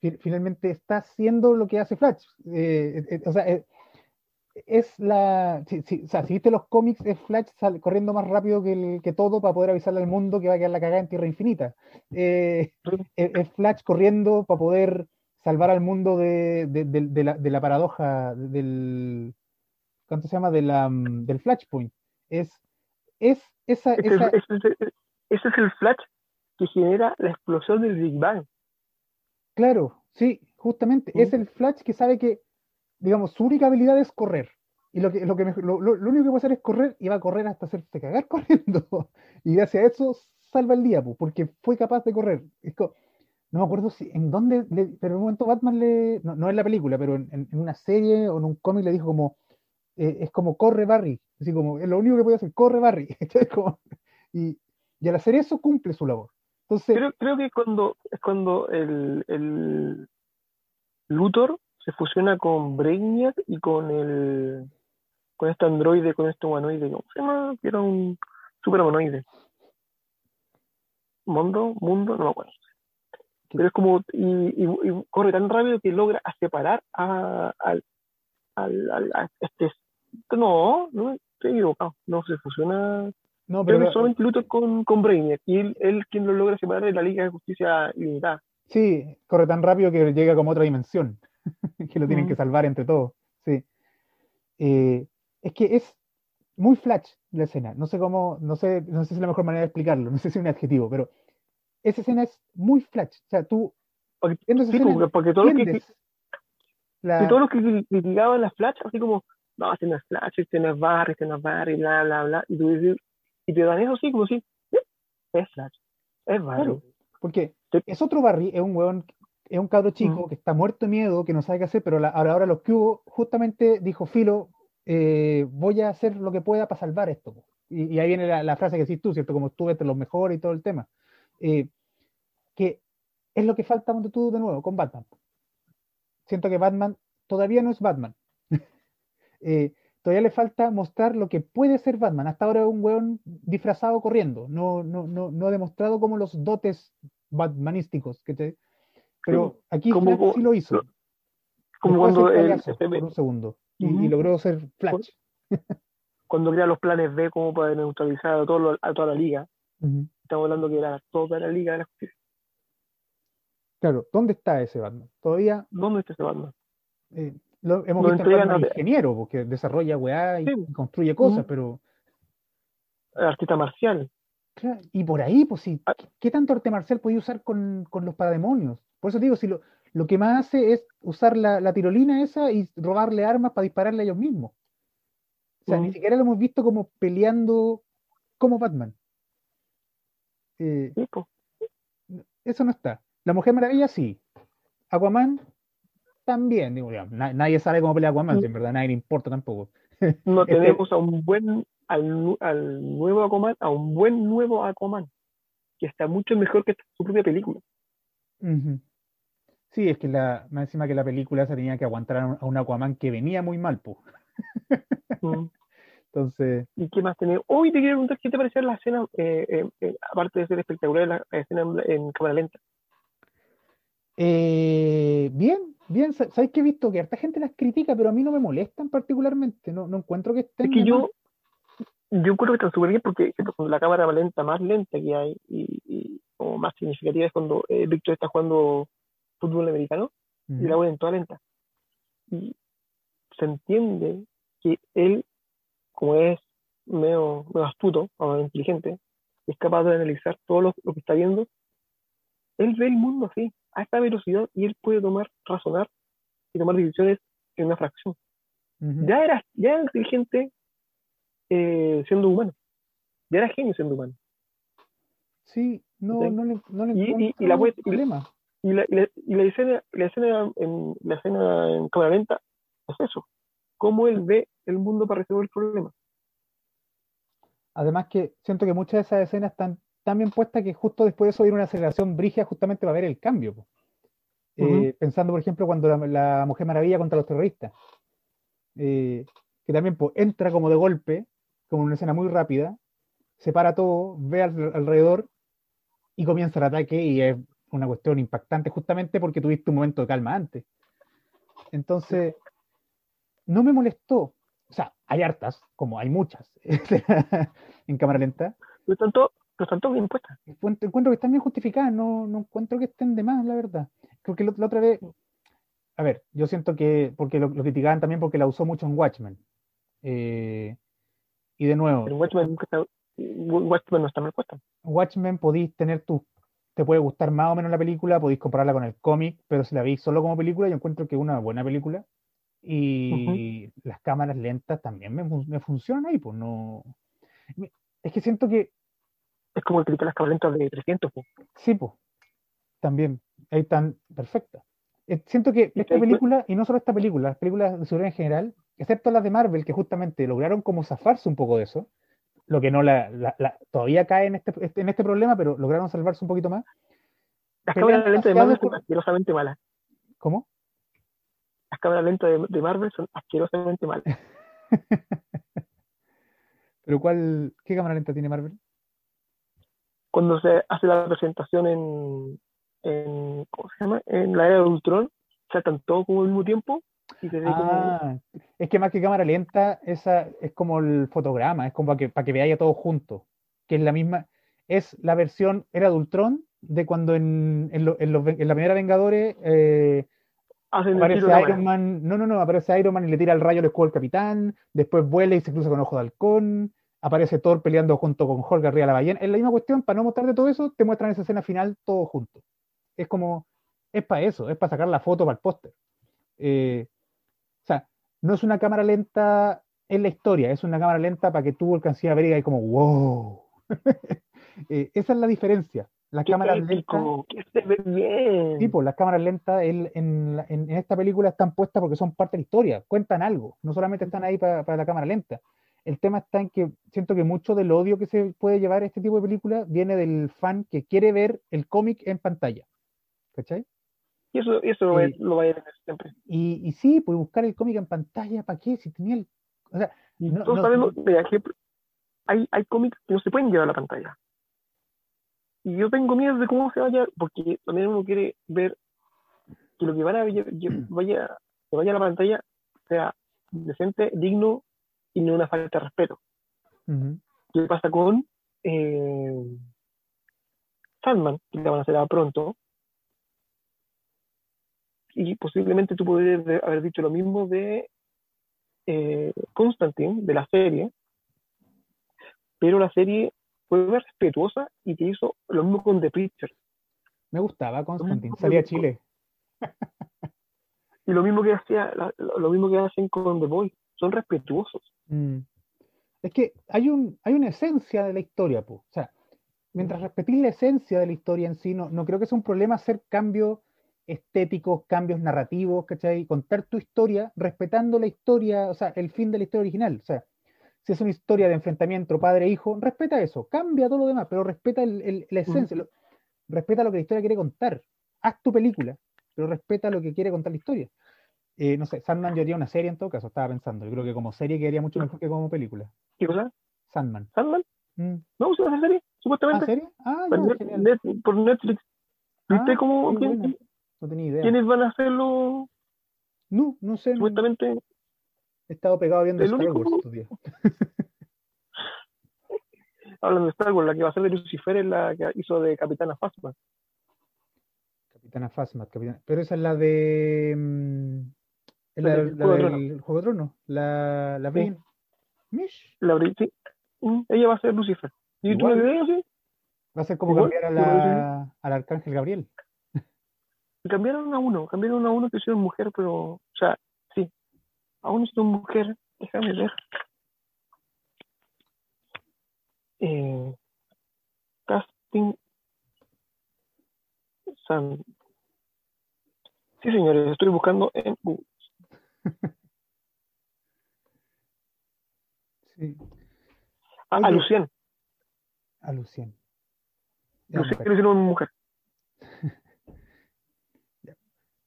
fi- finalmente está haciendo lo que hace Flash. Eh, eh, o sea, es la. si- si- o sea, si viste los cómics, es Flash sal- corriendo más rápido que, el- que todo para poder avisarle al mundo que va a quedar la cagada en Tierra Infinita. Eh, es Flash corriendo para poder salvar al mundo de, de- de- de la, de la paradoja del. ¿Cuánto se llama? De la, mm, del Flashpoint. Es, es esa. Ese, esa- es- ese- ese- ese es el Flash que genera la explosión del Big Bang. Claro, sí, justamente. Mm. Es el Flash que sabe que, digamos, su única habilidad es correr. Y lo, que, lo, que mejor- lo, único que puede hacer es correr y va a correr hasta hacerse cagar corriendo. Y gracias a eso salva el día, porque fue capaz de correr. Es no me acuerdo si en dónde, pero en un momento Batman le, no, no en la película, pero en, una serie o en un cómic le dijo como, eh, es como corre Barry. Así como, es lo único que puede hacer, corre Barry. y, y al hacer eso cumple su labor. Creo, creo que cuando, es cuando el, el Luthor se fusiona con Brainiac y con el con este androide, con este humanoide, ¿cómo se llama? Que era un super humanoide. Mundo, mundo, no me acuerdo. Pero es como, y, y- y corre tan rápido que logra separar a, al, al, al- a este, no, no, estoy equivocado, no se fusiona, no, creo pero que solamente Luthor con, con Brainiac, y él, él quien lo logra separar de la Liga de Justicia Ilimitada. Sí, corre tan rápido que llega como otra dimensión, que lo tienen Mm. que salvar entre todos. Sí. Eh, es que es muy flash la escena. No sé cómo, no sé, no sé si es la mejor manera de explicarlo, no sé si es un adjetivo, pero esa escena es muy flash. O sea, tú Porque, sí, escena porque, porque todos los que, la- y todos los que cri- criticaban la Flash, así como, no, este no es Flash, este no es Barry, este no es Barry, bla, bla, bla, y, tú y te dan eso así, como si, "Eh, es Flash, es Barry. Claro, porque es otro Barry, es un hueón es un cabro chico que está muerto de miedo, que no sabe qué hacer, pero ahora, ahora los que hubo, justamente dijo, Filo, eh, voy a hacer lo que pueda para salvar esto. Y, ahí viene la, frase que decís tú, ¿cierto? Como estuve entre los mejores y todo el tema. Eh, que es lo que falta cuando tú de nuevo con Batman. Siento que Batman todavía no es Batman. Eh, todavía le falta mostrar lo que puede ser Batman. Hasta ahora es un weón disfrazado corriendo. No, no, no, no ha demostrado como los dotes batmanísticos que te, pero aquí como, sí lo hizo. Como cuando por un segundo y, logró ser Flash. Cuando crea los planes B como para neutralizar a, todo a toda la liga. Estamos hablando que era toda la liga de la justicia. Claro, ¿dónde está ese Batman? Todavía. ¿Dónde está ese Batman? Eh, lo, hemos visto Batman ingeniero, porque desarrolla weá y, construye cosas, pero. artista marcial. y por ahí, pues sí, ah. ¿qué tanto arte marcial puede usar con, con los parademonios? Por eso digo, si lo, lo que más hace es usar la, tirolina esa y robarle armas para dispararle a ellos mismos. O sea, ni siquiera lo hemos visto como peleando como Batman. Eh, eso no está. La Mujer Maravilla sí. Aquaman también. Digo, nadie sabe cómo pelea Aquaman, en verdad nadie le importa tampoco. No este tenemos a un buen, al, al, nuevo Aquaman, a un buen nuevo Aquaman, que está mucho mejor que su propia película. Sí, es que la, más encima que la película se tenía que aguantar a un, Aquaman que venía muy mal, pues. Entonces. ¿Y qué más tenía? Hoy te quiero preguntar qué te pareció la escena, eh, eh, eh, aparte de ser espectacular, la, escena en, cámara lenta. bien, bien. Sabes que he visto que harta gente las critica, pero a mí no me molestan particularmente. No, no encuentro que estén. Es que yo, yo encuentro que están súper bien porque la cámara lenta más lenta que hay y, y como más significativa es cuando Víctor está jugando fútbol americano y la voy en toda lenta. Y se entiende que él, como es medio, astuto o inteligente, es capaz de analizar todo lo, que está viendo. Él ve el mundo así, a esta velocidad, y él puede tomar, razonar y tomar decisiones en una fracción. Ya era, ya inteligente eh, siendo humano. Ya era genio siendo humano. Sí, no, no le, no le y, y, la problema. Y la, y la, escena, la, escena en, la escena en cámara lenta es eso, cómo él ve el mundo para resolver el problema. Además que siento que muchas de esas escenas están tan bien puestas que justo después de eso viene una aceleración brígida justamente para ver el cambio. Eh, pensando, por ejemplo, cuando la, Mujer Maravilla contra los terroristas, eh, que también pues, entra como de golpe, como una escena muy rápida, se para todo, ve alrededor y comienza el ataque y es una cuestión impactante justamente porque tuviste un momento de calma antes. Entonces, no me molestó. O sea, hay hartas, como hay muchas en cámara lenta. Pero tanto, pero tanto bien puestas. Encuentro que están bien justificadas, no, no encuentro que estén de más, la verdad. Creo que la otra vez, a ver, yo siento que, porque lo, criticaban también porque la usó mucho en Watchmen. Eh, y de nuevo. Watchmen, Watchmen no está mal puesta. Watchmen podéis tener tus te puede gustar más o menos la película, podéis compararla con el cómic, pero si la veis solo como película, yo encuentro que es una buena película. Y las cámaras lentas también me, funcionan ahí, pues no. Es que siento que. Es como el las cámaras lentas de 300, pues. Sí, pues. También. Ahí están perfectas. Eh, siento que esta película, y no solo esta película, las películas de seguridad en general, excepto las de Marvel, que justamente lograron como zafarse un poco de eso, lo que no la, todavía cae en este, este, en este problema, pero lograron salvarse un poquito más. Las cámaras lentas de Marvel son asquerosamente malas. ¿Cómo? Las cámaras lentas de, Marvel son asquerosamente malas. ¿Pero cuál, qué cámara lenta tiene Marvel? Cuando se hace la presentación en, en ¿cómo se llama? En la era de Ultron, saltan todo como al mismo tiempo ah, es que más que cámara lenta, esa es como el fotograma, es como para que, para que veáis todo junto, que es la misma, es la versión, era de Ultron, de cuando en, en, la primera Vengadores eh, aparece Iron Man, no, no, no, aparece Iron Man y le tira el rayo al escudo al capitán, después vuela y se cruza con Ojo de Halcón, aparece Thor peleando junto con Hulk arriba de la ballena, es la misma cuestión, para no mostrarte todo eso, te muestran esa escena final todo junto. Es como, es para eso, es para sacar la foto para el póster. Eh, o sea, no es una cámara lenta en la historia, es una cámara lenta para que tú alcances a ver y como, wow. Eh, esa es la diferencia. Las cámaras lentas. que se ve bien. Sí, pues las cámaras lentas en, en- en esta película están puestas porque son parte de la historia, cuentan algo, no solamente están ahí para, para la cámara lenta. El tema está en que siento que mucho del odio que se puede llevar a este tipo de películas viene del fan que quiere ver el cómic en pantalla. ¿Cachai? Y eso, eso lo, va, Sí. lo va a tener siempre. Y, y sí, pues buscar el cómic en pantalla, ¿para qué? Si tenía el. O sea, Y No, todos no- sabemos, por ejemplo, hay, hay cómics que no se pueden llevar a la pantalla. Y yo tengo miedo de cómo se vaya, porque también uno quiere ver que lo que van a lle- lle- vaya, que vaya a la pantalla sea decente, digno y no una falta de respeto. ¿Qué pasa con eh, Sandman, que la van a hacer a pronto? Y posiblemente tú podrías haber dicho lo mismo de eh, Constantine, de la serie, pero la serie fue respetuosa y que hizo lo mismo con The Preacher. me gustaba Constantine, salía a Chile. Y lo mismo que hacía, lo mismo que hacen con The Boy. Son respetuosos. Mm. Es que hay, un, hay una esencia de la historia, pues. O sea, mientras respetís la esencia de la historia en sí, no, no creo que sea un problema hacer cambios estéticos, cambios narrativos, ¿cachai? Contar tu historia respetando la historia, o sea, el fin de la historia original. O sea, si es una historia de enfrentamiento padre-hijo, respeta eso, cambia todo lo demás, pero respeta el- el- la esencia, lo- respeta lo que la historia quiere contar. Haz tu película, pero respeta lo que quiere contar la historia. Eh, no sé, Sandman yo haría una serie en todo caso, estaba pensando. Yo creo que como serie quedaría mucho mejor que como película. ¿Qué cosa? Sandman. ¿Sandman? Mm. No, se va a hacer serie, ¿Ah, supuestamente. serie? Ah, por, Net-. Net- por Netflix. ¿Viste Ah, cómo, quién-. No tenía idea. quiénes van a hacerlo? No, no sé. Supuestamente, he estado pegado viendo el Star único- Wars estos días. hablando de Star Wars, la que va a ser de Lucifer es la que hizo de Capitana Phasma. Capitana Phasma, Capitana. Pero esa es la de. mm, es La del la Juego de del Juego de Tronos. La, la Sí. Brienne. Mish. La abrí- sí. Mm, Ella va a ser Lucifer. ¿Y tú Igual. la idea, sí? Va a ser como Igual, cambiar a la, al Arcángel Gabriel. Cambiaron a uno, cambiaron a uno que hicieron mujer, pero, o sea, sí, a uno hicieron mujer, déjame ver. Eh, casting San. Sí, señores, estoy buscando en Google. Sí. A, a. Lucian. A Lucien. Ya, Lucian mujer. le hicieron mujer.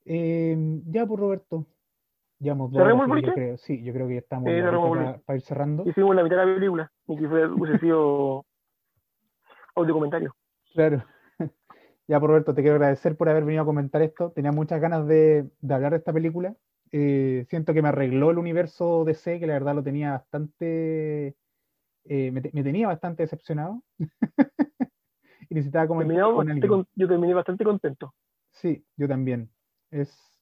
Eh, ya, pues Roberto. Ya hemos ¿Cerremos el yo boliche? creo. Sí, yo creo que ya estamos cerramos para, para ir cerrando. Hicimos la mitad de la película, ni que fuera- hubiese sido audio comentario. Claro. Ya, Roberto, te quiero agradecer por haber venido a comentar esto. Tenía muchas ganas de, de hablar de esta película. Eh, siento que me arregló el universo DC, que la verdad lo tenía bastante. eh, me, te- me tenía bastante decepcionado. y necesitaba comentar con- yo terminé bastante contento. Sí, yo también. Es,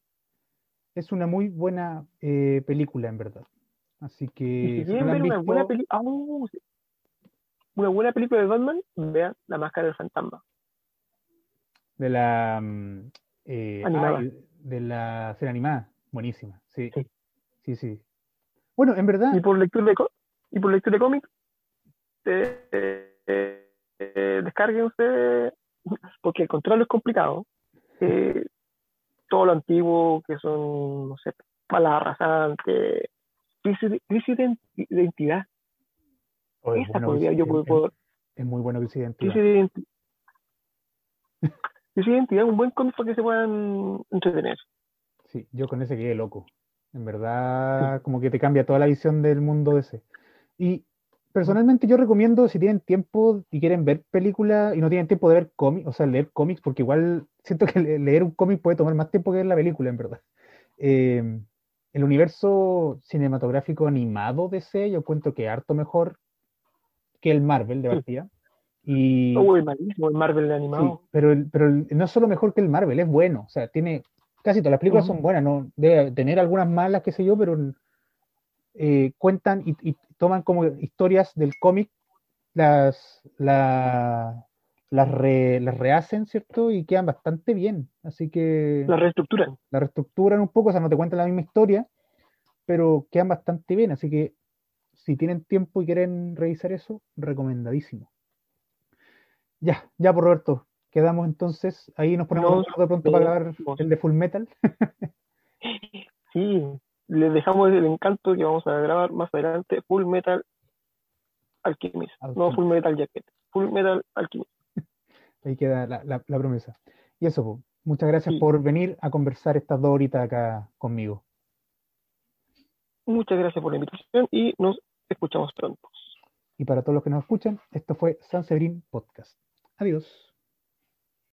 es una muy buena eh, película, en verdad. Así que si quieren ver una buena visto, película, una buena película de Batman, vean La Máscara del Fantasma. de la mm, eh, Animada. ay, de la serie animada, buenísima, sí. Sí. Sí, sí. Bueno, en verdad, Y por lectura de, y por lectura de cómics, eh, eh, eh, descárguense, porque encontrarlo es complicado. Eh, todo lo antiguo, que son, no sé, palabras rasantes, crisis de, identidad. oh, es Esa bueno podría yo es- poder, es- muy bueno Crisis de Identidad. crisis de identi- crisis de identidad, un buen cómic para que se puedan entretener. Sí, yo con ese quedé loco. En verdad, como que te cambia toda la visión del mundo de ese. Y personalmente yo recomiendo, si tienen tiempo y quieren ver películas y no tienen tiempo de ver cómics, o sea, leer cómics, porque igual siento que le- leer un cómic puede tomar más tiempo que ver la película, en verdad. Eh, el universo cinematográfico animado de ese, yo cuento que harto mejor que el Marvel de Sí. partida. Y, Oh, el malísimo, el Marvel Sí, animado. pero, el- pero el- no es solo mejor que el Marvel, es bueno. O sea, tiene. Casi todas las películas son buenas, ¿no? Debe tener algunas malas, qué sé yo, pero eh, cuentan y, y toman como historias del cómic, las, la- las, re- las rehacen, ¿cierto? Y quedan bastante bien. Así que La reestructuran. la reestructuran un poco, o sea, no te cuentan la misma historia, pero quedan bastante bien. Así que si tienen tiempo y quieren revisar eso, recomendadísimo. Ya, ya por Roberto, quedamos entonces, ahí nos ponemos Nos de pronto para grabar el de Full Metal. Sí, les dejamos el encanto que vamos a grabar más adelante, Full Metal Alchemist, no. Full Metal Jacket, Full Metal Alchemist. Ahí queda la, la- la promesa. Y eso, po. muchas gracias Sí. por venir a conversar estas dos horitas acá conmigo. Muchas gracias por la invitación y nos escuchamos pronto. Y para todos los que nos escuchan, esto fue San Severin Podcast. Adiós.